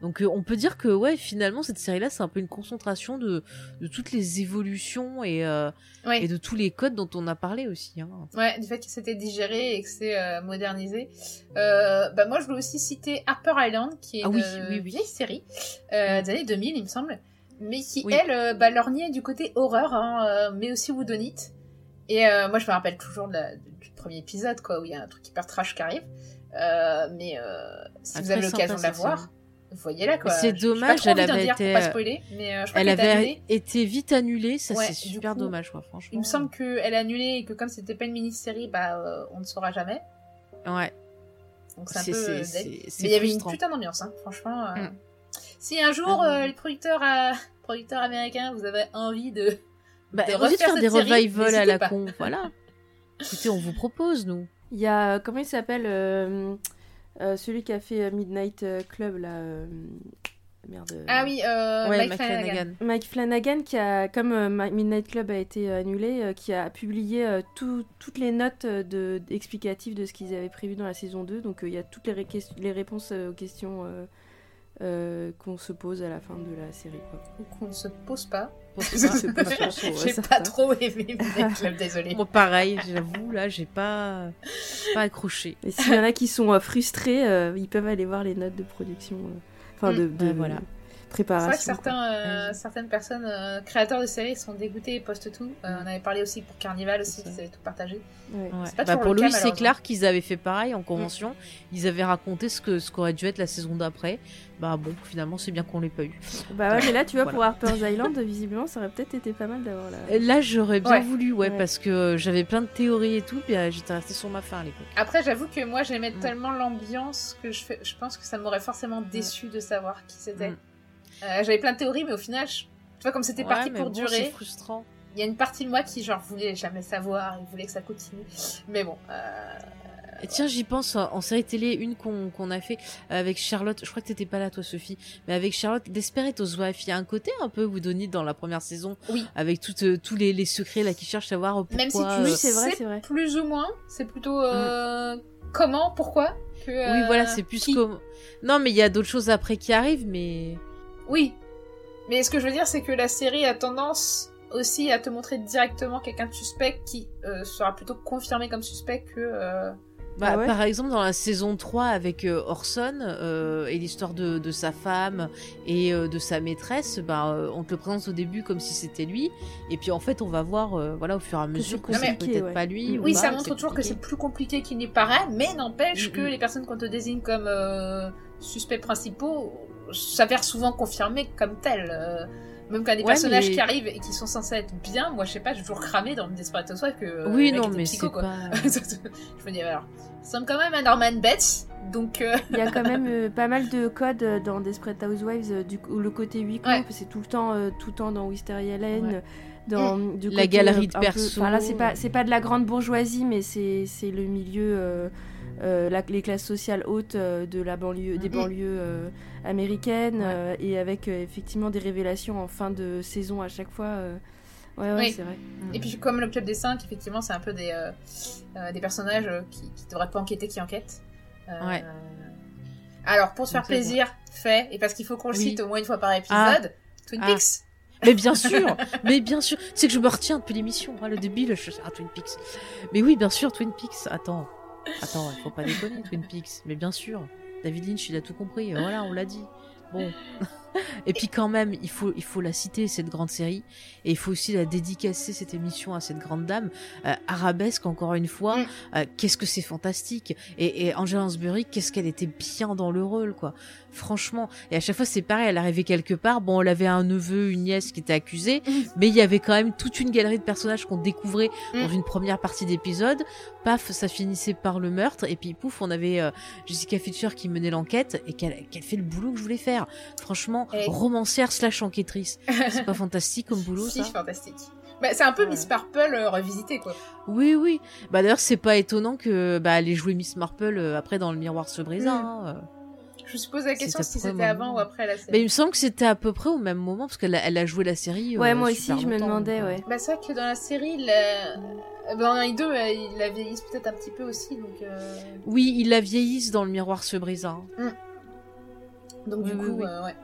Donc euh, on peut dire que ouais, finalement, cette série-là, c'est un peu une concentration de, de toutes les évolutions et... Euh, Ouais. et de tous les codes dont on a parlé aussi. Hein. Ouais, du fait que c'était digéré et que c'est euh, modernisé. Bah moi, je voulais aussi citer Harper Island, qui est Ah une oui, oui, oui. vieille série des années 2000, il me semble, mais qui, elle, bah, lorgnait du côté horreur, hein, mais aussi woodonite. Et moi, je me rappelle toujours de la- du premier épisode, quoi, où il y a un truc hyper trash qui arrive. Mais si Ah, vous avez l'occasion de la voir, série. Voyez-la, quoi. C'est dommage, elle avait dire été, pas euh, spoiler, mais euh, je crois Elle avait annulée. été vite annulée, ça Ouais, c'est super coup, dommage, quoi, franchement. Il me semble qu'elle est annulée et que comme c'était pas une mini-série, bah, euh, on ne saura jamais. Ouais, Donc c'est un peu Mais il y avait une putain d'ambiance, hein, franchement. euh. Mm. Si un jour Ah, euh, les producteurs, euh, producteurs américains, vous avez envie de, Bah, de envie de refaire faire des cette série, revivals à la pas. con, voilà. Écoutez, on vous propose, nous. Il y a, comment il s'appelle euh, Celui qui a fait euh, Midnight euh, Club, là. euh, merde. Ah oui, euh, ouais, Mike Mike Flanagan. Flanagan. Mike Flanagan, qui a, comme euh, Midnight Club a été annulé, euh, qui a publié euh, tout- toutes les notes de, explicatives de ce qu'ils avaient prévu dans la saison 2. Donc euh, il y a toutes les, ré- les réponses aux questions euh, qu'on se pose à la fin de la série. quoi. Donc on ne se pose pas. J'ai- pas trop aimé Club, désolé. Moi, pareil, j'avoue, là, j'ai pas, pas accroché. Et s'il y en a qui sont euh, frustrés, euh, ils peuvent aller voir les notes de production. euh, Enfin, Mm. de, de Ouais, voilà. C'est vrai préparation. que certains, euh, certaines personnes, euh, créateurs de séries, sont dégoûtés et postent tout. Euh, Mm. on avait parlé aussi pour Carnival aussi, C'est qu'ils avaient tout partagé. Ouais. C'est pas Bah, pour Louis et malheureusement. Clark, ils avaient fait pareil en convention. Ils avaient raconté ce que ce qu'aurait dû être la saison d'après. Bah bon, finalement, c'est bien qu'on l'ait pas eu. Bah ouais, mais là, tu vois, Voilà. pour Harper's Island, visiblement, ça aurait peut-être été pas mal d'avoir la. Là, j'aurais bien Ouais. voulu, ouais, Ouais. parce que j'avais plein de théories et tout, puis euh, j'étais restée sur ma fin à l'époque. Après, j'avoue que moi, j'aimais Mm. tellement l'ambiance que je, fais... je pense que ça m'aurait forcément déçu de savoir qui c'était. Mm. Euh, J'avais plein de théories, mais au final, je- tu vois, comme c'était Ouais, parti mais pour bon, durer, C'est frustrant. il y a une partie de moi qui, genre, voulait jamais savoir, il voulait que ça continue. Mais bon, euh, Et tiens, j'y pense en série télé, une qu'on qu'on a fait avec Charlotte. Je crois que t'étais pas là, toi, Sophie. Mais avec Charlotte, Desperate Wife, il y a un côté un peu Woodonite dans la première saison. Oui. Avec toutes, euh, tous les, les secrets là qui cherchent à savoir pourquoi. même si tu euh, c'est vrai, c'est vrai. plus ou moins, c'est plutôt euh, comment, pourquoi que, Oui, voilà, c'est plus qui. comme. Non, mais il y a d'autres choses après qui arrivent, mais. Oui. Mais ce que je veux dire, c'est que la série a tendance aussi à te montrer directement quelqu'un de suspect qui euh, sera plutôt confirmé comme suspect que. euh, Bah, Ah ouais Par exemple, dans la saison 3 avec euh, Orson euh, et l'histoire de, de sa femme et euh, de sa maîtresse, bah, euh, on te le présente au début comme si c'était lui. Et puis en fait, on va voir euh, voilà, au fur et à mesure que c'est peut-être ouais. pas lui. Mm. ou Oui, pas, ça montre toujours que c'est plus compliqué qu'il n'y paraît, mais n'empêche Mm, que mm. les personnes qu'on te désigne comme euh, suspects principaux s'avèrent souvent confirmées comme telles. euh, même quand des Ouais, personnages mais- qui arrivent et qui sont censés être bien, moi je sais pas, j'ai toujours cramé dans Desperate Housewives que. euh, Oui, non, mais c'est quoi. pas. je me dis, alors, ça ressemble quand même à Norman Bates, donc. euh, Il y a quand même euh, pas mal de codes euh, dans Desperate Housewives, euh, du coup, le côté huis clos, Ouais. c'est tout le temps, euh, tout le temps dans Wisteria Lane, Ouais. dans du La galerie de peu- perso. Enfin là, c'est pas, c'est pas de la grande bourgeoisie, mais c'est, c'est le milieu, euh, la- les classes sociales hautes euh, de la banlieue, des Mhm. banlieues euh, américaines, Ouais. euh, et avec euh, effectivement des révélations en fin de saison à chaque fois. euh. Ouais, ouais, Oui. c'est vrai. Et puis comme le club des cinq, effectivement, c'est un peu des, euh, des personnages qui, qui devraient pas enquêter, qui enquêtent. Euh, Ouais. Alors pour se faire plaisir, fait, et parce qu'il faut qu'on le Oui. cite au moins une fois par épisode, Twin Ah. Peaks. Mais bien sûr, mais bien sûr. C'est que je me retiens depuis l'émission. hein, le débile, je ah, Twin Peaks. Mais oui, bien sûr, Twin Peaks. Attends, attends, il faut pas déconner, Twin Peaks. Mais bien sûr, David Lynch, il a tout compris. Voilà, on l'a dit. Bon. Et puis quand même, il faut, il faut la citer, cette grande série. Et il faut aussi la dédicacer, cette émission, à cette grande dame. Euh, Arabesque, encore une fois. Mm. Euh, qu'est-ce que c'est fantastique. Et, et Angela qu'est-ce qu'elle était bien dans le rôle, quoi. Franchement. Et à chaque fois, c'est pareil, elle arrivait quelque part. Bon, elle avait un neveu, une nièce qui était accusée. mais il y avait quand même toute une galerie de personnages qu'on découvrait dans Mm. une première partie d'épisode. Paf, ça finissait par le meurtre. Et puis, pouf, on avait euh, Jessica Fletcher qui menait l'enquête et qu'elle qu'elle fait le boulot que je voulais faire. Franchement, Et- romancière slash enquêtrice. C'est pas fantastique comme boulot, si, ça fantastique. Bah, c'est un peu Ouais. Miss Marple euh, revisité, quoi. Oui, oui. Bah d'ailleurs, c'est pas étonnant que bah elle ait joué Miss Marple euh, après dans Le Miroir se brisa. Mm. hein, euh. Je me suis posé la question C'était si c'était avant moment. ou après la série. Mais il me semble que c'était à peu près au même moment parce qu'elle a, elle a joué la série. Ouais, euh, moi aussi, je me demandais, ouais. Bah, c'est vrai que dans la série, la... euh, dans les deux, ils la vieillissent peut-être un petit peu aussi, donc... euh, Oui, ils la vieillissent dans Le Miroir se brisa. hein. Donc, du oui, coup, oui. euh, ouais.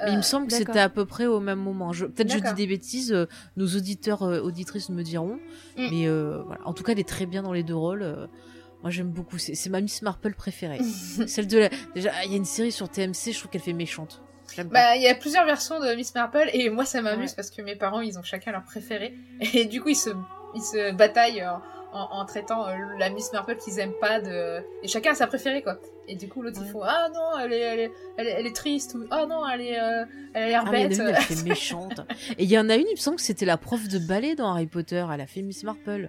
Mais il me Euh, semble que c'était à peu près au même moment. Je- Peut-être je dis des bêtises, euh, nos auditeurs, euh, auditrices me diront. Mm. Mais voilà. En tout cas, elle est très bien dans les deux rôles. moi, j'aime beaucoup. C'est ma Miss Marple préférée. Celle de la... Déjà, il y a une série sur TMC, je trouve qu'elle fait méchante. Bah, il y a plusieurs versions de Miss Marple et moi ça m'amuse Ouais. parce que mes parents ils ont chacun leur préféré et du coup ils se, ils se bataillent en, en traitant euh, la Miss Marple qu'ils aiment pas de et chacun a sa préférée quoi. Et du coup l'autre il Ouais. faut ah non elle est elle est, elle est, elle est triste ou ah non elle est euh, elle a l'air Ah, bête. elle fait méchante. Et il y en a une, il me semble que c'était la prof de ballet dans Harry Potter. Elle a fait Miss Marple.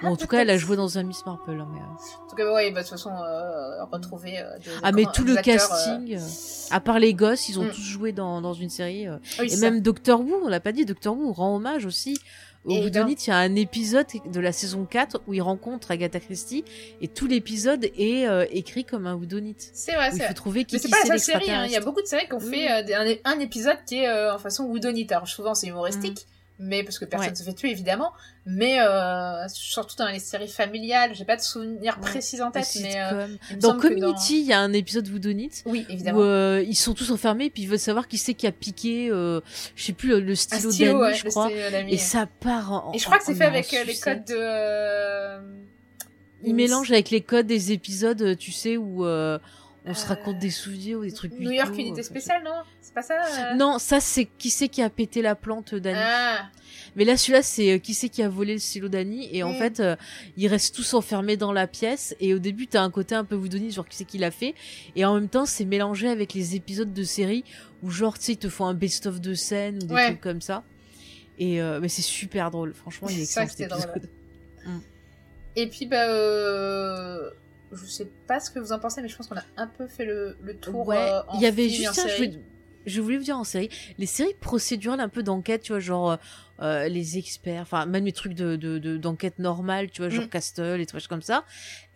Bon, en tout cas, elle a joué dans un Miss Marple. hein, mais, euh. En tout cas ouais bah, de toute façon euh, retrouver euh, des- Ah, mais tout le acteurs, casting, euh, à part les gosses, ils ont Mm. tous joué dans, dans une série. oui, Et même Doctor Who, on l'a pas dit, Doctor Who rend hommage aussi. Au Et bout de dans- il y a un épisode de la saison 4 où il rencontre Agatha Christie et tout l'épisode est euh, écrit comme un Whodunit. ça. c'est vrai Où il c'est faut trouver qui, Mais c'est pas c'est la seule série, hein. il y a beaucoup de séries qui ont fait euh, un, un épisode qui est euh, en façon Woodonite. Alors souvent c'est humoristique, mais parce que personne. Ouais. se fait tuer évidemment, mais euh, surtout dans les séries familiales, j'ai pas de souvenirs Ouais. précis en Le tête, mais euh, Dans Community, il y a un épisode Whodunit Oui, où évidemment. euh, ils sont tous enfermés et puis ils veulent savoir qui c'est qui a piqué, euh, je sais plus, le, stylo, stylo, ouais, je crois. Et ça part en. Et je crois que c'est fait avec euh, les codes de. euh, Il mélange avec les codes des épisodes, tu sais, où euh, on se Euh, raconte des souvenirs ou des trucs. New York Unité euh, Spéciale, non? C'est pas ça euh? Non, ça c'est qui c'est qui a pété la plante d'Annie. Ah, Mais là, celui-là, c'est euh, qui c'est qui a volé le stylo d'Annie. Et en Mm. fait, euh, ils restent tous enfermés dans la pièce. Et au début, t'as un côté un peu voodoo, genre qui c'est qui l'a fait? Et en même temps, c'est mélangé avec les épisodes de série où genre, tu sais, ils te font un best-of de scène ou des Ouais. trucs comme ça. Et euh, mais c'est super drôle. Franchement, il est excellent cet drôle. épisode. Et puis, bah. Euh... Je sais pas ce que vous en pensez, mais je pense qu'on a un peu fait le, le tour. Ouais, euh, il y avait film juste un, je voulais, je voulais vous dire en série, les séries procédurales un peu d'enquête, tu vois, genre euh, euh, les experts, enfin même les trucs de de- de- d'enquête normale, tu vois, genre Mm. Castle et trucs comme ça.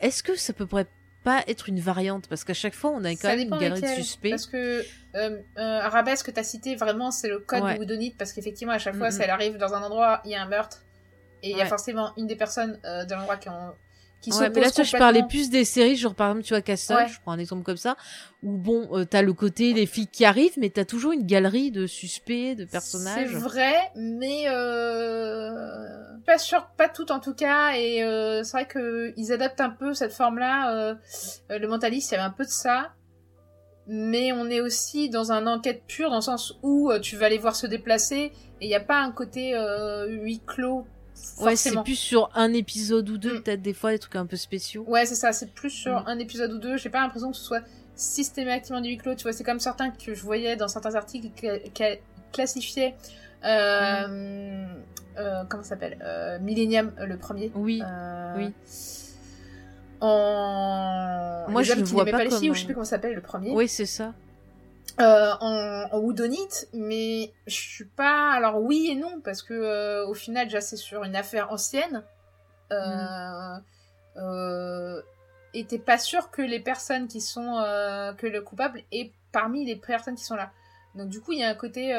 Est-ce que ça peut pourrait pas être une variante? Parce qu'à chaque fois on a quand Ça même une galerie de suspects. Parce que euh, euh, Arabesque que t'as cité, vraiment, c'est le code Ouais. de Woodonite, parce qu'effectivement, à chaque fois, Mhm. si elle arrive dans un endroit, il y a un meurtre, et il y a forcément une des personnes de l'endroit qui, ont... qui Ouais, mais là, tu vois, je parlais plus des séries, genre par exemple, tu vois, Castle, Ouais. je prends un exemple comme ça, où bon, euh, t'as le côté les filles qui arrivent, mais t'as toujours une galerie de suspects, de personnages. C'est vrai, mais euh... pas sûr, pas tout en tout cas, et euh, c'est vrai que ils adaptent un peu cette forme-là. euh, euh, le mentaliste, il y avait un peu de ça, mais on est aussi dans un enquête pure dans le sens où euh, tu vas les voir se déplacer et il n'y a pas un côté euh, huis clos. Ouais, c'est plus sur un épisode ou deux, Mm. peut-être des fois des trucs un peu spéciaux. Ouais, c'est ça, c'est plus sur Mm. un épisode ou deux. J'ai pas l'impression que ce soit systématiquement du huis clos. Tu vois, c'est comme certains que je voyais dans certains articles qui classifiaient. Euh, Mm. euh, comment ça s'appelle euh, Millennium, euh, le premier. Oui, oui. En. Moi, les je qui vois pas pas les filles, comme ou je sais plus comment ça s'appelle le premier. oui, c'est ça. Euh, en, en Woodonite, mais je suis pas. Alors oui et non, parce que euh, au final, déjà, c'est sur une affaire ancienne. Euh, euh, et t'es pas sûr que les personnes qui sont. que le coupable est parmi les personnes qui sont là. Donc du coup, il y a un côté.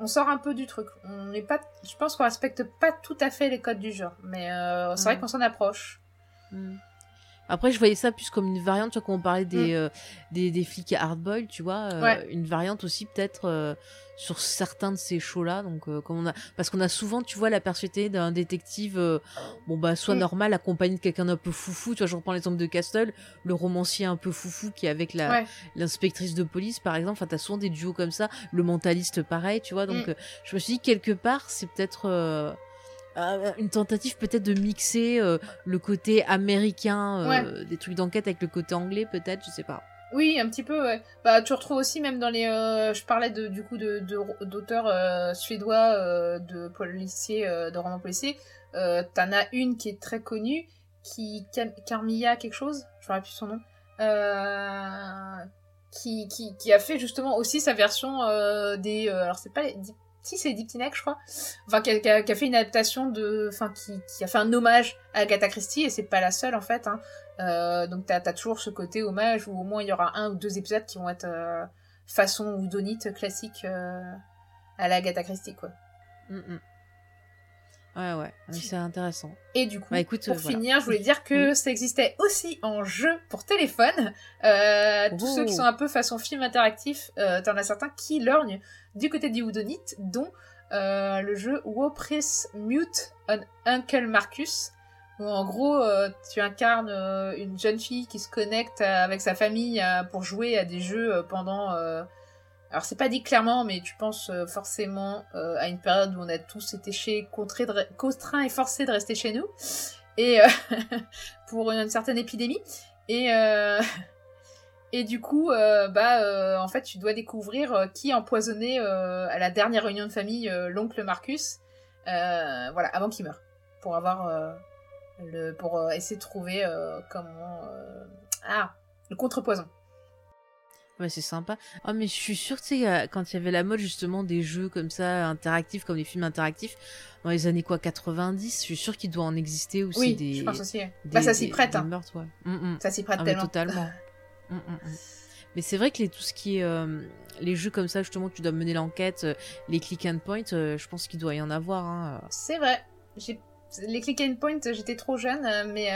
on sort un peu du truc. On n'est pas. Je pense qu'on respecte pas tout à fait les codes du genre, mais c'est vrai Mhm. qu'on s'en approche. Mm. Après, je voyais ça plus comme une variante, tu vois, quand on parlait des, euh, des, des flics hardboil, tu vois, euh, Ouais. une variante aussi peut-être euh, sur certains de ces shows-là. Donc, comme on a, parce qu'on a souvent, tu vois, la personnalité d'un détective, bon bah, soit Mm. normal, accompagné de quelqu'un d'un peu foufou. Tu vois, je reprends l'exemple de Castle, le romancier un peu foufou qui est avec la Ouais. l'inspectrice de police, par exemple. Enfin, t'as souvent des duos comme ça. Le mentaliste, pareil, tu vois. Donc, Mm. je me suis dit quelque part, c'est peut-être. Euh, une tentative peut-être de mixer euh, le côté américain euh, des trucs d'enquête avec le côté anglais peut-être je sais pas Oui, un petit peu, ouais. Bah, tu retrouves aussi même dans les... euh, je parlais de, du coup de, d'auteurs euh, suédois, euh, de policiers, de romans policiers. T'en as une qui est très connue, qui... Cam- Carmilla quelque chose, je me rappelle plus son nom. Qui, qui, qui a fait justement aussi sa version des... alors c'est pas les... Si, c'est Teenage, je crois. Enfin, qui a, qui a- qui a fait une adaptation de... Enfin, qui, qui a fait un hommage à Agatha Christie, et c'est pas la seule, en fait. Hein. Euh, donc t'as as toujours ce côté hommage où au moins il y aura un ou deux épisodes qui vont être euh, façon houdonite classique euh, à la Agatha Christie quoi. Mm, mm. ouais ouais c'est intéressant Et du coup, Bah, écoute, pour voilà. finir, je voulais dire que ça existait aussi en jeu pour téléphone. Euh, tous ceux qui sont un peu façon film interactif, euh, t'en as certains qui lorgnent du côté du houdonite, dont euh, le jeu Wopris Mute on Uncle Marcus. Où en gros, euh, tu incarnes euh, une jeune fille qui se connecte avec sa famille pour jouer à des jeux pendant. Alors c'est pas dit clairement, mais tu penses forcément à une période où on a tous été chez contraints et forcés de rester chez nous, et pour une certaine épidémie. Et et du coup, euh, bah euh, en fait, tu dois découvrir euh, qui a empoisonné euh, à la dernière réunion de famille l'oncle Marcus, voilà, avant qu'il meure, pour avoir le pour essayer de trouver comment ah le contrepoison. ouais c'est sympa ah mais je suis sûre tu sais quand il y avait la mode justement des jeux comme ça interactifs comme les films interactifs dans les années quoi 90 je suis sûre qu'il doit en exister aussi Oui, des, je pense aussi. des- bah ça s'y des- prête, des hein. meurtres, ouais. Mm, mm. ça s'y prête Ah, tellement. totalement. Mm, mm, mm. Mais c'est vrai que les, tout ce qui est euh, les jeux comme ça, justement, tu dois mener l'enquête, euh, les click and point, euh, je pense qu'il doit y en avoir. Hein. C'est vrai. Les click and point, j'étais trop jeune, mais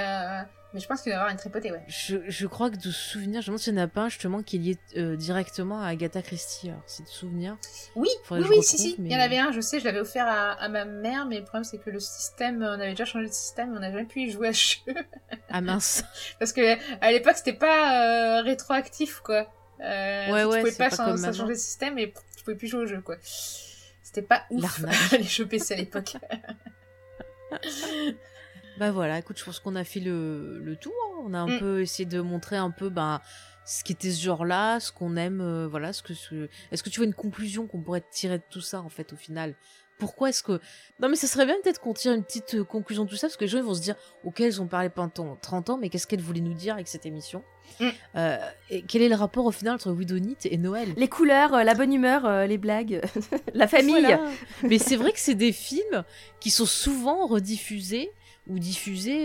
mais je pense qu'il va y avoir une tripotée, ouais. Je, je crois que de souvenir, je me demande s'il n'y en a pas un justement qui est lié euh, directement à Agatha Christie. Alors, c'est de souvenir. Oui, oui, oui, si, retrouve, si. Il mais- y en avait un, je sais, je l'avais offert à, à ma mère, mais le problème c'est que le système, on avait déjà changé de système, on n'a jamais pu y jouer à jeu. Ah mince. Parce que à l'époque, c'était pas euh, rétroactif, quoi. Euh, Ouais, tu ouais, pouvais pas, pas ça maintenant. changer de système et tu pouvais plus jouer au jeu, quoi. C'était pas ouf, les jeux PC à l'époque. Bah voilà, écoute, je pense qu'on a fait le, le tour. hein. On a un Mm. peu essayé de montrer un peu ben, ce qui était ce genre-là, ce qu'on aime, euh, voilà, ce que ce... Est-ce que tu vois une conclusion qu'on pourrait tirer de tout ça, en fait, au final? Pourquoi est-ce que... Non mais ça serait bien peut-être qu'on tire une petite euh, conclusion de tout ça, parce que les gens ils vont se dire, ok, ils ont parlé pendant 30 ans, mais qu'est-ce qu'elle voulait nous dire avec cette émission? Mm. Euh, et Quel est le rapport au final entre Widonite et Noël? Les couleurs, euh, la bonne humeur, euh, les blagues, la famille. Voilà. mais c'est vrai que c'est des films qui sont souvent rediffusés ou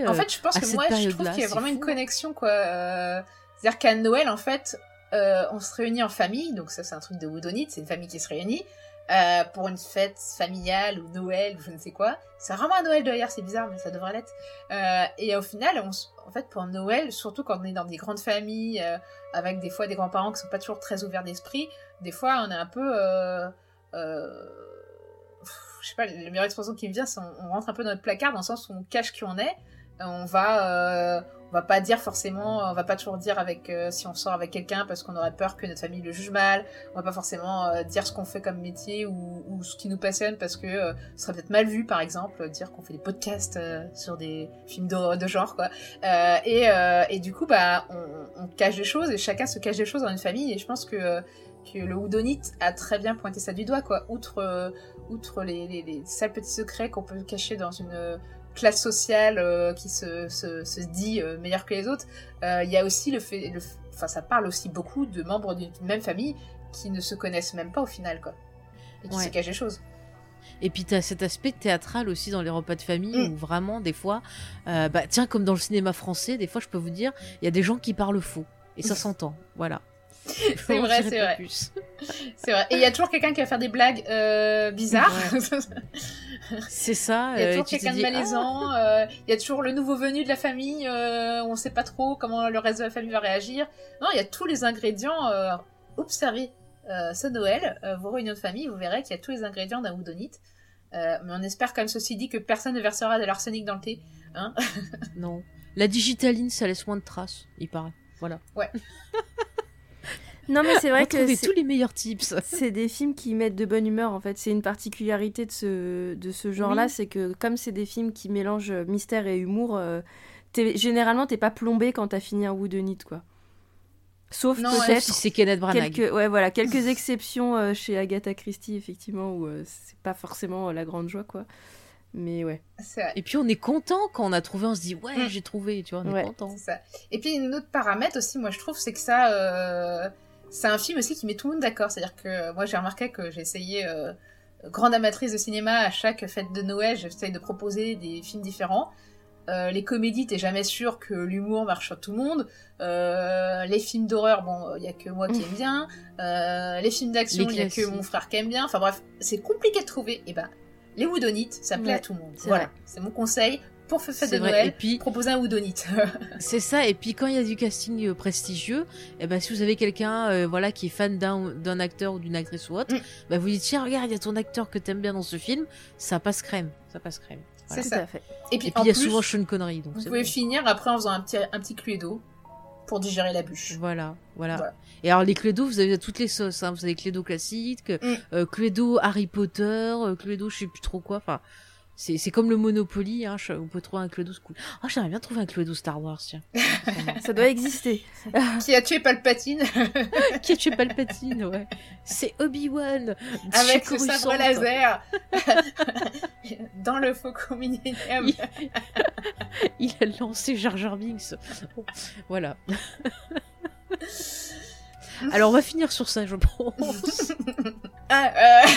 En euh, fait, je pense à que moi, je trouve qu'il y a vraiment une connexion, quoi. Euh, C'est-à-dire qu'à Noël, en fait, euh, on se réunit en famille, donc ça, c'est un truc de Woodonite, c'est une famille qui se réunit euh, pour une fête familiale ou Noël ou je ne sais quoi. C'est vraiment un Noël d'ailleurs, c'est bizarre, mais ça devrait l'être. Euh, et au final, on, en fait, pour Noël, surtout quand on est dans des grandes familles, avec des fois des grands-parents qui sont pas toujours très ouverts d'esprit, des fois, on est un peu. Je sais pas, la meilleure expression qui me vient, c'est on, rentre un peu dans notre placard dans le sens où on cache qui on est. Euh, On va, euh, on va pas dire forcément, on va pas toujours dire avec euh, si on sort avec quelqu'un parce qu'on aurait peur que notre famille le juge mal. On va pas forcément dire ce qu'on fait comme métier ou, ce qui nous passionne parce que ce serait peut-être mal vu, par exemple, dire qu'on fait des podcasts sur des films de, genre, quoi. Et, du coup, bah, on, cache des choses et chacun se cache des choses dans une famille. Et je pense que que le Houdonite a très bien pointé ça du doigt, quoi. Outre, outre les, les, les sales petits secrets qu'on peut cacher dans une euh, classe sociale euh, qui se, se, se dit euh, meilleure que les autres, il y a aussi le fait, le enfin ça parle aussi beaucoup de membres d'une même famille qui ne se connaissent même pas au final, quoi. Et qui Ouais. se cachent des choses. Et puis t'as cet aspect théâtral aussi dans les repas de famille Mm. où vraiment des fois, euh, bah tiens comme dans le cinéma français, des fois je peux vous dire, il y a des gens qui parlent faux et ça s'entend, voilà. C'est vrai, c'est vrai. plus. C'est vrai. Et il y a toujours quelqu'un qui va faire des blagues euh, bizarres. C'est ça. Il y a euh, toujours quelqu'un de ah, malaisant. euh, Il y a toujours le nouveau venu de la famille. on sait pas trop comment le reste de la famille va réagir. Non, il y a tous les ingrédients. Observez euh, ce Noël, vos réunions de famille, vous verrez qu'il y a tous les ingrédients d'un woodonite. Euh, mais on espère quand même ceci dit que personne ne versera de l'arsenic dans le thé. ah, Non. La digitaline, ça laisse moins de traces, il paraît. Voilà. Non, mais c'est vrai que Retrouvez c'est- tous les meilleurs tips. c'est des films qui mettent de bonne humeur en fait. C'est une particularité de ce, de ce genre-là, Oui. c'est que comme c'est des films qui mélangent mystère et humour, euh, t'es- généralement t'es pas plombé quand t'as fini un Whodunit quoi. Sauf peut-être Si c'est Kenneth Branagh. quelques, ouais, voilà, quelques exceptions euh, chez Agatha Christie effectivement où euh, c'est pas forcément euh, la grande joie quoi. Mais ouais. Et puis on est content quand on a trouvé, on se dit ouais, Mm. j'ai trouvé, tu vois, on est content. Ça. Et puis, une autre paramètre aussi, moi, je trouve, c'est que ça. euh, C'est un film aussi qui met tout le monde d'accord. C'est-à-dire que euh, moi, j'ai remarqué que j'ai essayé, euh, grande amatrice de cinéma, à chaque fête de Noël, j'essaye de proposer des films différents. Euh, les comédies, t'es jamais sûr que l'humour marche sur tout le monde. Euh, les films d'horreur, bon, il y a que moi qui aime bien. Les films d'action, il y a que mon frère qui aime bien. Enfin bref, c'est compliqué de trouver. Et ben, les Woodonites, ça plaît Ouais, à tout le monde. Voilà, c'est mon conseil pour de vrai. Noël. Et puis Proposer un Woodonite. c'est ça. Et puis quand il y a du casting euh, prestigieux, et ben si vous avez quelqu'un, euh, voilà, qui est fan d'un d'un acteur ou d'une actrice ou autre, Mm. bah vous dites tiens regarde, il y a ton acteur que t'aimes bien dans ce film, ça passe crème, ça passe crème. Voilà. C'est Tout ça. à fait. Et puis, il y a plus, souvent Sean Connery, donc Vous pouvez finir après en faisant un petit, un petit cluedo pour digérer la bûche. Voilà, voilà, Voilà. Et alors les Cluedo, vous avez toutes les sauces. Hein. Vous avez Cluedo classique, Mm. euh, Cluedo Harry Potter, euh, Cluedo je sais plus trop quoi. Enfin, c'est c'est comme le Monopoly. Hein. je- Vous pouvez trouver un Cluedo cool. Ah, j'aimerais bien trouver un Cluedo Star Wars, tiens. Ça doit exister. Qui a tué Palpatine Qui a tué Palpatine, ouais. C'est Obi-Wan. avec ce sabre laser dans le Faucon Millennium. Il... il a lancé Jar Jar Binks. Bon, voilà. Alors on va finir sur ça, je pense. Ah, euh,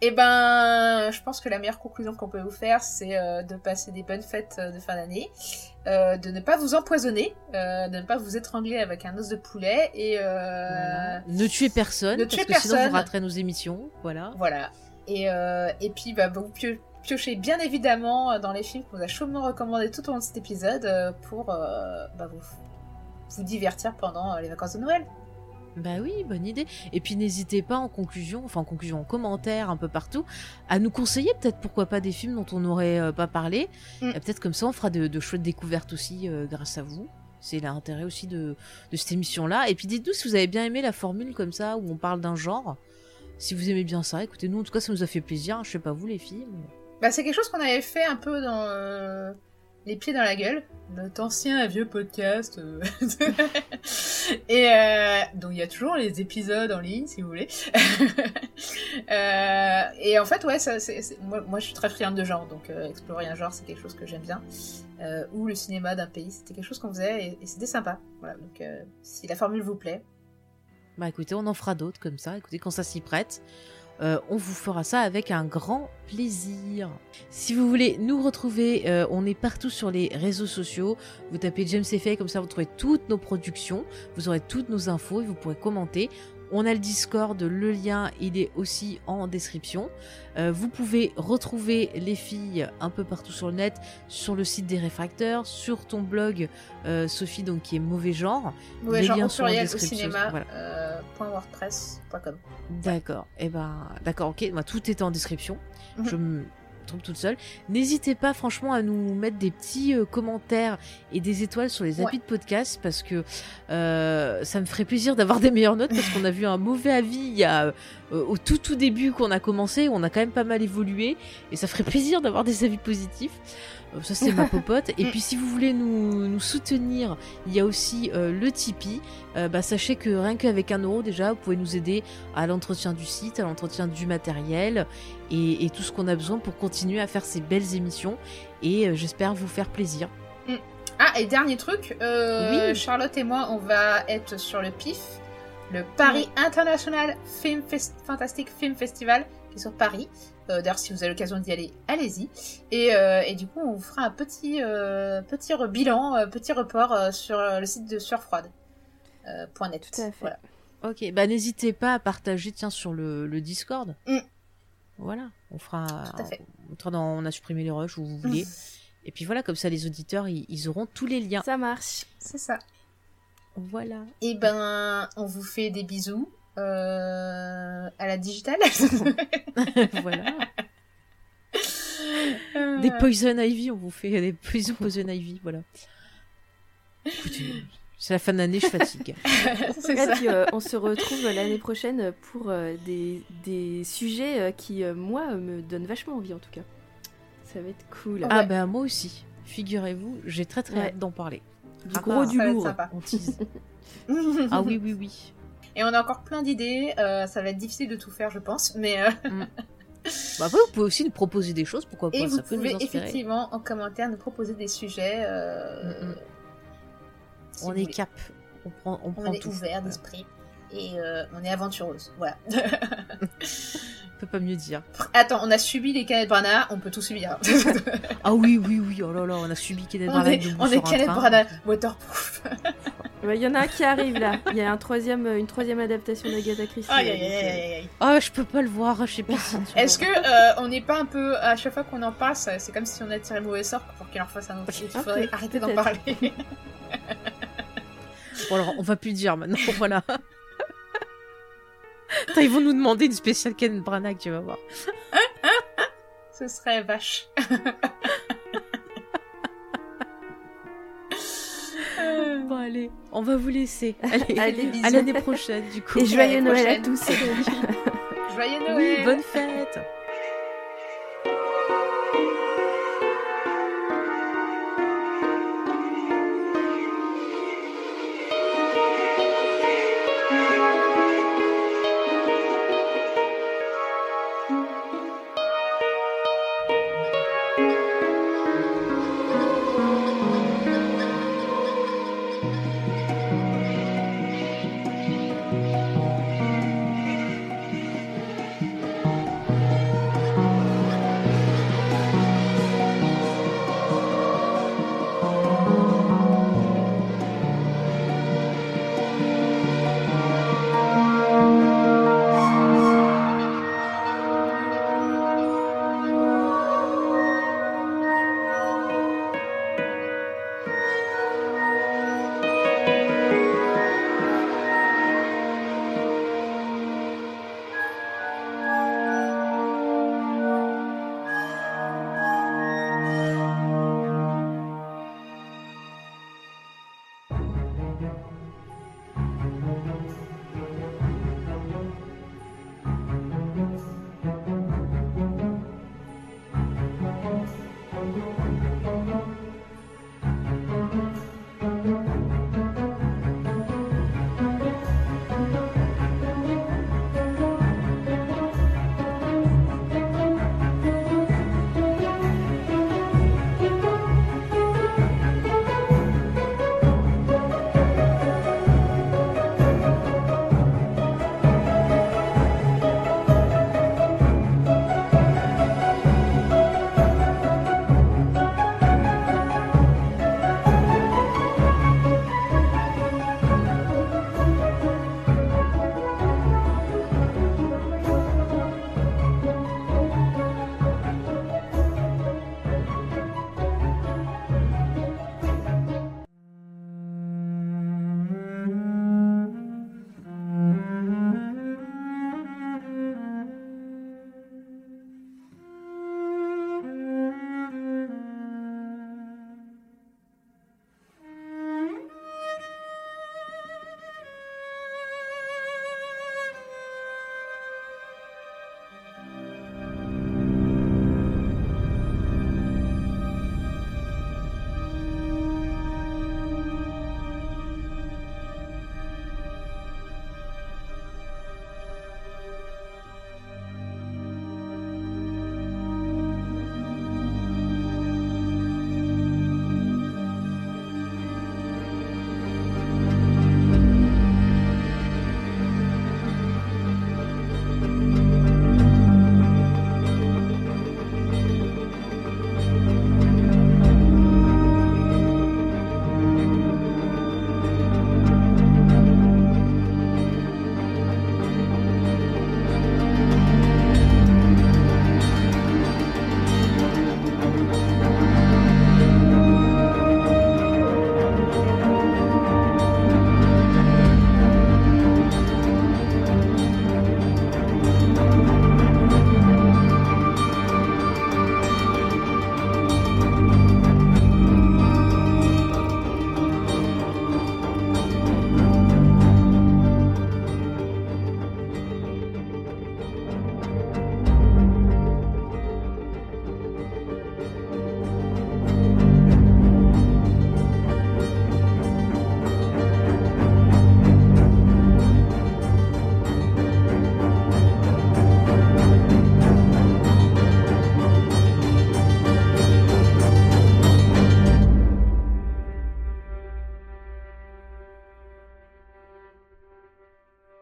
et ben, je pense que la meilleure conclusion qu'on peut vous faire, c'est euh, de passer des bonnes fêtes euh, de fin d'année, euh, de ne pas vous empoisonner, euh, de ne pas vous étrangler avec un os de poulet et Ne tuez personne, Ne parce tuez que sinon vous raterez nos émissions. Voilà. Voilà. Et, et puis, bah, vous pio- piochez bien évidemment dans les films qu'on vous a chaudement recommandés tout au long de cet épisode pour bah, vous, vous divertir pendant les vacances de Noël. Bah oui, bonne idée. Et puis n'hésitez pas en conclusion, enfin en conclusion, en commentaire, un peu partout, à nous conseiller peut-être pourquoi pas des films dont on n'aurait euh, pas parlé. Mm. Et peut-être comme ça on fera de, de chouettes découvertes aussi euh, grâce à vous. C'est l'intérêt aussi de, de cette émission-là. Et puis dites-nous si vous avez bien aimé la formule comme ça où on parle d'un genre. Si vous aimez bien ça, écoutez, nous en tout cas ça nous a fait plaisir. Je sais pas vous les filles. mais- Bah, c'est quelque chose qu'on avait fait un peu dans euh, Les Pieds dans la Gueule, notre ancien vieux podcast. euh. et euh, donc il y a toujours les épisodes en ligne si vous voulez. Euh, et en fait, ouais, moi, je suis très friande de genre, donc explorer un genre c'est quelque chose que j'aime bien. Ou le cinéma d'un pays, c'était quelque chose qu'on faisait et, et c'était sympa. Voilà, donc si la formule vous plaît. Bah écoutez, on en fera d'autres comme ça. Écoutez, quand ça s'y prête, euh, on vous fera ça avec un grand plaisir. Si vous voulez nous retrouver, euh, on est partout sur les réseaux sociaux. Vous tapez James Effet, comme ça vous trouvez toutes nos productions, vous aurez toutes nos infos et vous pourrez commenter. On a le Discord, le lien, il est aussi en description. Euh, vous pouvez retrouver les filles un peu partout sur le net, sur le site des réfracteurs, sur ton blog, euh, Sophie, donc qui est mauvais genre. Mauvais Les genre liens au sont en pluriel au cinéma. voilà. euh, wordpress.com. D'accord. Eh ben, d'accord, ok. Moi, tout est en description. Mhm. Je toute seule. N'hésitez pas, franchement, à nous mettre des petits euh, commentaires et des étoiles sur les Ouais. applis de podcast parce que euh, ça me ferait plaisir d'avoir des meilleures notes parce qu'on a vu un mauvais avis il y a euh, au tout tout début qu'on a commencé. On a quand même pas mal évolué et ça ferait plaisir d'avoir des avis positifs. Euh, Ça, c'est ma popote. Et puis, si vous voulez nous, nous soutenir, il y a aussi euh, le Tipeee. Euh, bah, sachez que rien qu'avec un euro, déjà, vous pouvez nous aider à l'entretien du site, à l'entretien du matériel et, et tout ce qu'on a besoin pour continuer à faire ces belles émissions. Et euh, j'espère vous faire plaisir. Ah, et dernier truc, Oui. Charlotte et moi, on va être sur le PIF, le Paris International Film Fest- Fantastic Film Festival, est sur Paris. Euh, D'ailleurs, si vous avez l'occasion d'y aller, allez-y. Et, euh, et du coup, on vous fera un petit, euh, petit bilan, euh, petit report euh, sur le site de Surfroide. Euh, point .net. Tout à fait. Voilà. Ok, bah n'hésitez pas à partager, tiens, sur le, le Discord. Mm. Voilà, on fera. Tout à fait. On, on a supprimé les rushs où vous voulez. Et puis voilà, comme ça, les auditeurs, ils, ils auront tous les liens. Ça marche. C'est ça. Voilà. Et ben, on vous fait des bisous. Euh, à la digitale. voilà. Euh, Des Poison Ivy, on vous fait des Poison Poison Ivy, voilà. Écoutez, c'est la fin de l'année, je fatigue. C'est ça. puis euh, on se retrouve l'année prochaine pour euh, des, des sujets euh, qui, euh, moi, me donnent vachement envie en tout cas. Ça va être cool. Ah Ouais. ben moi aussi. Figurez-vous, j'ai très très Ouais. hâte d'en parler. du ah, gros, ah, du ça va être lourd. On tease. ah oui, oui, oui. Et on a encore plein d'idées. euh, ça va être difficile de tout faire, je pense. Mais euh, Bah après, vous pouvez aussi nous proposer des choses, pourquoi pas, et vous ça pouvez effectivement en commentaire nous proposer des sujets. euh, Mm, mm. si On est cap, on prend, on On prend est tout. ouvert d'esprit et euh, on est aventureuse. Voilà. On peut pas mieux dire. Attends, on a subi les canettes Brana, on peut tout subir. Ah oui, oui, oui, oh là là, on a subi Kenneth on Branagh est, debout on est un canettes train. Ouais, Il y en a un qui arrive là. Il y a un troisième, une troisième adaptation d'Agatha Christie. Aïe aïe donc, aïe euh, aïe aïe. Ah, je peux pas le voir chez Piscine. Est-ce que euh, on n'est pas un peu à chaque fois qu'on en parle, ça- c'est comme si on attirait le mauvais sort pour qu'il en fasse un autre. Il faudrait arrêter d'en parler. Bon alors, on va plus le dire maintenant, voilà. Attends, ils vont nous demander une spéciale Kenneth Branagh, tu vas voir. Ce serait vache. Bon allez, on va vous laisser. Allez, Allez, à bisous. l'année prochaine du coup. Et joyeux Noël à tous. Joyeux Noël. Oui, bonne fête